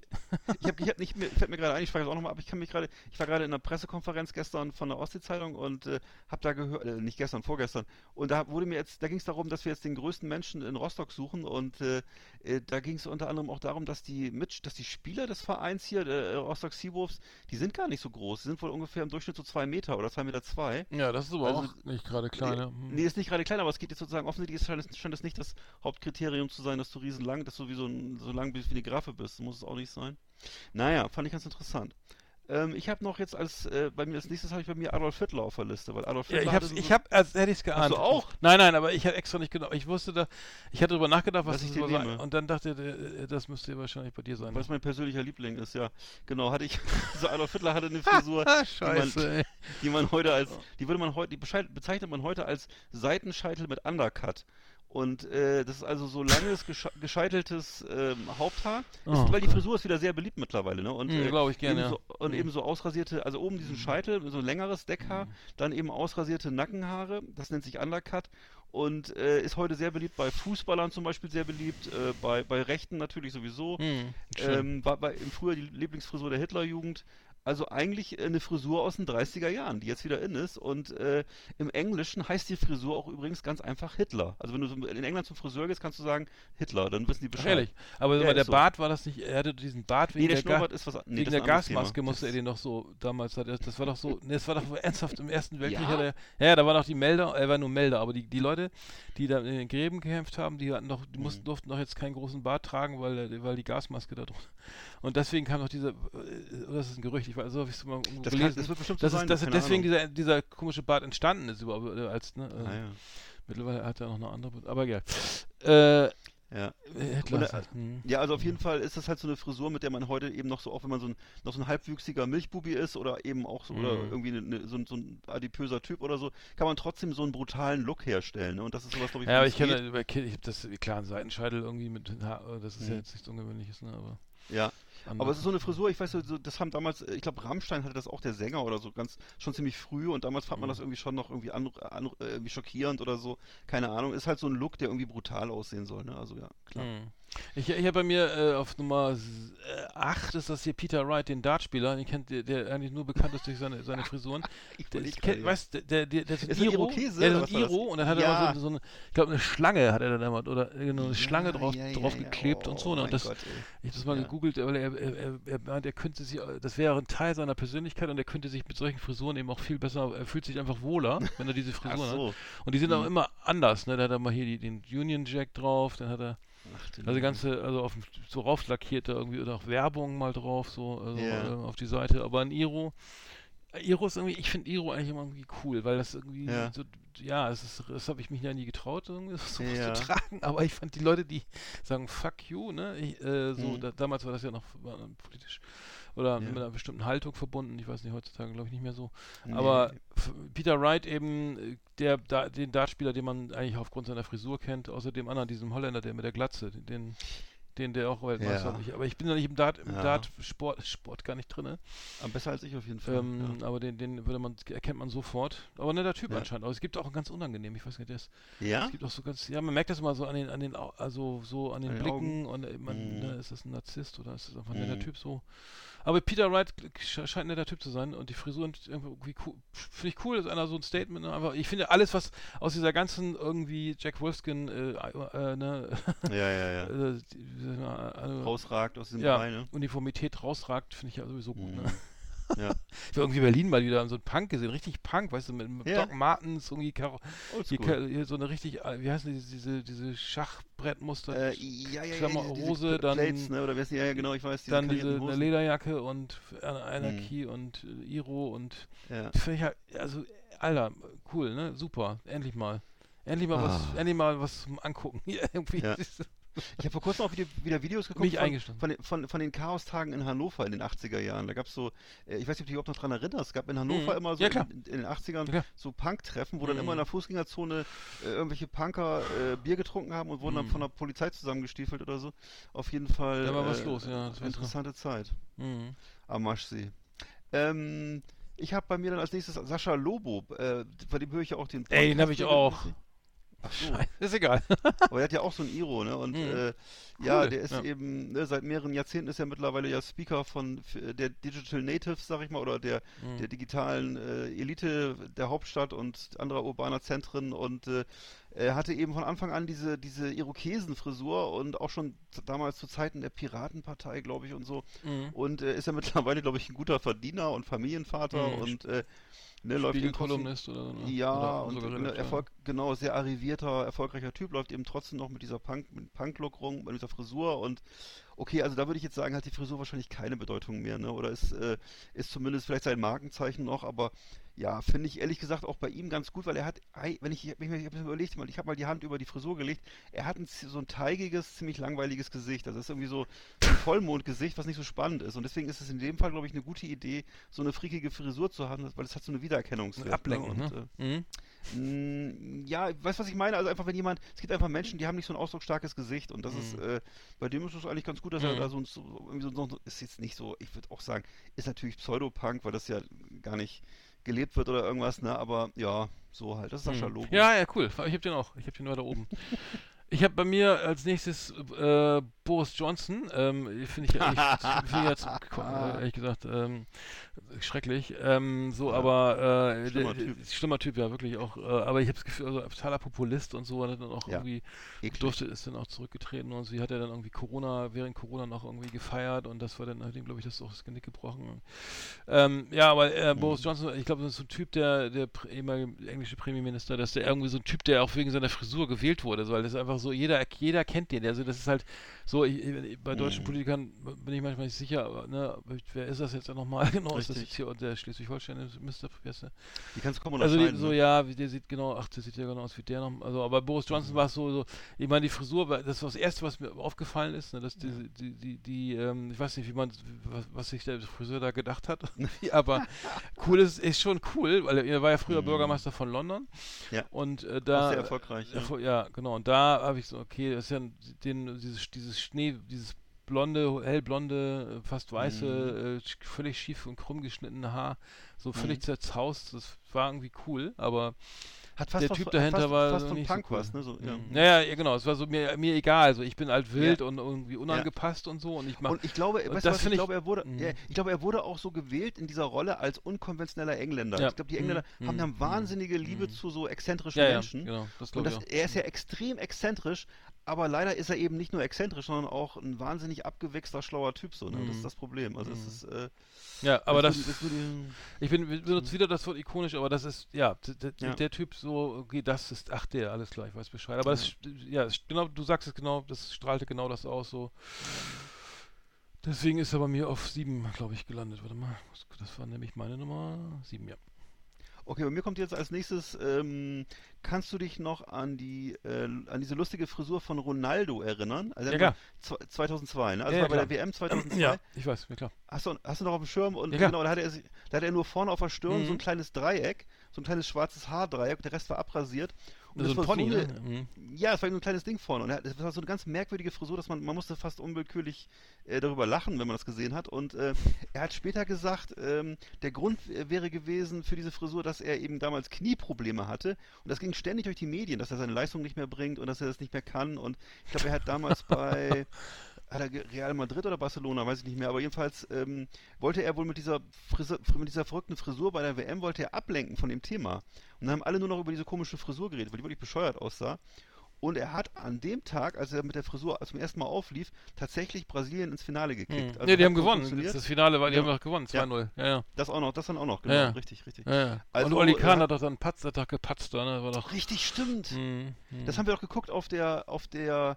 ich, hab, ich hab nicht, mir, fällt mir gerade ein, ich frage jetzt auch nochmal ab, ich kann mich gerade, ich war gerade in einer Pressekonferenz gestern von der Ostsee-Zeitung und äh, habe da gehört, äh, nicht gestern, vorgestern, und da wurde mir jetzt, da ging es darum, dass wir jetzt den größten Menschen in Rostock suchen und äh, äh, da ging es unter anderem auch darum, dass die Mitch, dass die Spieler des Vereins hier, äh, Rostock Seawolves, die sind gar nicht so groß, die sind wohl ungefähr im Durchschnitt so zwei Meter oder zwei Meter zwei. Ja, das ist aber Also, auch nicht gerade kleine. hm. Nee, ist nicht gerade klein, aber es geht jetzt sozusagen, offensichtlich scheint es, scheint es nicht das Hauptkriterium zu sein, dass du riesenlang, dass du wie so, ein, so lang bist wie eine Graffe bist. Muss es auch nicht sein. Naja, fand ich ganz interessant. Ähm, ich habe noch jetzt als, äh, bei mir als nächstes habe ich bei mir Adolf Hitler auf der Liste, weil Adolf Ja, Hitler ich hab's, hatte ich so- hab, als hätte ich es geahnt. du auch? Nein, nein, aber ich habe extra nicht genau. Ich wusste da, ich hatte darüber nachgedacht, was Was ich dir nehme. Und dann dachte ich, äh, das müsste wahrscheinlich bei dir sein. weil es mein persönlicher Liebling ist, ja. Genau, hatte ich, [laughs] so Adolf Hitler hatte eine [laughs] Frisur, Ah, die man, scheiße, die man heute als, die würde man heute, die bezeichnet man heute als Seitenscheitel mit Undercut. Und äh, das ist also so langes, gesche gescheiteltes ähm, Haupthaar. Oh, ist, weil die. Frisur ist wieder sehr beliebt mittlerweile, ne? Und, Mhm, äh, glaub ich gerne, ebenso, ja. Und Mhm. eben so ausrasierte, also oben diesen Scheitel, so ein längeres Deckhaar, Mhm. dann eben ausrasierte Nackenhaare, das nennt sich Undercut. Und äh, ist heute sehr beliebt bei Fußballern zum Beispiel sehr beliebt, äh, bei, bei Rechten natürlich sowieso. Hm, schön. Ähm, war, war im früher die Lieblingsfrisur der Hitlerjugend. Also eigentlich äh, eine Frisur aus den 30er Jahren, die jetzt wieder in ist. Und äh, im Englischen heißt die Frisur auch übrigens ganz einfach Hitler. Also wenn du in England zum Friseur gehst, kannst du sagen Hitler, dann wissen die Bescheid. ehrlich. Aber Ja, der so. Bart war das nicht, er hatte diesen Bart wegen Nee, der der, Ga was nee, wegen der Gasmaske Thema. musste er Das- den doch so, damals hat er, das war doch so, nee, das war doch [laughs] ernsthaft im Ersten Weltkrieg Ja? hat er, ja, da war doch die Melder, er war nur Melder, aber die, die Leute, die da in den Gräben gekämpft haben, die hatten doch, die Mhm. mussten, durften doch jetzt keinen großen Bart tragen, weil, weil die Gasmaske da drunter. Und deswegen kam doch dieser, äh, das ist ein Gerücht, ich weiß, so habe ich es mal Das, kann, gelesen. das wird bestimmt dass so es, sein. dass keine deswegen dieser, dieser komische Bart entstanden ist überhaupt, äh, als, ne, äh, Ah, ja. mittlerweile hat er noch eine andere, aber ja. Äh, Ja. Ist halt, hm. ja, also auf jeden Fall ist das halt so eine Frisur, mit der man heute eben noch so, auch wenn man so ein, noch so ein halbwüchsiger Milchbubi ist oder eben auch so, oder Mhm. irgendwie eine, eine, so, ein, so ein adipöser Typ oder so, kann man trotzdem so einen brutalen Look herstellen. Ne? Und das ist sowas, glaube ich, Ja, aber ich kenne über Kind, ich habe das klar einen Seitenscheitel irgendwie mit Haar, das ist ja Mhm. jetzt nichts Ungewöhnliches, ne, aber Ja. Aber es ist so eine Frisur, ich weiß, so, das haben damals, äh, ich glaube, Rammstein hatte das auch, der Sänger oder so, ganz, schon ziemlich früh und damals fand man Mhm. das irgendwie schon noch irgendwie, an, an, irgendwie schockierend oder so, keine Ahnung, ist halt so ein Look, der irgendwie brutal aussehen soll, ne? Also ja, klar. Mhm. Ich, ich habe bei mir äh, auf Nummer 8 ist das hier Peter Wright, den Dartspieler, den kennt der, der eigentlich nur bekannt ist durch seine, seine Frisuren. [laughs] Ich Der, weißt, der, der, der, der ist ein Ist er Iro, Irokese, der ist ein? Iro und dann hat er Ja. immer so, so eine, ich glaube eine Schlange hat er dann immer, oder genau, eine Schlange Ja, drauf, ja, drauf geklebt und so. Oh Ne? mein Und das, Gott, ich habe das mal gegoogelt, weil er, er, er, er meint, er könnte sich, das wäre ein Teil seiner Persönlichkeit und er könnte sich mit solchen Frisuren eben auch viel besser, er fühlt sich einfach wohler, [laughs] wenn er diese Frisuren hat. so. Und die sind auch Mhm. immer anders, ne? Da hat er mal hier die, den Union Jack drauf, dann hat er also ganze, also auf dem- so rauflackiert da irgendwie oder auch Werbung mal drauf, so also Ja. äh, auf die Seite. Aber ein Iro, Iro ist irgendwie, ich finde Iro eigentlich immer irgendwie cool, weil das irgendwie Ja. so, ja, es ist, das habe ich mich ja nie getraut, irgendwie so Ja. zu tragen. [laughs] Aber ich fand die Leute, die sagen Fuck you, ne, ich, äh, so, Mhm. da, damals war das ja noch war politisch oder Ja. mit einer bestimmten Haltung verbunden. Ich weiß nicht, heutzutage glaube ich nicht mehr so. Nee. Aber Peter Wright eben, äh, der, da, den Dartspieler, den man eigentlich aufgrund seiner Frisur kennt, außer dem anderen, diesem Holländer, der mit der Glatze, den, den der auch Weltmeister Ja. nicht. Aber ich bin da nicht im Dart, im Ja. Dart-Sport Sport gar nicht drin. Aber besser als ich auf jeden Fall. Ähm, ja. Aber den, den würde man, erkennt man sofort. Aber netter Typ Ja. anscheinend. Aber es gibt auch einen ganz unangenehm, ich weiß nicht, der ist, ja? es gibt auch so ganz, ja, man merkt das immer so an den, an den, also so an den An den Blicken und äh, man, Mhm. ne, ist das ein Narzisst oder ist das einfach ein netter Mhm. Typ so. Aber Peter Wright sch- scheint ein netter Typ zu sein und die Frisuren irgendwie cool, finde ich cool, das ist einer so ein Statement. Ne? Einfach, ich finde alles, was aus dieser ganzen irgendwie Jack Wolfskin, äh, äh, ne, ja, ja, ja. [laughs] äh, die- ich mal, äh, Rausragt aus diesem ja, Brei, ne? Uniformität rausragt, finde ich ja sowieso gut. Mhm. Ne? Ja. [laughs] Ich habe irgendwie in Berlin mal wieder so einen Punk gesehen, richtig Punk, weißt du, mit, mit Ja. Doc Martens, irgendwie Karo hier, Oldschool. ka- hier so eine richtig, äh, wie heißen die, diese, diese Schachbrettmuster, Äh, ja, ja, ja, Klammer- diese- diese Hose, Pla- dann- Plates, ne? Oder die? Ja, ja, genau, ich weiß. dann diese eine. Lederjacke und An- Anarchie und äh, Iro und Ja. halt, also, Alter, cool, ne, super, endlich mal. Endlich mal was, Ah. endlich mal was zum Angucken. Hier [laughs] irgendwie. Ja. Ich habe vor kurzem auch wieder, wieder Videos geguckt Mich von, von, den- von, von den Chaostagen in Hannover in den 80er Jahren. Da gab es so, äh, ich weiß nicht, ob du dich überhaupt noch dran erinnerst, es gab in Hannover Mhm. immer so Ja, in, in den 80ern Ja, so Punk-Treffen, wo dann Mhm. immer in der Fußgängerzone äh, irgendwelche Punker äh, Bier getrunken haben und wurden dann Mhm. von der Polizei zusammengestiefelt oder so. Auf jeden Fall. Da war was äh, los, ja. Interessante Zeit Mhm. am Maschsee. Ähm, ich habe bei mir dann als nächstes Sascha Lobo, äh, bei dem höre ich ja auch den Ey, den hab ich auch. Ach so. Scheiße, Ist egal. Aber er hat ja auch so ein Iro, ne? Und Mhm. äh, ja, Cool, der ist ja. eben, ne, seit mehreren Jahrzehnten ist er mittlerweile ja Speaker von f- der Digital Natives, sag ich mal, oder der, Mhm. der digitalen äh, Elite der Hauptstadt und anderer urbaner Zentren und äh, er hatte eben von Anfang an diese, diese Irokesenfrisur und auch schon damals zu Zeiten der Piratenpartei, glaube ich, und so. Mhm. Und äh, ist er mittlerweile, glaube ich, ein guter Verdiener und Familienvater Mhm. und äh, ne, läuft eben Spiegelkolumnist oder so. ne? ja, oder und ne. Erfolg, genau, sehr arrivierter, erfolgreicher Typ, läuft eben trotzdem noch mit dieser Punk, mit Punk-Look rum, mit dieser Frisur und okay, also da würde ich jetzt sagen, hat die Frisur wahrscheinlich keine Bedeutung mehr, ne? Oder ist, äh, ist zumindest vielleicht sein Markenzeichen noch, aber ja, finde ich ehrlich gesagt auch bei ihm ganz gut, weil er hat, wenn ich, wenn ich, mir- ich habe mir überlegt, ich habe mal die Hand über die Frisur gelegt, er hat ein, so ein teigiges, ziemlich langweiliges Gesicht. Das ist irgendwie so ein Vollmondgesicht, was nicht so spannend ist. Und deswegen ist es in dem Fall, glaube ich, eine gute Idee, so eine frickige Frisur zu haben, weil es hat so eine Wiedererkennungswert. Ablenken, ne? ne? Und, äh, Mhm. Mm, ja, weißt du, was ich meine? Also einfach, wenn jemand, es gibt einfach Menschen, die haben nicht so ein ausdrucksstarkes Gesicht und das ist, Mhm. äh, bei dem ist es eigentlich ganz gut, dass er Mhm. da so, so, so ist jetzt nicht so, ich würde auch sagen, ist natürlich Pseudopunk, weil das ja gar nicht gelebt wird oder irgendwas, ne? Aber ja, so halt. Das ist Sascha Hm. Lobo. Ja, ja, cool. Ich habe den auch. Ich habe den weiter oben. [laughs] Ich habe bei mir als nächstes äh, Boris Johnson. Ähm, Finde ich ehrlich, [laughs] find jetzt, äh, ehrlich gesagt ähm, schrecklich. Ähm, so, Ja. aber äh, Schlimmer Typ. schlimmer Typ, ja wirklich auch. Äh, aber ich habe das Gefühl, also totaler Populist und so. Und hat dann auch Ja. irgendwie Eklig. durfte ist dann auch zurückgetreten und sie hat ja dann irgendwie Corona während Corona noch irgendwie gefeiert und das war dann hat ihm glaube ich das auch das Genick gebrochen. Ähm, ja, aber äh, Boris Johnson, ich glaube, das ist so ein Typ, der der ehemalige englische Premierminister, dass der irgendwie so ein Typ, der auch wegen seiner Frisur gewählt wurde, so, weil das ist einfach so jeder jeder kennt den, also das ist halt so ich, ich, bei deutschen Mhm. Politikern bin ich manchmal nicht sicher, aber, ne, wer ist das jetzt nochmal [laughs] genau? Ist das Richtig. jetzt hier der Schleswig-Holstein Mr. der? Die kannst du Also die, so ne? ja, wie der sieht genau, ach, der sieht ja genau aus wie der noch. Also aber Boris Johnson war es so, so, ich meine die Frisur, das war das erste, was mir aufgefallen ist, ne, dass die, die, die, die ähm, ich weiß nicht, wie man, was, was sich der Friseur da gedacht hat, [laughs] [laughs] aber cool ist, ist schon cool, weil er, war ja früher Mhm. Bürgermeister von London Ja. und äh, Auch da sehr erfolgreich. Ja. Ja, genau. Und da habe ich so, okay, das ist ja den, dieses, dieses Schnee, dieses blonde, hellblonde, äh, fast weiße, Mhm. äh, völlig schief und krumm geschnittene Haar, so völlig Mhm. zerzaust. Das war irgendwie cool, aber der Typ von- dahinter fast, war fast so nicht Punk so cool. was, ne? So, ja. Mhm. ja. ja, genau. Es war so mir, mir egal. Also ich bin halt wild und irgendwie unangepasst und so und ich mach. Und ich glaube, und weißt das was, ich ich- glaube, er wurde, Mhm. ja, ich glaube, er wurde auch so gewählt in dieser Rolle als unkonventioneller Engländer. Ja. Ich glaube, die Engländer Mhm. haben eine Mhm. wahnsinnige Liebe Mhm. zu so exzentrischen ja, ja, Menschen. genau. Das Und das, er ist ja extrem exzentrisch, aber leider ist er eben nicht nur exzentrisch, sondern auch ein wahnsinnig abgewichster, schlauer Typ. So, ne? Das Mhm. ist das Problem. Also es Mhm. ist, äh, Ja, aber das, das, das würde- Ich bin, wir benutzen wieder das Wort ikonisch, aber das ist, ja, Ja. der Typ so, okay, das ist, ach der, alles klar, ich weiß Bescheid. Aber das, ja, es- genau, du sagst es genau, das strahlte genau das aus, so. Deswegen ist er bei mir auf sieben, glaube ich, gelandet. Warte mal, das war nämlich meine Nummer sieben, ja. Okay, bei mir kommt jetzt als nächstes, ähm, kannst du dich noch an die, äh, an diese lustige Frisur von Ronaldo erinnern? Also Ja, klar. zwe- 2002, ne? Also Ja, war bei ja, der WM 2002. Ja, ich weiß, mir klar. Hast du, hast du noch auf dem Schirm? Und Ja, genau, da hatte, er, da hatte er nur vorne auf der Stirn Mhm. so ein kleines Dreieck, so ein kleines schwarzes Haardreieck, der Rest war abrasiert. Und das ein Pony, so eine, ne? Mhm. Ja, es war so ein kleines Ding vorne. Und das war so eine ganz merkwürdige Frisur, dass man, man musste fast unwillkürlich äh, darüber lachen, wenn man das gesehen hat. Und äh, er hat später gesagt, ähm, der Grund wäre gewesen für diese Frisur, dass er eben damals Knieprobleme hatte. Und das ging ständig durch die Medien, dass er seine Leistung nicht mehr bringt und dass er das nicht mehr kann. Und ich glaube, er hat damals [laughs] bei hat er Real Madrid oder Barcelona, weiß ich nicht mehr, aber jedenfalls ähm, wollte er wohl mit dieser, Frisur, mit dieser verrückten Frisur bei der WM, wollte er ablenken von dem Thema. Und dann haben alle nur noch über diese komische Frisur geredet, weil die wirklich bescheuert aussah. Und er hat an dem Tag, als er mit der Frisur zum ersten Mal auflief, tatsächlich Brasilien ins Finale gekickt. Mhm. Also ja, die haben gewonnen. Das, Finale war, die Ja. haben doch gewonnen, Ja. 2-0. Ja, ja. Das auch noch, das dann auch noch, genau, richtig, richtig. Also, Und Oli Kahn hat doch dann Patz, hat doch gepatzt ne? War doch. Richtig, stimmt. Mhm. Das haben wir doch geguckt auf der, auf der,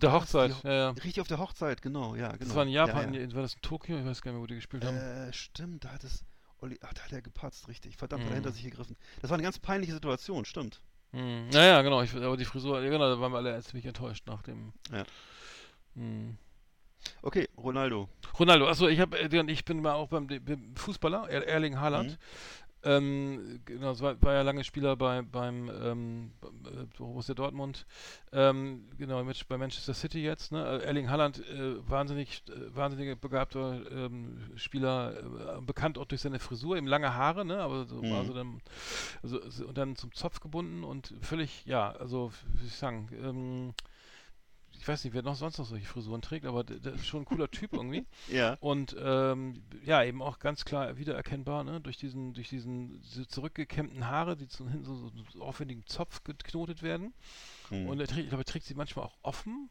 der? Hochzeit, Die- ja, ja. richtig auf der Hochzeit, genau, ja, genau. Das war in Japan, Ja, ja. war das in Tokio? Ich weiß gar nicht mehr, wo die gespielt haben. Äh, stimmt, da hat es. Olli, ach, da hat er gepatzt, richtig. Verdammt, Mhm. hat er hinter sich gegriffen. Das war eine ganz peinliche Situation, stimmt. Hm. Ja, ja, genau. Ich, aber die Frisur, genau, da waren wir alle ziemlich enttäuscht nach dem. Ja. Hm. Okay, Ronaldo. Ronaldo, achso, ich habe, ich bin mal auch beim, beim Fußballer, Er- Erling Haaland. Ähm, genau, war, war ja lange Spieler bei, beim ähm, äh, Borussia Dortmund, ähm, genau, mit, bei Manchester City jetzt, ne? Äh, Erling Haaland, äh, wahnsinnig, äh, wahnsinnig begabter ähm, Spieler, äh, bekannt auch durch seine Frisur, eben lange Haare, ne? Aber so, war Mhm. so dann, also, so- und dann zum Zopf gebunden und völlig, ja, also, wie soll ich sagen, ähm, ich weiß nicht, wer noch sonst noch solche Frisuren trägt, aber der, ist schon ein cooler Typ [laughs] irgendwie. Ja. Und ähm, ja, eben auch ganz klar wiedererkennbar, ne? Durch diesen, durch diesen diese zurückgekämmten Haare, die zu hinten so, so, so aufwendigen Zopf geknotet werden. Hm. Und er trägt, ich glaube, er trägt sie manchmal auch offen.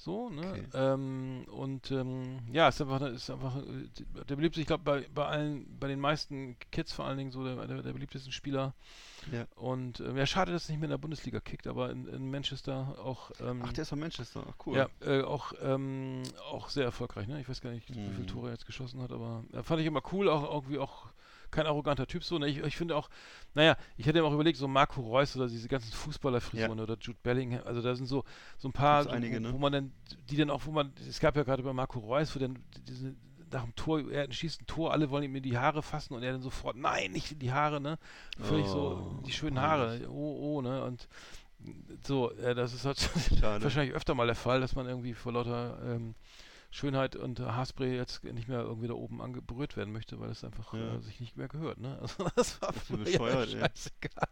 So, ne? Okay. Ähm, und ähm, ja, ist einfach, ist einfach äh, der beliebteste, ich glaube, bei, bei allen, bei den meisten Kids vor allen Dingen so der, der, der beliebtesten Spieler. Ja. Und ähm, ja, schade, dass er nicht mehr in der Bundesliga kickt, aber in, in Manchester auch. Ähm, Ach, der ist von Manchester. Ach, cool. ja, äh, auch, ähm, auch sehr erfolgreich, ne? Ich weiß gar nicht, wie Mhm. viele Tore er jetzt geschossen hat, aber äh, fand ich immer cool, auch irgendwie auch kein arroganter Typ so. Ne? Ich, ich finde auch, naja, ich hätte mir auch überlegt, so Marco Reus oder diese ganzen Fußballerfrisuren oder Jude Bellingham, also da sind so, so ein paar, so, einige, wo, ne? wo man dann, die dann auch, wo man, es gab ja gerade bei Marco Reus, wo dann diese nach dem Tor, er schießt ein Tor, alle wollen ihm in die Haare fassen und er dann sofort, nein, nicht in die Haare, ne? Völlig so, Oh, die schönen peinlich. Haare, oh, oh, ne? Und so, äh, das ist halt [laughs] wahrscheinlich öfter mal der Fall, dass man irgendwie vor lauter ähm, Schönheit und Haarspray jetzt nicht mehr irgendwie da oben ange berührt werden möchte, weil es einfach Ja. äh, sich nicht mehr gehört, ne? [laughs] Also das war Das ja bescheuert, ey. scheißegal.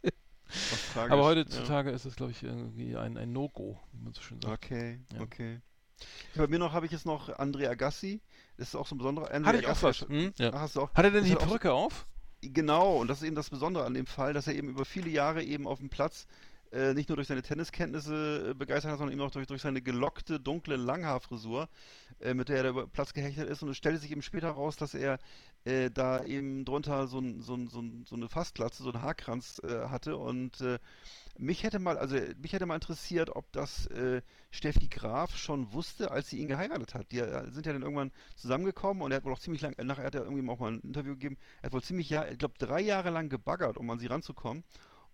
Tragisch, Aber ja. heutzutage ist es, glaube ich, irgendwie ein, ein No-Go, wie man so schön sagt. Okay, Ja. okay. Bei mir noch habe ich jetzt noch André Agassi. Das ist auch so ein besonderer. André Hatte ich auch was. Hm? Ja. Ach, hast du auch. Hat er denn die Perücke auf? Genau, und das ist eben das Besondere an dem Fall, dass er eben über viele Jahre eben auf dem Platz äh, nicht nur durch seine Tenniskenntnisse äh, begeistert hat, sondern eben auch durch, durch seine gelockte, dunkle Langhaarfrisur, äh, mit der er über Platz gehechtet ist. Und es stellte sich eben später raus, dass er äh, da eben drunter so, ein, so, ein, so, ein, so eine Fastglatze, so einen Haarkranz äh, hatte. Und äh, mich hätte mal, also mich hätte mal interessiert, ob das Steffi Graf schon wusste, als sie ihn geheiratet hat. Die sind ja dann irgendwann zusammengekommen und er hat wohl auch ziemlich lang, nachher hat er irgendwie auch mal ein Interview gegeben, er hat wohl ziemlich, ich glaube, drei Jahre lang gebaggert, um an sie ranzukommen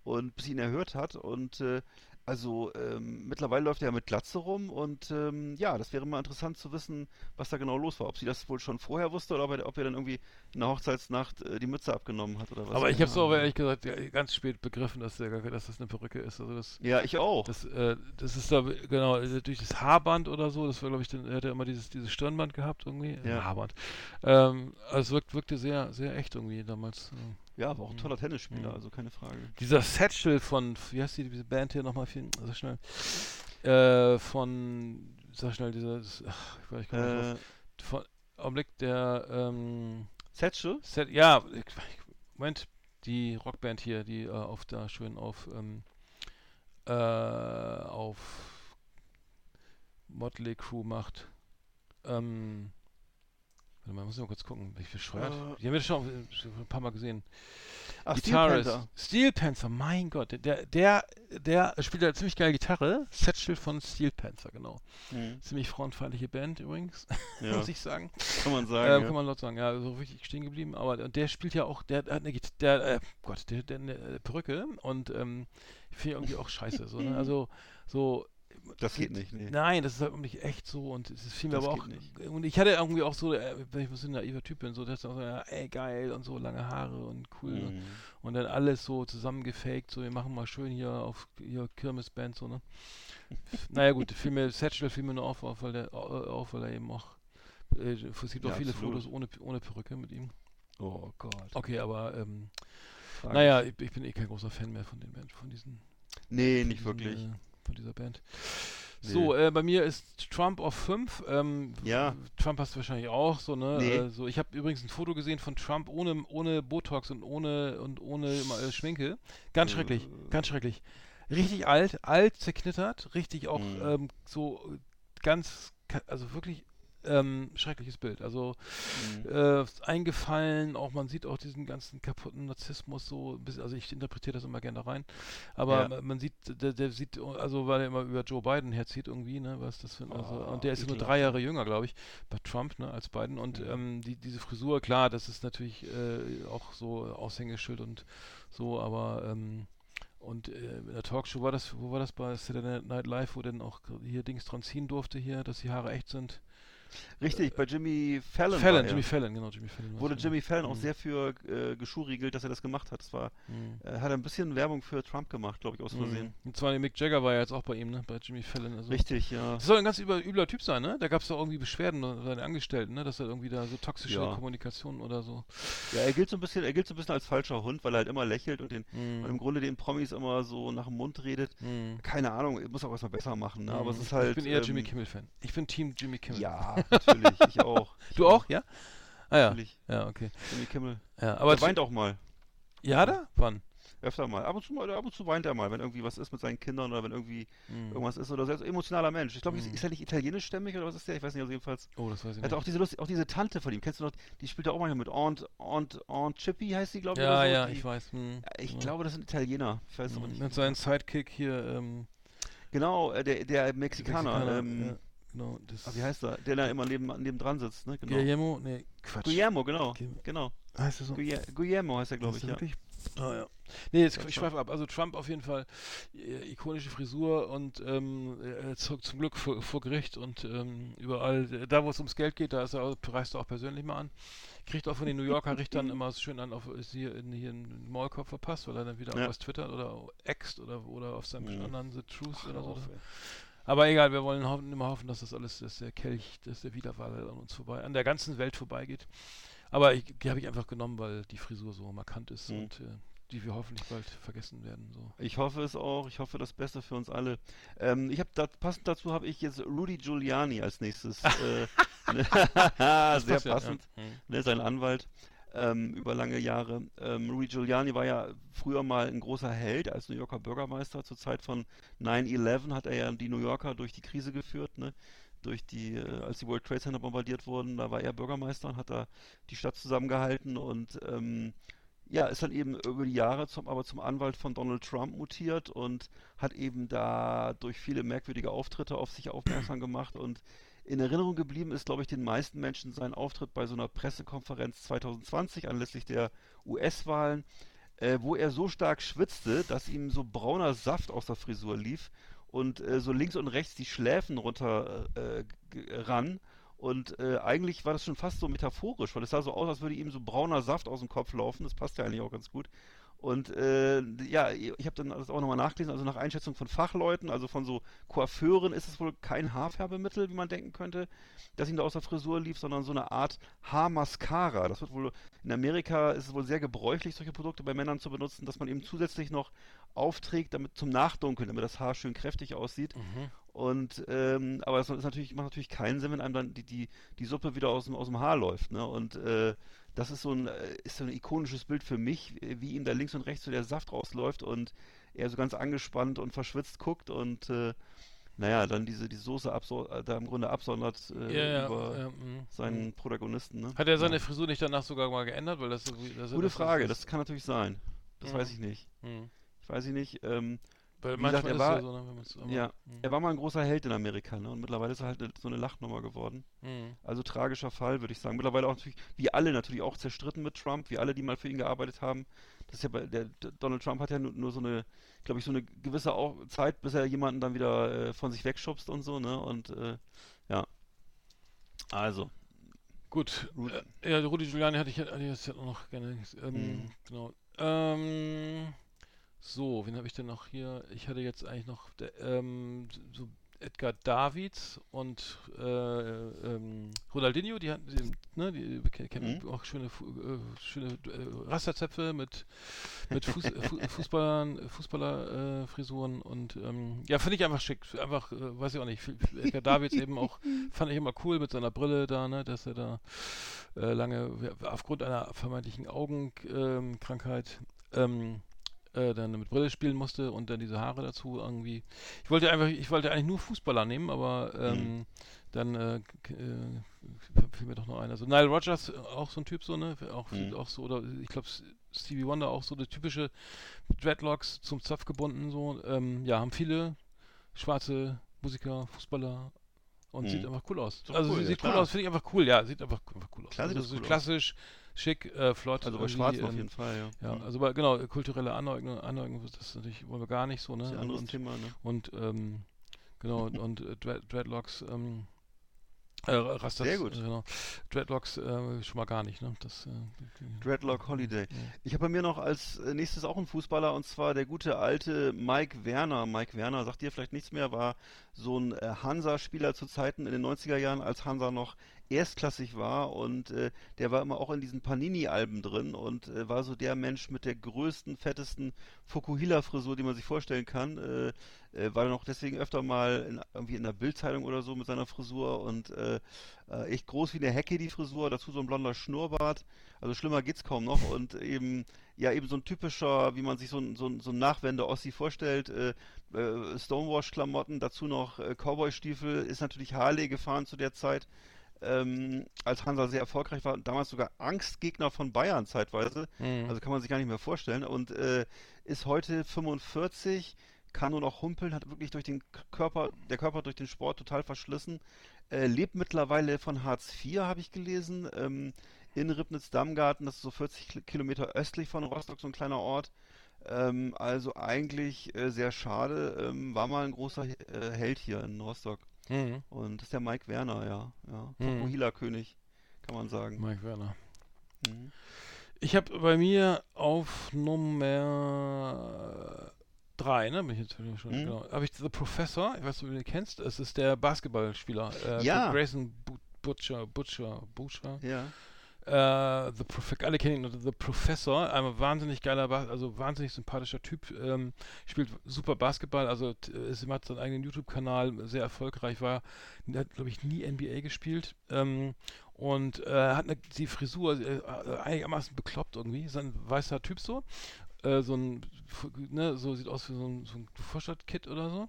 und bis sie ihn erhört hat und äh, also ähm, mittlerweile läuft er ja mit Glatze rum und ähm, ja, das wäre mal interessant zu wissen, was da genau los war. Ob sie das wohl schon vorher wusste oder ob er, ob er dann irgendwie in der Hochzeitsnacht äh, die Mütze abgenommen hat oder was. Aber ich habe es auch Ahnung. ehrlich gesagt ja, ganz spät begriffen, dass, der, gar- dass das eine Perücke ist. Also das, Ja, ich auch. das, äh, das ist da, genau, also durch das Haarband oder so, das war, glaube ich, dann, er hat ja immer dieses, dieses Stirnband gehabt irgendwie. Äh, Ja. Haarband. Ähm, also es wirkt, wirkte sehr, sehr echt irgendwie damals. Ja, war auch ein toller Tennisspieler, Mhm. also keine Frage. Dieser Satchel von, wie heißt die, diese Band hier nochmal, sag schnell, äh, von, sag schnell, dieses, ach, ich weiß ich komme nicht Äh, von, Augenblick, der, ähm, Setschel? Set, ja, ich, Moment, die Rockband hier, die äh, auf da schön auf ähm, äh, auf Motley Crew macht. Ähm, warte mal, muss ich mal kurz gucken, bin ich bescheuert? Äh. Die haben wir schon, ein paar Mal gesehen. Ach, Steel Guitarist. Panther. Steel Panther, mein Gott, der, der, der spielt ja ziemlich geil Gitarre. Satchel von Steel Panther, genau. Mhm. Ziemlich frauenfeindliche Band übrigens, [laughs] Ja, muss ich sagen. kann man sagen. Ähm, ja. Kann man laut sagen, ja, so richtig stehen geblieben. Aber und der spielt ja auch, der hat eine, Git- der, äh, Gott, der, der eine äh, Perücke und ähm, ich finde irgendwie auch scheiße. So, ne? [laughs] Also so. Das geht nicht, nee. Nein, das ist halt nicht echt so und es fiel mir Das aber auch. nicht. Und ich hatte irgendwie auch so, äh, wenn ich so ein naiver Typ bin, so, dass auch so, ja, ey, geil und so lange Haare und cool. Und, Mhm. und dann alles so zusammengefaked, so, wir machen mal schön hier auf hier Kirmesband, so, ne? naja, gut, fiel mir, Satchel fiel mir nur auf, auf, weil, der, auf, weil er eben auch. Äh, es gibt auch Ja, viele absolut. Fotos ohne, ohne Perücke mit ihm. Oh Gott. Okay, aber ähm, naja, ich, ich bin eh kein großer Fan mehr von den Band, von diesen. Nee, von nicht diesen, wirklich. Äh, von dieser Band. Nee. So, äh, bei mir ist Trump auf 5. Ähm, Ja. Trump hast du wahrscheinlich auch, so, ne? Nee. Äh, so, ich habe übrigens ein Foto gesehen von Trump ohne, ohne Botox und ohne und ohne äh, Schminke. Ganz schrecklich, Äh. ganz schrecklich. Richtig alt, alt, zerknittert, richtig auch Mhm. ähm, so ganz, also wirklich ähm, schreckliches Bild. Also Mhm. äh, eingefallen, auch man sieht auch diesen ganzen kaputten Narzissmus so also ich interpretiere das immer gerne rein, aber Ja. man, sieht, der, der sieht, also weil er immer über Joe Biden herzieht irgendwie, ne, was das für, also, Oh, und der ist ja nur drei Jahre jünger, glaube ich, bei Trump, ne, als Biden und Mhm. ähm, die, diese Frisur, klar, das ist natürlich äh, auch so Aushängeschild und so, aber ähm, und äh, in der Talkshow war das, wo war das bei Saturday Night Live, wo denn auch hier Dings dran ziehen durfte hier, dass die Haare echt sind? Richtig, bei Jimmy Fallon. Fallon. Jimmy Fallon, genau, Jimmy Fallon. Wurde. Jimmy Fallon auch Mhm. sehr für äh, geschuriegelt, dass er das gemacht hat. Das war, Mhm. äh, hat ein bisschen Werbung für Trump gemacht, glaube ich, aus Versehen. Mhm. Und zwar Mick Jagger war ja jetzt auch bei ihm, ne? Bei Jimmy Fallon. Also. Richtig, ja. Das soll ein ganz übler, übler Typ sein, ne? Da gab es doch irgendwie Beschwerden bei seinen Angestellten, ne? Dass er irgendwie da so toxische Ja. Kommunikation oder so. Ja, er gilt so ein bisschen, er gilt so ein bisschen als falscher Hund, weil er halt immer lächelt und den und im Mhm. Grunde den Promis immer so nach dem Mund redet. Mhm. Keine Ahnung, muss auch erstmal besser machen, ne? Aber es Mhm. ist halt. Ich bin eher ähm, Jimmy Kimmel-Fan. Ich bin Team Jimmy Kimmel. Ja, [laughs] natürlich, ich auch. [laughs] Du auch, ja? Ah ja. Natürlich, Ja, okay. Jimmy Kimmel. Ja, Aber aber er weint auch mal. ja, da? Wann? Öfter mal. Ab und zu mal, ab und zu weint er mal, wenn irgendwie was ist mit seinen Kindern oder wenn irgendwie Mhm. irgendwas ist oder so. Ein emotionaler Mensch. Ich glaube, Mhm. ist er nicht italienischstämmig oder was ist der? Ich weiß nicht, also jedenfalls. Oh, das weiß ich Er nicht. auch diese Lust, auch diese Tante von ihm. Kennst du noch? Die spielt da auch manchmal mit. Aunt, Aunt, Aunt Chippy heißt sie, glaube ich. Ja, so. ja, die, ich weiß. Mhm. Ich Ja. glaube, das sind Italiener. Ich weiß aber Mhm. nicht. Mit seinem Sidekick hier, ähm, Genau, äh, der, der Mexikaner. Mexikaner, ähm, ja, genau. Das ah, wie heißt er? Der da immer neben, neben dran sitzt, ne? Genau. Guillermo? Nee, Quatsch. Guillermo, genau. Guillermo. Genau. Heißt er so? Guille- Guillermo heißt er, glaube ich, ja. wirklich? Ah, ja. Nee, jetzt, ich schweife ab. Also Trump auf jeden Fall äh, ikonische Frisur und ähm, äh, zu, zum Glück vor, vor Gericht und ähm, überall, äh, da wo es ums Geld geht, da ist er, reist er auch persönlich mal an. Kriegt auch von den New Yorker Richtern immer schön an, auf, hier in, hier in Maulkorb verpasst, weil er dann wieder Ja. was twittert oder ext oder, oder auf seinem Mhm. anderen The Truth Ach, oder so. auf. Aber egal, wir wollen hoffen, immer hoffen, dass das alles, dass der Kelch, dass der Wiederwahl an uns vorbei, an der ganzen Welt vorbeigeht. Aber ich, die habe ich einfach genommen, weil die Frisur so markant ist Mhm. und äh, die wir hoffentlich bald vergessen werden. So. Ich hoffe es auch. Ich hoffe das Beste für uns alle. Ähm, ich habe da, passend dazu habe ich jetzt Rudy Giuliani als nächstes. äh, [laughs] [laughs] ne, [laughs] sehr ja, passend. Ja. Mhm. ne, sein Anwalt ähm, über lange Jahre. Ähm, Rudy Giuliani war ja früher mal ein großer Held als New Yorker Bürgermeister. Zur Zeit von 9-11 hat er ja die New Yorker durch die Krise geführt, ne? Durch die, äh, als die World Trade Center bombardiert wurden, da war er Bürgermeister und hat da die Stadt zusammengehalten und ähm, ja, ist dann eben über die Jahre zum, aber zum Anwalt von Donald Trump mutiert und hat eben da durch viele merkwürdige Auftritte auf sich aufmerksam gemacht und in Erinnerung geblieben ist, glaube ich, den meisten Menschen sein Auftritt bei so einer Pressekonferenz 2020 anlässlich der US-Wahlen, äh, wo er so stark schwitzte, dass ihm so brauner Saft aus der Frisur lief und äh, so links und rechts die Schläfen runter äh, g- ran. Und äh, eigentlich war das schon fast so metaphorisch, weil es sah so aus, als würde ihm so brauner Saft aus dem Kopf laufen. Das passt ja eigentlich auch ganz gut. Und äh, ja, ich habe dann das auch nochmal nachgelesen, also nach Einschätzung von Fachleuten, also von so Coiffeuren, ist es wohl kein Haarfärbemittel, wie man denken könnte, das ihm da aus der Frisur lief, sondern so eine Art Haarmascara. Das wird wohl, in Amerika ist es wohl sehr gebräuchlich, solche Produkte bei Männern zu benutzen, dass man eben zusätzlich noch aufträgt, damit zum Nachdunkeln, damit das Haar schön kräftig aussieht. Mhm. Und ähm, aber das ist natürlich, macht natürlich keinen Sinn, wenn einem dann die, die, die Suppe wieder aus dem, aus dem Haar läuft. Ne? Und äh, das ist so ein, äh, ist so ein ikonisches Bild für mich, wie ihm da links und rechts so der Saft rausläuft und er so ganz angespannt und verschwitzt guckt und äh, naja, dann diese die Soße äh, da im Grunde absondert äh, Ja, ja, über ja, mhm. seinen Protagonisten. Ne? Hat er seine. Frisur nicht danach sogar mal geändert? Weil das, das Gute das- Frage, das kann natürlich sein. Das Mhm. weiß ich nicht. Mhm. Ich weiß ich nicht. Ähm, Weil Wie gesagt, manchmal er ist war- ja so, ne, wenn aber- ja, Mhm. er war mal ein großer Held in Amerika, ne? Und mittlerweile ist er halt eine, so eine Lachnummer geworden. Mhm. Also tragischer Fall, würde ich sagen. Mittlerweile auch natürlich, wie alle natürlich auch zerstritten mit Trump, wie alle, die mal für ihn gearbeitet haben. Das ist ja bei, der, der Donald Trump hat ja nur, nur so eine, glaube ich, so eine gewisse auch Zeit, bis er jemanden dann wieder äh, von sich wegschubst und so, ne? Und äh, ja. Also. Gut. Äh, ja, Rudi Giuliani hatte ich, hatte ich jetzt noch gerne. Ähm, Mhm. Genau. Ähm, so, wen habe ich denn noch hier? Ich hatte jetzt eigentlich noch ähm, so Edgar Davids und äh, ähm, Ronaldinho, die hatten, die, ne, die ke- kennen Mhm. auch schöne, äh, schöne äh, Rasterzöpfe mit, mit Fuß, äh, Fu Fußballern, Fußballer äh, Frisuren und ähm, ja, finde ich einfach schick. Einfach, äh, weiß ich auch nicht, Edgar Davids eben auch, [laughs] fand ich immer cool mit seiner Brille da, ne, dass er da äh, lange aufgrund einer vermeintlichen Augenkrankheit ähm, äh, dann mit Brille spielen musste und dann diese Haare dazu irgendwie. Ich wollte einfach, ich wollte eigentlich nur Fußballer nehmen, aber ähm, dann äh, äh, fiel mir doch noch einer. Also Nile Rogers, äh, auch so ein Typ, so, ne? Auch, Mhm. auch so, oder ich glaube Stevie Wonder auch so, der typische Dreadlocks zum Zopf gebunden, so. Ähm, ja, haben viele schwarze Musiker, Fußballer und Mhm. sieht einfach cool aus. Also cool, ja, sieht cool klar. aus, finde ich einfach cool, ja, sieht einfach, einfach cool aus. Klar sieht also das so cool aus. Schick, äh, flott. Also bei Schwarzen auf jeden Fall, ja. Ja, Mhm. also bei, genau, kulturelle Aneignung, Aneignung, das ist natürlich, wollen wir gar nicht so, ne? das ist ein anderes und, Thema, ne? und ähm, genau, und, und äh, Dread, Dreadlocks, ähm, äh, Rastas, Sehr gut. äh, Genau. Dreadlocks äh, schon mal gar nicht, ne? Das, äh, Dreadlock Holiday. ja. Ich habe bei mir noch als äh, nächstes auch einen Fußballer und zwar der gute alte Mike Werner. Mike Werner sagt dir vielleicht nichts mehr, war so ein äh, Hansa-Spieler zu Zeiten in den 90er Jahren, als Hansa noch erstklassig war und äh, der war immer auch in diesen Panini-Alben drin und äh, war so der Mensch mit der größten, fettesten Fukuhila-Frisur, die man sich vorstellen kann. Äh, äh, war dann auch deswegen öfter mal in, irgendwie in der Bildzeitung oder so mit seiner Frisur und äh, äh, echt groß wie eine Hecke die Frisur, dazu so ein blonder Schnurrbart. Also schlimmer geht's kaum noch und eben ja eben so ein typischer, wie man sich so ein, so so ein Nachwende-Ossi vorstellt, Stonewash-Klamotten, dazu noch Cowboy-Stiefel, ist natürlich Harley gefahren zu der Zeit, ähm, als Hansa sehr erfolgreich war, damals sogar Angstgegner von Bayern zeitweise, Mhm. also kann man sich gar nicht mehr vorstellen und äh, ist heute 45, kann nur noch humpeln, hat wirklich durch den Körper, der Körper durch den Sport total verschlissen, äh, lebt mittlerweile von Hartz IV, habe ich gelesen, ähm, in Ribnitz-Dammgarten, das ist so 40 Ki- Kilometer östlich von Rostock, so ein kleiner Ort. Ähm, also eigentlich äh, sehr schade. Ähm, war mal ein großer äh, Held hier in Rostock. Mhm. Und das ist der Mike Werner, ja. ja. Mhm. Fukuhila-König, kann man sagen. Mike Werner. Mhm. Ich habe bei mir auf Nummer 3, ne? Bin ich jetzt schon, Mhm. genau. Habe ich The Professor, ich weiß nicht, ob du den kennst. Es ist der Basketballspieler. Äh, Ja. Grayson Bu- Butcher, Butcher, Butcher. Ja. Äh, The Prof alle kennen ihn The Professor, ein wahnsinnig geiler, Bas also wahnsinnig sympathischer Typ, ähm, spielt super Basketball, also ist, hat seinen eigenen YouTube-Kanal, sehr erfolgreich war, hat glaube ich nie NBA gespielt ähm, und äh, hat eine, die Frisur äh, einigermaßen bekloppt irgendwie, ist ein weißer Typ so, äh, so ein, ne, so sieht aus wie so ein, so ein Vorstadt-Kid oder so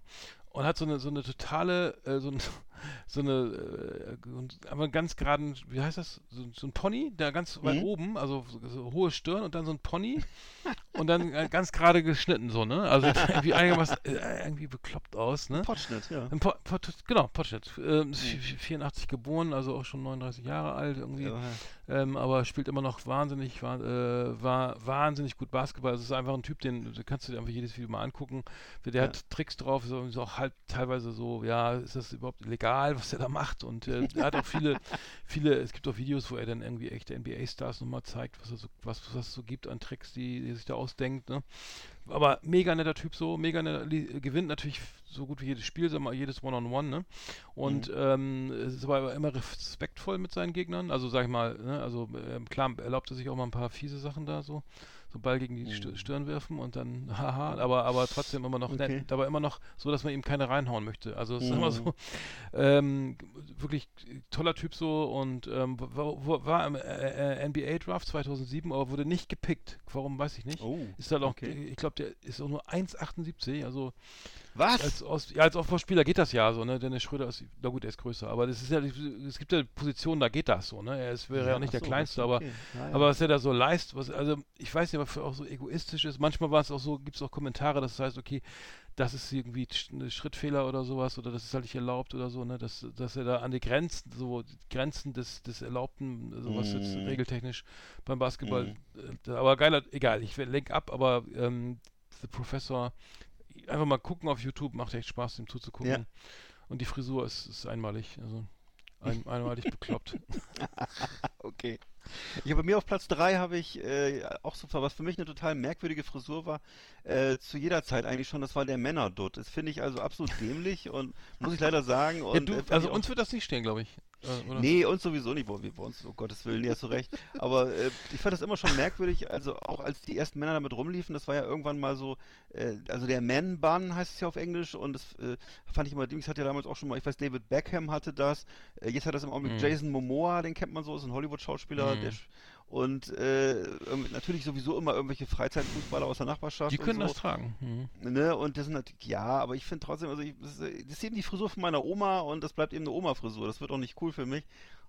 und hat so eine so eine totale äh, so, ein, [laughs] so eine äh, aber ganz geraden wie heißt das so, so ein Pony der ganz weit Mhm. oben also so, hohe Stirn und dann so ein Pony [laughs] und dann äh, ganz gerade geschnitten so ne also [laughs] irgendwie einigermaßen äh, irgendwie bekloppt aus ne Potschnitt, ja. Po- Po- genau Potschnitt ähm, ist 84 geboren also auch schon 39 Jahre alt irgendwie ja. Ähm, aber spielt immer noch wahnsinnig, wa äh, war wahnsinnig gut Basketball. Es ist einfach ein Typ, den du kannst du dir einfach jedes Video mal angucken. Der Ja. hat Tricks drauf, so auch halt teilweise so, ja, ist das überhaupt legal, was er da macht? Und äh, er hat auch viele, [laughs] viele, es gibt auch Videos, wo er dann irgendwie echte NBA-Stars nochmal zeigt, was, er so, was, was es so gibt an Tricks, die, die er sich da ausdenkt. Ne? Aber mega netter Typ so, mega netter, gewinnt natürlich so gut wie jedes Spiel, sag mal, jedes One-on-One, ne? Und ähm, es ist aber immer respektvoll mit seinen Gegnern. Also sag ich mal, ne? also ähm, klar erlaubt er sich auch mal ein paar fiese Sachen da so. So Ball gegen die St Stirn werfen und dann [laughs] haha, aber aber trotzdem immer noch Okay. nett, dabei immer noch so, dass man ihm keine reinhauen möchte. Also es ist Mhm. immer so ähm, wirklich toller Typ so und ähm, war, war, war im äh, äh, NBA Draft 2007, aber wurde nicht gepickt. Warum weiß ich nicht. Oh, Ist halt auch, okay. ich glaube, der ist auch nur 1,78, also Was? als, aus, ja, als Aufbauspieler geht das ja so, ne? Dennis Schröder ist, na gut, er ist größer, aber das ist ja, es gibt ja Positionen, da geht das so, ne? Er ist, wäre ja, auch nicht ach der so, Kleinste, das- aber, okay. Ja, ja. aber was er da so leistet, was, also ich weiß nicht, was auch so egoistisch ist. Manchmal war es auch so, gibt es auch Kommentare, dass es heißt, okay, das ist irgendwie ein Schrittfehler oder sowas oder das ist halt nicht erlaubt oder so, ne? Dass, dass er da an die Grenzen, so die Grenzen des, des Erlaubten, sowas jetzt Mhm. regeltechnisch beim Basketball, äh, aber geiler, egal, ich lenk ab, aber ähm, The Professor, einfach mal gucken auf YouTube, macht echt Spaß, dem zuzugucken. Ja. Und die Frisur ist, ist einmalig, also ein, [laughs] einmalig bekloppt. [laughs] Okay. Ich habe bei mir auf Platz 3 habe ich äh, auch so, was für mich eine total merkwürdige Frisur war, äh, zu jeder Zeit eigentlich schon, das war der Männerdutt. Das finde ich also absolut dämlich und muss ich leider sagen. Ja, Und, du, äh, also uns wird das nicht stehen, glaube ich. Äh, oder? Nee, uns sowieso nicht, wir bei uns, oh Gottes Willen, hast du recht. Aber äh, ich fand das immer schon merkwürdig, also auch als die ersten Männer damit rumliefen, das war ja irgendwann mal so, äh, also der Man-Bun heißt es ja auf Englisch und das äh, fand ich immer, Dings hat ja damals auch schon mal, ich weiß, David Beckham hatte das, äh, jetzt hat das im Augenblick Mhm. Jason Momoa, den kennt man so, ist ein Hollywood-Schauspieler, Mhm. der und äh, natürlich sowieso immer irgendwelche Freizeitfußballer aus der Nachbarschaft. Die können und das so. tragen. Mhm. Ne, und das sind natürlich, ja, aber ich finde trotzdem, also ich, das, ist, das ist eben die Frisur von meiner Oma und das bleibt eben eine Oma-Frisur. Das wird auch nicht cool für mich.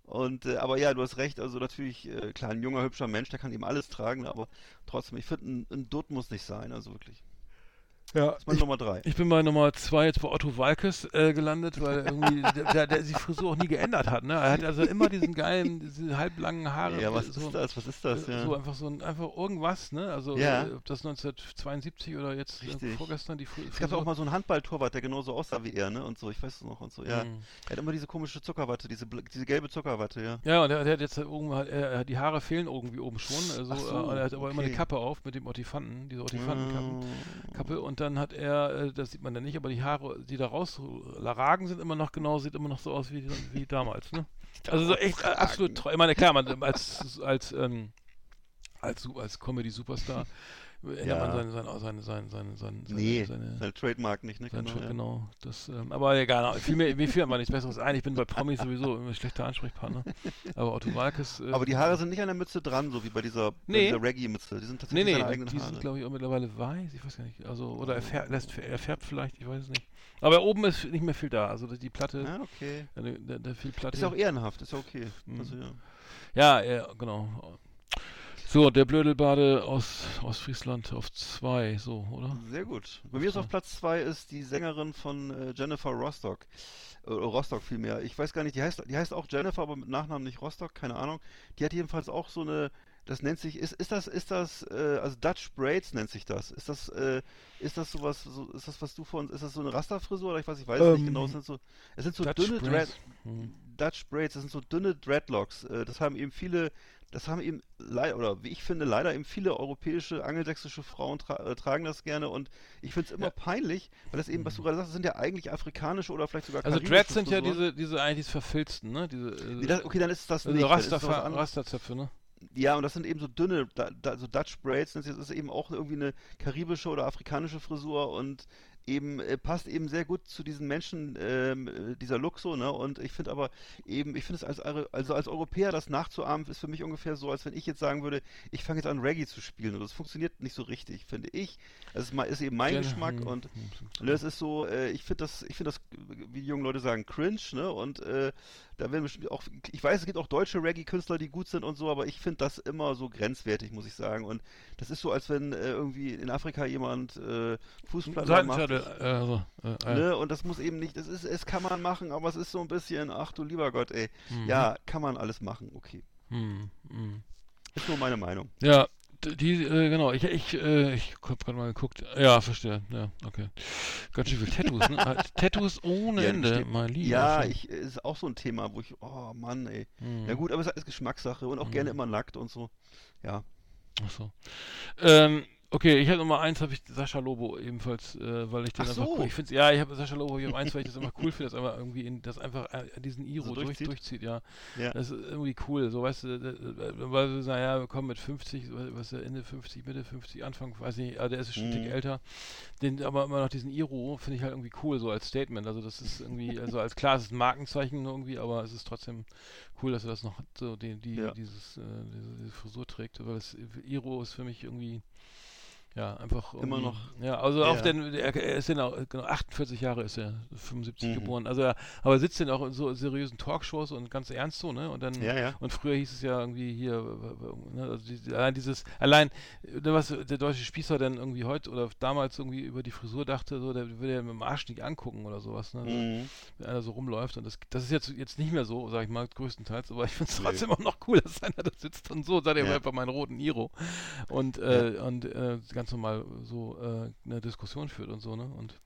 Und, äh, aber ja, du hast recht, also natürlich, äh, klar, ein junger, hübscher Mensch, der kann eben alles tragen, aber trotzdem, ich finde, ein, ein Dutt muss nicht sein, also wirklich. Ja, Das ist meine Nummer drei. Ich bin bei Nummer zwei jetzt bei Otto Walkes äh, gelandet, weil irgendwie [laughs] der, der, der die Frisur auch nie geändert hat. Ne? Er hat also immer diesen geilen, diese halblangen Haare. Ja, was so, ist das? Was ist das? äh, Ja. So einfach so ein, einfach irgendwas, ne? Also Ja. äh, ob das 1972 oder jetzt äh, Richtig. vorgestern die Fr es gab auch mal so einen Handballtorwart, der genauso aussah wie er, ne? Und so, ich weiß es noch und so, ja. Mhm. Er hat immer diese komische Zuckerwatte, diese, diese gelbe Zuckerwatte, ja. Ja, und er, der hat jetzt halt irgendwo, er, die Haare fehlen irgendwie oben schon. Also, so, und er hat aber immer eine okay. Kappe auf mit dem Otifanten, diese Otifantenkappen. Mm. Kappe und dann hat er, äh, das sieht man ja nicht, aber die Haare, die da rausragen, sind immer noch genau, sieht immer noch so aus wie, wie damals, ne? [laughs] Also so echt äh, absolut treu. Ich meine, klar, man, als, als, ähm, als, als Comedy-Superstar ändert Ja. man seine, seine, seine, seine, seine, seine, Nee, seine, seine Trademark nicht, ne? Genau, ja. genau. Das, ähm, aber egal, viel mir, mir fiel einfach nichts Besseres ein. Ich bin bei Promis sowieso immer ein schlechter Ansprechpartner. Aber Otto Walkes. Äh, Aber die Haare sind nicht an der Mütze dran, so wie bei dieser, Nee. dieser Reggae-Mütze. Die sind Nee, tatsächlich nee, seine die, eigenen die Haare. sind, glaube ich, auch mittlerweile weiß. Ich weiß gar nicht. Also, oder er, färbt, lässt, er färbt vielleicht, ich weiß es nicht. Aber oben ist nicht mehr viel da. Also, die Platte, Ja, okay. da, da, da viel Platte. Ist ja auch ehrenhaft, ist ja okay. Mhm. Also, ja. Ja, ja, genau. So, der Blödelbade aus Ostfriesland auf zwei, so, oder? Sehr gut. Bei mir ist auf Platz zwei ist die Sängerin von äh, Jennifer Rostock. Äh, Rostock vielmehr. Ich weiß gar nicht, die heißt, die heißt auch Jennifer, aber mit Nachnamen nicht Rostock, keine Ahnung. Die hat jedenfalls auch so eine, das nennt sich, ist, ist das, ist das, äh, also Dutch Braids nennt sich das. Ist das, äh, ist das sowas, so, ist das, was du von, ist das so eine Rasterfrisur oder ich weiß, ich weiß es nicht genau. Es sind so, es sind so Dutch dünne Braids. Hm. Dutch Braids, das sind so dünne Dreadlocks. Äh, das haben eben viele, das haben eben, oder wie ich finde, leider eben viele europäische, angelsächsische Frauen tra äh, tragen das gerne und ich finde es immer peinlich, weil das eben, was du gerade sagst, das sind ja eigentlich afrikanische oder vielleicht sogar Also Dreads sind ja Frisuren. diese, diese eigentlich verfilzten, ne? Diese, äh, Nee, das, okay, dann ist das also nicht. dann ist es Raster, was anderes. Rasterzöpfe, ne? Ja, und das sind eben so dünne, da, da, so Dutch Braids, das ist eben auch irgendwie eine karibische oder afrikanische Frisur und eben äh, passt eben sehr gut zu diesen Menschen, ähm, äh, dieser Look so, ne? Und ich finde aber eben, ich finde es als also als Europäer das nachzuahmen, ist für mich ungefähr so, als wenn ich jetzt sagen würde, ich fange jetzt an Reggae zu spielen und das funktioniert nicht so richtig, finde ich. Das ist, mal, ist eben mein Gen- Geschmack hm, und hm, Ne, es ist so, äh, ich finde das, ich finde das, wie die jungen Leute sagen, cringe, ne? Und äh, da werden bestimmt auch, ich weiß, es gibt auch deutsche Reggae-Künstler, die gut sind und so, aber ich finde das immer so grenzwertig, muss ich sagen. Und das ist so, als wenn äh, irgendwie in Afrika jemand äh, Fußplatte macht. Äh, also, äh, äh, Ne? Und das muss eben nicht, das ist, es kann man machen, aber es ist so ein bisschen, ach du lieber Gott, ey. mhm. Ja, kann man alles machen, okay. Hm, hm. Ist nur meine Meinung. Ja, die, äh, genau, ich, ich, äh, ich hab gerade mal geguckt. Ja, verstehe. Ja, okay. Ganz schön viel Tattoos, ne? Äh, Tattoos ohne Ja, Ende, mein Lieber. Ja, ich, ist auch so ein Thema, wo ich, oh Mann, ey. Hm. Ja gut, aber es ist Geschmackssache und auch Mhm. gerne immer nackt und so. Ja. Ach so. Ähm, okay, ich habe Nummer eins, habe ich Sascha Lobo ebenfalls, äh, weil ich den Ach einfach so. cool, ich finde ja, ich habe Sascha Lobo hier auf eins, weil ich das einfach cool finde, dass einfach irgendwie in, das einfach äh, diesen Iro So durch, durchzieht? durchzieht, ja. Ja. Das ist irgendwie cool, so weißt du, weil du naja, wir kommen mit 50, was ist der, Ende 50, Mitte 50, Anfang, weiß nicht, ah, der ist schon Mhm. älter. Den, aber immer noch diesen Iro finde ich halt irgendwie cool, so als Statement. Also das ist irgendwie, also als klar, es ist ein Markenzeichen irgendwie, aber es ist trotzdem cool, dass er das noch so die, die Ja. dieses, äh, diese, diese Frisur trägt, weil das Iro ist für mich irgendwie ja, einfach Immer noch. Ja, also auf Ja. den, er, er ist ja auch, genau, 48 Jahre ist er, 75 Mhm. geboren. Also er, aber er sitzt dann auch in so seriösen Talkshows und ganz ernst so, ne? Und dann Ja, ja. und früher hieß es ja irgendwie hier, ne, also die, allein dieses, allein, äh, was der deutsche Spießer dann irgendwie heute oder damals irgendwie über die Frisur dachte, so, der würde ja mit dem Arsch nicht angucken oder sowas, ne? Mhm. Wenn einer so rumläuft und das, das ist jetzt, jetzt nicht mehr so, sag ich mal, größtenteils, aber ich finde es trotzdem auch noch cool, dass einer da sitzt und so, sagt er Ja. einfach meinen roten Iro und, äh, und äh, ganz normal so äh, eine Diskussion führt und so, ne? Und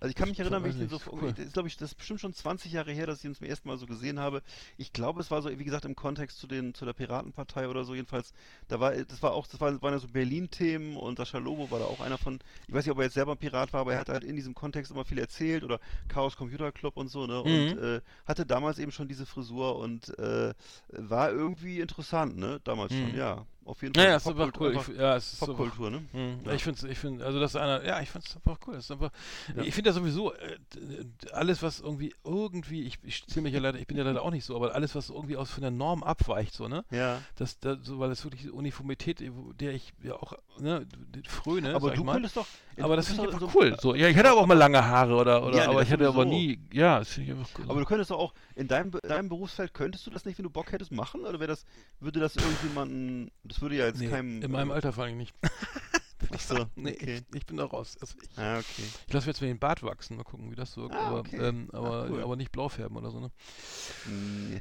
Also ich kann mich erinnern, wenn ich den so, cool. das ist glaube ich, das ist bestimmt schon 20 Jahre her, dass ich ihn zum ersten Mal so gesehen habe. Ich glaube, es war so, wie gesagt, im Kontext zu den, zu der Piratenpartei oder so. Jedenfalls, da war, das war auch, das waren, waren ja so Berlin-Themen und Sascha Lobo war da auch einer von, ich weiß nicht, ob er jetzt selber ein Pirat war, aber er hat halt in diesem Kontext immer viel erzählt oder Chaos Computer Club und so, ne? Und Mhm. äh, hatte damals eben schon diese Frisur und äh, war irgendwie interessant, ne? Damals Mhm. schon, ja. Auf jeden Fall. naja, ist einfach Popkult- cool. Ich, ja, es ist Popkultur, ne? Mhm. Ja. Ich finde, ich finde, also das ist einer, ja, ich finde es einfach cool. Das ist einfach, Ja. ich finde ja sowieso äh, alles, was irgendwie, irgendwie, ich, ich zähle mich ja leider, ich bin ja leider auch nicht so, aber alles, was irgendwie aus von der Norm abweicht, so, ne? Ja. Das, das, so, weil es wirklich diese Uniformität, äh, der ich ja auch, ne, fröne, Aber du könntest doch. aber du das finde ich einfach so- cool. So, ja, ich hatte aber auch mal lange Haare oder, oder Ja, aber das ich hatte aber nie, ja, das finde ich einfach cool. Aber du könntest doch auch in deinem, deinem Berufsfeld könntest du das nicht, wenn du Bock hättest, machen? Oder wäre das, würde das irgendjemanden, das würde ja jetzt nee, keinem. in meinem Alter vor allem nicht. [laughs] Ach so, [laughs] Nee, okay. ich, ich bin da raus. Also ich, Ah, okay. ich lasse mir jetzt mal den Bart wachsen, mal gucken, wie das wirkt. Ah, aber, okay. ähm, aber, cool. aber nicht blau färben oder so, ne? Hm.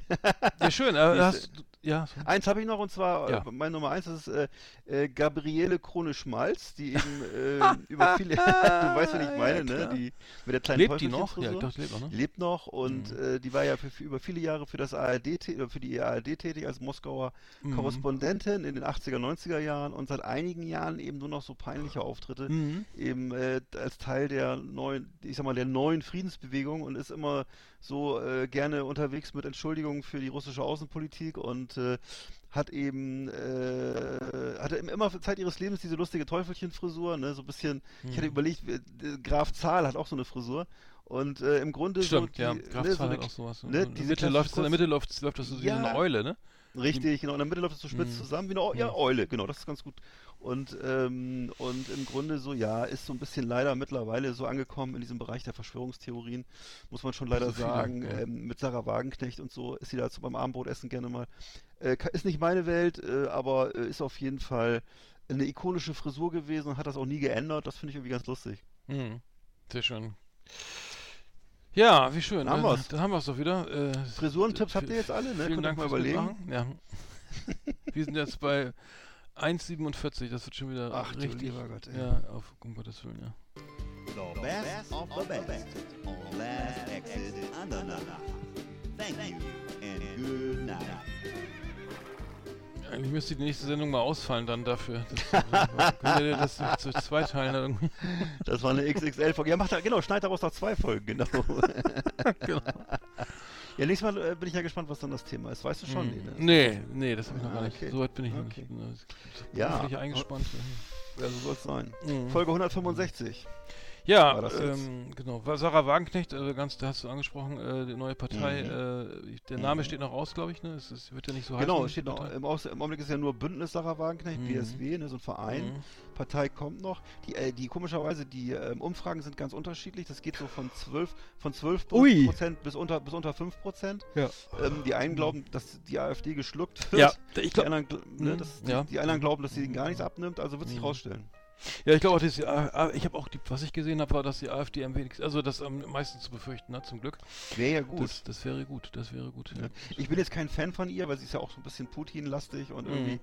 Ja, schön. [laughs] Äh, hast, ja. Eins habe ich noch und zwar Ja. äh, meine Nummer eins, ist äh, äh, Gabriele Krone Schmalz, die eben [laughs] äh, über viele, [laughs] du weißt, was ich meine, Ja, ne? Die mit der kleinen lebt die noch? Ja, die lebt noch, ne? lebt noch und Mhm. äh, die war ja für, für über viele Jahre für das ARD für die ARD tätig als Moskauer Mhm. Korrespondentin in den 80er, 90er Jahren und seit einigen Jahren eben nur noch so peinliche Auftritte Mhm. eben als Teil der neuen, ich sag mal, der neuen Friedensbewegung und ist immer so äh, gerne unterwegs mit Entschuldigungen für die russische Außenpolitik und äh, hat eben äh, hatte im- immer Zeit ihres Lebens diese lustige Teufelchenfrisur, ne, so ein bisschen, ich hatte Mhm. überlegt, äh, Graf Zahl hat auch so eine Frisur Und äh, im Grunde Stimmt, so ja. die, Graf ne, so Zahl eine, hat auch sowas. ne? In, der Mitte läuft, in der Mitte läuft, läuft das so wie Ja. so eine Eule, ne? Richtig, genau. In der Mitte läuft es so spitz Mhm. zusammen wie eine ja. Eule, genau, das ist ganz gut. Und, ähm, und im Grunde so, ja, ist so ein bisschen leider mittlerweile so angekommen in diesem Bereich der Verschwörungstheorien, muss man schon leider So sagen. ja. Ähm, mit Sarah Wagenknecht und so ist sie dazu beim Abendbrotessen gerne mal. Äh, ist nicht meine Welt, äh, aber äh, ist auf jeden Fall eine ikonische Frisur gewesen und hat das auch nie geändert. Das finde ich irgendwie ganz lustig. Mhm. Sehr schön. Ja, wie schön. Dann haben Dann, wir's. dann haben wir es doch wieder. Äh, Frisurentipps habt ihr jetzt alle, ne? Vielen Dank mal fürs überlegen. Mitmachen. Ja. [laughs] wir sind jetzt bei 1,47. Das wird schon wieder Ach, richtig. lieber Gott, ey. Ja, auf um Gottes Willen, ja. The best of the best on Last Exit Andernach. Thank you and good night. Eigentlich müsste die nächste Sendung mal ausfallen dann dafür. Das, [laughs] könnt ihr das zu zweiteilen irgendwie? Das war eine XXL-Folge. Ja, macht da, genau, schneid daraus noch zwei Folgen, [laughs] genau. Genau. Ja, nächstes Mal äh, bin ich ja gespannt, was dann das Thema ist. Weißt du schon? Hm. Nee, ne? Nee, nee, das habe ich noch Ah, gar nicht. okay. So weit bin ich noch nicht. Okay. Ich bin Ja. eingespannt. Ja, so soll es sein. Mhm. Folge 165. Ja, ähm, genau. Sarah Wagenknecht, äh, ganz, da hast du angesprochen, äh, die neue Partei, Mhm. äh, der Name Mhm. steht noch aus, glaube ich, ne? Es, es wird ja nicht so genau, heißen. steht die noch, im, Aus, im Augenblick ist ja nur Bündnis Sarah Wagenknecht, Mhm. BSW, ne, so ein Verein. Mhm. Partei kommt noch. Die, äh, die komischerweise, die ähm, Umfragen sind ganz unterschiedlich. Das geht so von 12, von 12 Ui. Prozent bis unter, bis unter 5 Prozent. Ja. Ähm, die einen glauben, dass die AfD geschluckt wird. Ja, ich Die glaube, anderen, ne, Mhm, das, die, ja. die anderen glauben, dass sie ihnen gar nichts abnimmt, also wird sich Mhm. rausstellen. Ja, ich glaube auch, dass ich habe auch, die, was ich gesehen habe, war, dass die AfD am wenigsten, also das am meisten zu befürchten hat, zum Glück. Wäre ja gut. Das, das wäre gut, das wäre gut. Ja. Ich bin jetzt kein Fan von ihr, weil sie ist ja auch so ein bisschen Putin-lastig und Mhm. irgendwie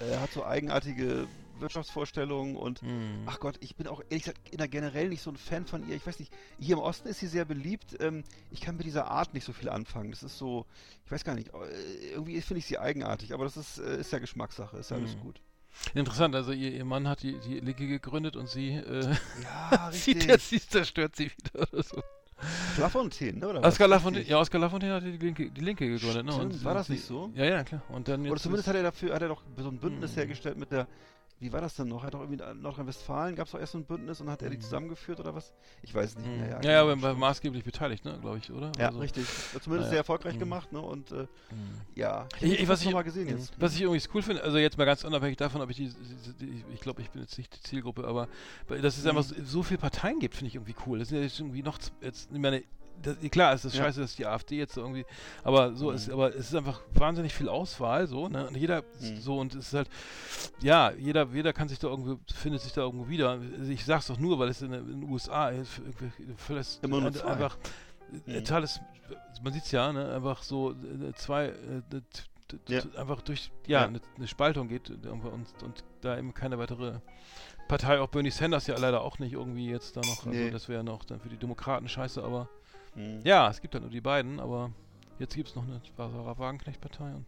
äh, hat so eigenartige Wirtschaftsvorstellungen und Mhm. ach Gott, ich bin auch ehrlich gesagt in der generell nicht so ein Fan von ihr. Ich weiß nicht, hier im Osten ist sie sehr beliebt. Ähm, ich kann mit dieser Art nicht so viel anfangen. Das ist so, ich weiß gar nicht, äh, irgendwie finde ich sie eigenartig, aber das ist, äh, ist ja Geschmackssache, ist ja alles Mhm. gut. Interessant, also ihr, ihr Mann hat die, die Linke gegründet und sie, äh, Ja, [laughs] jetzt, sie zerstört sie wieder oder so. Lafontaine, ne? Oder Oskar was? Lafontaine, ja, Oskar Lafontaine hat die Linke, die Linke gegründet, ne? Stimmt, Und war sie- das sie- nicht so? Ja, ja, klar. Und dann Oder zumindest hat er dafür, hat er doch so ein Bündnis Mhm. hergestellt mit der, wie war das denn noch? Hat doch irgendwie in Nordrhein-Westfalen gab es doch erst so ein Bündnis und hat er die Mhm. zusammengeführt oder was? Ich weiß es nicht Mhm. mehr. Ja, Ja, ja, genau, aber war maßgeblich beteiligt, ne, glaube ich, oder? Ja, Also, richtig. Zumindest naja. sehr erfolgreich Mhm. gemacht, ne? Und äh, mhm. ja, Ich, ich, was noch ich, mal gesehen jetzt. was ich irgendwie cool finde, also jetzt mal ganz unabhängig davon, ob ich die, die, die ich glaube, ich bin jetzt nicht die Zielgruppe, aber dass es Mhm. einfach so, so viele Parteien gibt, finde ich irgendwie cool. Das sind ja jetzt irgendwie noch, jetzt, ich meine, das, klar, es ist Ja. scheiße, dass die AfD jetzt so irgendwie, aber so Mhm. ist, aber es ist einfach wahnsinnig viel Auswahl, so, ne, und jeder, Mhm. so, und es ist halt, ja, jeder, jeder kann sich da irgendwie, findet sich da irgendwo wieder. Also Ich sag's doch nur, weil es in, den- in den USA ist, vielleicht Immer nur zwei. einfach, äh, Mhm. totales, man sieht's ja, ne, einfach so, äh, zwei, äh, Ja. einfach durch, ja, Ja. Eine, eine Spaltung geht äh, und, und, da eben keine weitere Partei, auch Bernie Sanders ja leider auch nicht irgendwie jetzt da noch, also Nee. das wäre noch dann für die Demokraten scheiße, aber. Ja, es gibt halt nur die beiden, aber jetzt gibt es noch eine Sarah Wagenknecht-Partei und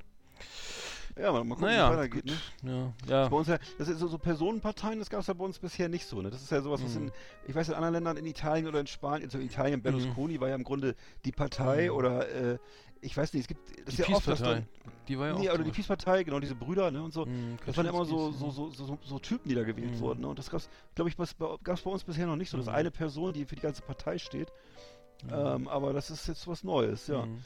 Ja, mal, mal gucken, naja, wie es weitergeht, ne? ja, ja, Bei uns ja, das ist so, so Personenparteien, das gab es ja bei uns bisher nicht so, ne? Das ist ja sowas, was Mhm. in, ich weiß, in anderen Ländern, in Italien oder in Spanien, also in Italien, Berlusconi war ja im Grunde die Partei Mhm. oder, äh, ich weiß nicht, es gibt, das die ist ja oft, dass dann, die war ja auch nee, oder die. Peace-Partei, genau, diese Brüder, ne, und so. Mhm, Das waren ja immer so, so, so, so, so Typen, die da gewählt Mhm. wurden. Ne? Und das gab es, glaube ich, gab es bei uns bisher noch nicht so, dass Mhm. eine Person, die für die ganze Partei steht. Mhm. Ähm, aber das ist jetzt was Neues, ja. Mhm.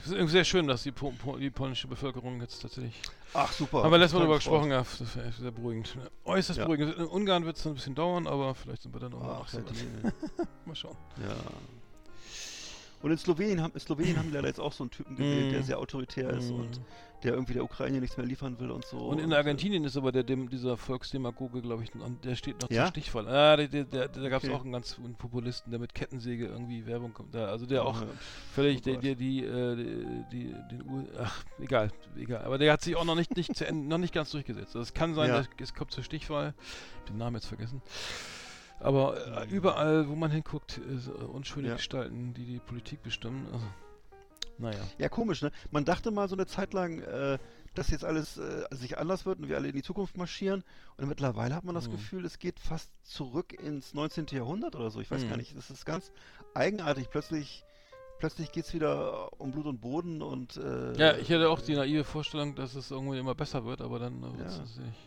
Es ist irgendwie sehr schön, dass die, po die polnische Bevölkerung jetzt tatsächlich. Ach, super. Haben wir letztes Mal darüber gesprochen, ja, das wäre sehr beruhigend. Äußerst Ja. beruhigend. In Ungarn wird es ein bisschen dauern, aber vielleicht sind wir dann auch noch Ach, weit. die, [laughs] Mal schauen. ja. Und in Slowenien haben, in Slowenien haben die leider jetzt auch so einen Typen gewählt, der Mhm. sehr autoritär ist und der irgendwie der Ukraine nichts mehr liefern will und so. Und in äh, Argentinien ist aber der, dem, dieser Volksdemagoge, glaube ich, und der steht noch Ja? zur Stichwahl. Ah, der, der, der, da gab es Okay. auch einen ganz einen Populisten, der mit Kettensäge irgendwie Werbung kommt. Da, also der auch äh, völlig, oh der, der, die, äh, die, die, den U ach, egal, egal. Aber der hat sich auch noch nicht, nicht zu Ende, noch nicht ganz durchgesetzt. Also es kann sein, Ja. dass es kommt zur Stichwahl. Ich hab den Namen jetzt vergessen. Aber äh, Mhm. überall, wo man hinguckt, ist, äh, unschöne Ja. Gestalten, die die Politik bestimmen. Also, naja. Ja, komisch, ne? Man dachte mal so eine Zeit lang, äh, dass jetzt alles äh, sich anders wird und wir alle in die Zukunft marschieren. Und mittlerweile hat man das Mhm. Gefühl, es geht fast zurück ins 19. Jahrhundert oder so. Ich weiß Mhm. gar nicht. Das ist ganz eigenartig. Plötzlich, plötzlich geht es wieder um Blut und Boden und. Äh, Ja, ich hätte auch die naive Vorstellung, dass es irgendwie immer besser wird, aber dann äh, wird's Ja. nicht.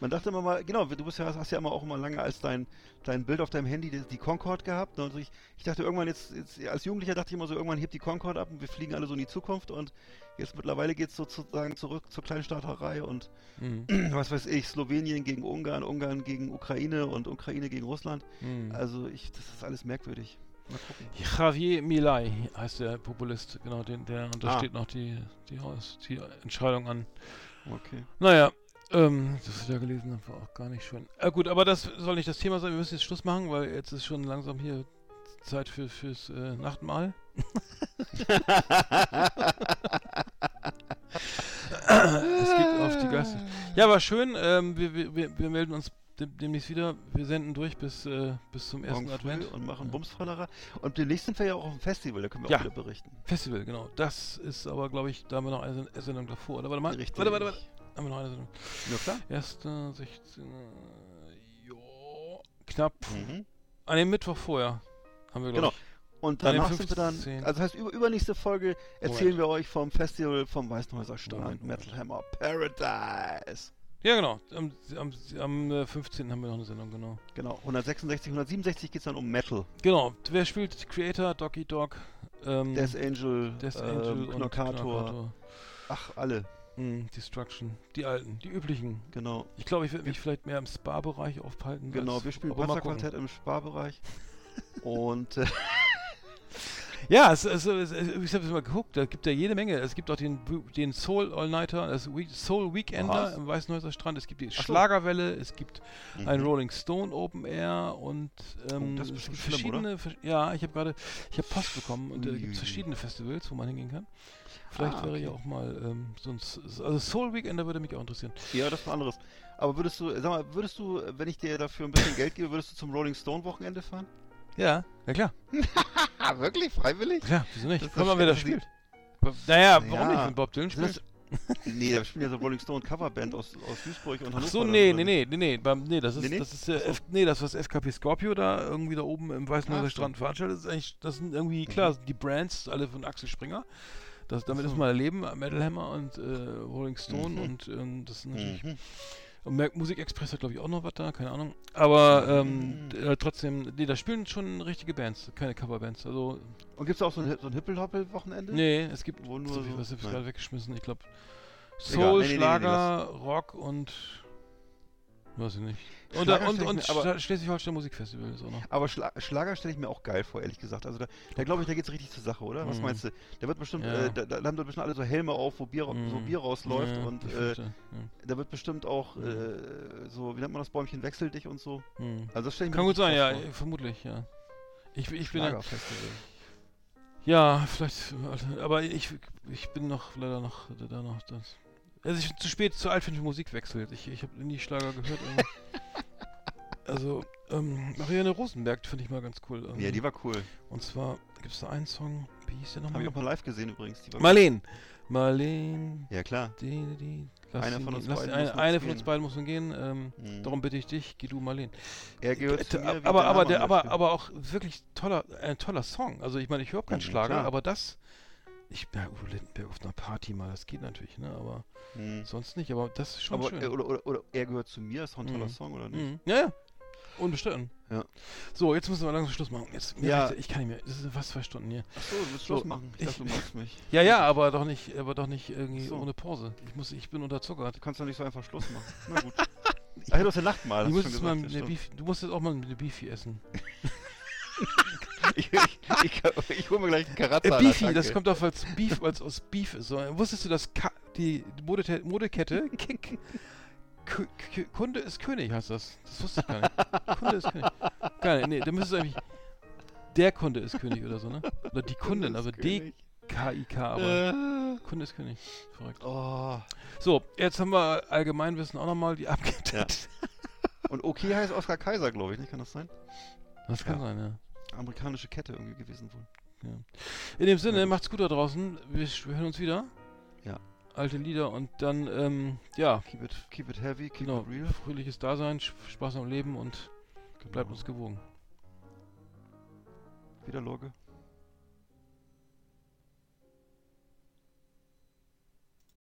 Man dachte immer mal, genau, du bist ja, hast ja immer auch immer lange als dein, dein Bild auf deinem Handy die, die Concorde gehabt. Ne? Also ich, ich dachte irgendwann jetzt, jetzt, als Jugendlicher dachte ich immer so, irgendwann hebt die Concorde ab und wir fliegen alle so in die Zukunft und jetzt mittlerweile geht es sozusagen zurück zur Kleinstaaterei und Mhm. [clears throat] was weiß ich, Slowenien gegen Ungarn, Ungarn gegen Ukraine und Ukraine gegen Russland. Mhm. Also ich, das ist alles merkwürdig. Mal gucken. Javier Milei heißt der Populist, genau, den, der, und da Ah. steht noch die, die, die Entscheidung an. Okay. Naja, ähm, das ist ja gelesen, das war auch gar nicht schön. Äh, gut, aber das soll nicht das Thema sein, wir müssen jetzt Schluss machen, weil jetzt ist schon langsam hier Zeit für, fürs äh, Nachtmahl. es geht auf die Geister. Ja, war schön, ähm, wir, wir, wir, melden uns dem, demnächst wieder. Wir senden durch bis, äh, bis zum ersten Advent. und machen Ja. Bumsfallerer. Und demnächst sind wir ja auch auf dem Festival, da können wir Ja. auch wieder berichten. Festival, genau. Das ist aber, glaube ich, da haben wir noch eine Sen- Sendung davor. Oder warte mal. Richtig. Warte, warte, warte. Haben wir noch eine Sendung. Ja, klar. 1. 16. Jo. Knapp. Mhm. An dem Mittwoch vorher haben wir, Genau. glaube Und danach sind wir dann, 15. also das heißt, über, übernächste Folge erzählen wir euch vom Festival vom Weißenhäuser Strand, Moment, Moment. Metal Hammer Paradise. ich. Ja, genau. Am, am, am äh, 15. haben wir noch eine Sendung, genau. Genau, 166, 167 geht es dann um Metal. Genau. Wer spielt Creator, Doggy Dog, ähm, Death Angel, Death ähm, Angel und Knockator. Knockator. Ach, alle, Hm, Destruction. Die alten, die üblichen. genau. Ich glaube, ich werde mich vielleicht mehr im Spa-Bereich aufhalten. Genau, als- wir spielen. Panzerquartett im Sparbereich. [laughs] Und äh, [laughs] Ja, es, es, es, ich habe es mal geguckt, da gibt ja jede Menge. Es gibt auch den, den Soul All-Nighter, das Soul Weekender Was? im Weißenhäuser Strand. Es gibt die. Schlagerwelle, es gibt ein Mhm. Rolling Stone Open Air und ähm, Oh, das ist bestimmt schlimm, verschiedene. vers- ja, ich habe gerade, ich habe Post bekommen und da gibt Uiuiui. es verschiedene Festivals, wo man hingehen kann. Vielleicht Ah, wäre ja okay. auch mal ähm, so ein, S- also Soul Weekender würde mich auch interessieren. ja, das ist was anderes. Aber würdest du, sag mal, würdest du, wenn ich dir dafür ein bisschen Geld gebe, würdest du zum Rolling Stone Wochenende fahren? Ja, ja klar, Ah, [laughs] wirklich? Freiwillig? klar, wieso nicht? Das Komm mal, das- wer das das ist spielt. Naja, warum Ja. nicht, wenn Bob Dylan spielt? das, [laughs] nee, da spielen ja so Rolling Stone Coverband aus, aus Duisburg und Hannover. Ach so, da nee, nee, nee, nee, nee, beim, nee, das ist, Nee, nee? das ist, äh, Ach so. F, nee, das, was FKP Scorpio da irgendwie da oben im Ach so. Strand veranstaltet, ist eigentlich, das sind irgendwie, Mhm. klar, die Brands, alle von Axel Springer. Das, damit ist mal erleben, Metal Hammer und äh, Rolling Stone Mhm. und ähm, das sind natürlich, Mhm. und Mer- Musikexpress hat glaube ich auch noch was da, keine Ahnung. Aber ähm, Mhm. äh, trotzdem, nee, da spielen schon richtige Bands, keine Coverbands. Also, Und gibt es auch so ein, so ein Hippel-Hoppel-Wochenende? nee, es gibt, Wo nur so, so- was hab ich gerade weggeschmissen, ich glaube, Egal, Soul, nee, nee, nee, nee, Schlager, Rock und, weiß ich nicht. Und, Schlager und, und Schleswig-Holstein Musikfestival ist auch noch. Aber Schla Schlager stelle ich mir auch geil vor, ehrlich gesagt. Also da, da glaube ich, da geht's richtig zur Sache, oder? Was Mhm. meinst du? Da wird bestimmt, Ja. äh, da, da haben da bestimmt alle so Helme auf, wo Bier, so Mhm. Bier rausläuft Ja, und äh, ja. da wird bestimmt auch Mhm. äh, so, wie nennt man das Bäumchen, wechsel dich und so. Hm. Also das stelle ich mir Kann gut sein, ja, vor. äh, vermutlich, ja. Ich, ich bin ja, Schlagerfestival. ja, vielleicht, aber ich, ich bin noch leider noch da noch das. Also ich bin zu spät, zu alt für den Musik wechselt. Ich, ich habe nie Schlager gehört. [laughs] also ähm, Marianne Rosenberg finde ich mal ganz cool. irgendwie. Ja, die war cool. Und zwar gibt es da einen Song, wie hieß der Habe ich nochmal? auch mal live gesehen übrigens. Die war Marleen. Marleen. Ja, klar. Die, die, Einer ihn von uns beiden eine, muss eine von uns gehen. beiden muss man gehen. Ähm, Mhm. Darum bitte ich dich, geh du Marleen. Er gehört zu Äh, mir, aber, aber, der, aber, aber auch wirklich toller, ein toller Song. Also ich meine, ich höre keinen Mhm, Schlager, klar. aber das, ich, ja, Udo Lindenberg auf einer Party mal, das geht natürlich, ne, aber Mhm. sonst nicht, aber das ist schon Aber, schön. äh, oder, oder, oder er gehört zu mir, ist doch ein toller Mhm. Song, oder nicht? Mhm. Ja, ja. Unbestritten. Ja. So, jetzt müssen wir langsam Schluss machen. Jetzt, Ja. reicht- ich kann nicht mehr. Das sind fast zwei Stunden hier. Achso, du willst So, Schluss machen. Ich, ich- dachte, du magst mich. [laughs] Ja, ja, aber doch nicht, aber doch nicht irgendwie So. ohne Pause. Ich muss, ich bin unterzuckert. Du kannst doch nicht so einfach Schluss machen. Na gut. [laughs] Ach, du hast ja Nachtmahl. Du hast musst, jetzt mal eine ja, Beef, du musst jetzt auch mal eine Beefy essen. [laughs] ich, ich, hole mir gleich einen Karatza. Äh, Beefy, das kommt doch als Beef, als aus Beef ist. So, wusstest du, dass Ka die Modete Modekette [laughs] Kick Kunde ist König heißt das? Das wusste ich gar nicht. Kunde ist König. Gar nicht. Nee, da müsste es eigentlich der Kunde ist König oder so, ne? Oder die Kundin, aber D K I K, aber Äh, Kunde ist König. Verrückt. oh. So, jetzt haben wir Allgemeinwissen auch nochmal die abgetippt. Und okay heißt Oskar Kaiser, glaube ich, nicht? Kann das sein? Das kann Ja. sein, ja. Amerikanische Kette irgendwie gewesen wohl. In dem Sinne, Ja, macht's gut da draußen. Wir, wir hören uns wieder. Ja. Alte Lieder und dann, ähm, ja, Keep it, keep it heavy, keep Genau, it real. fröhliches Dasein, Spaß am Leben und bleibt Genau. uns gewogen. Wieder Lorge.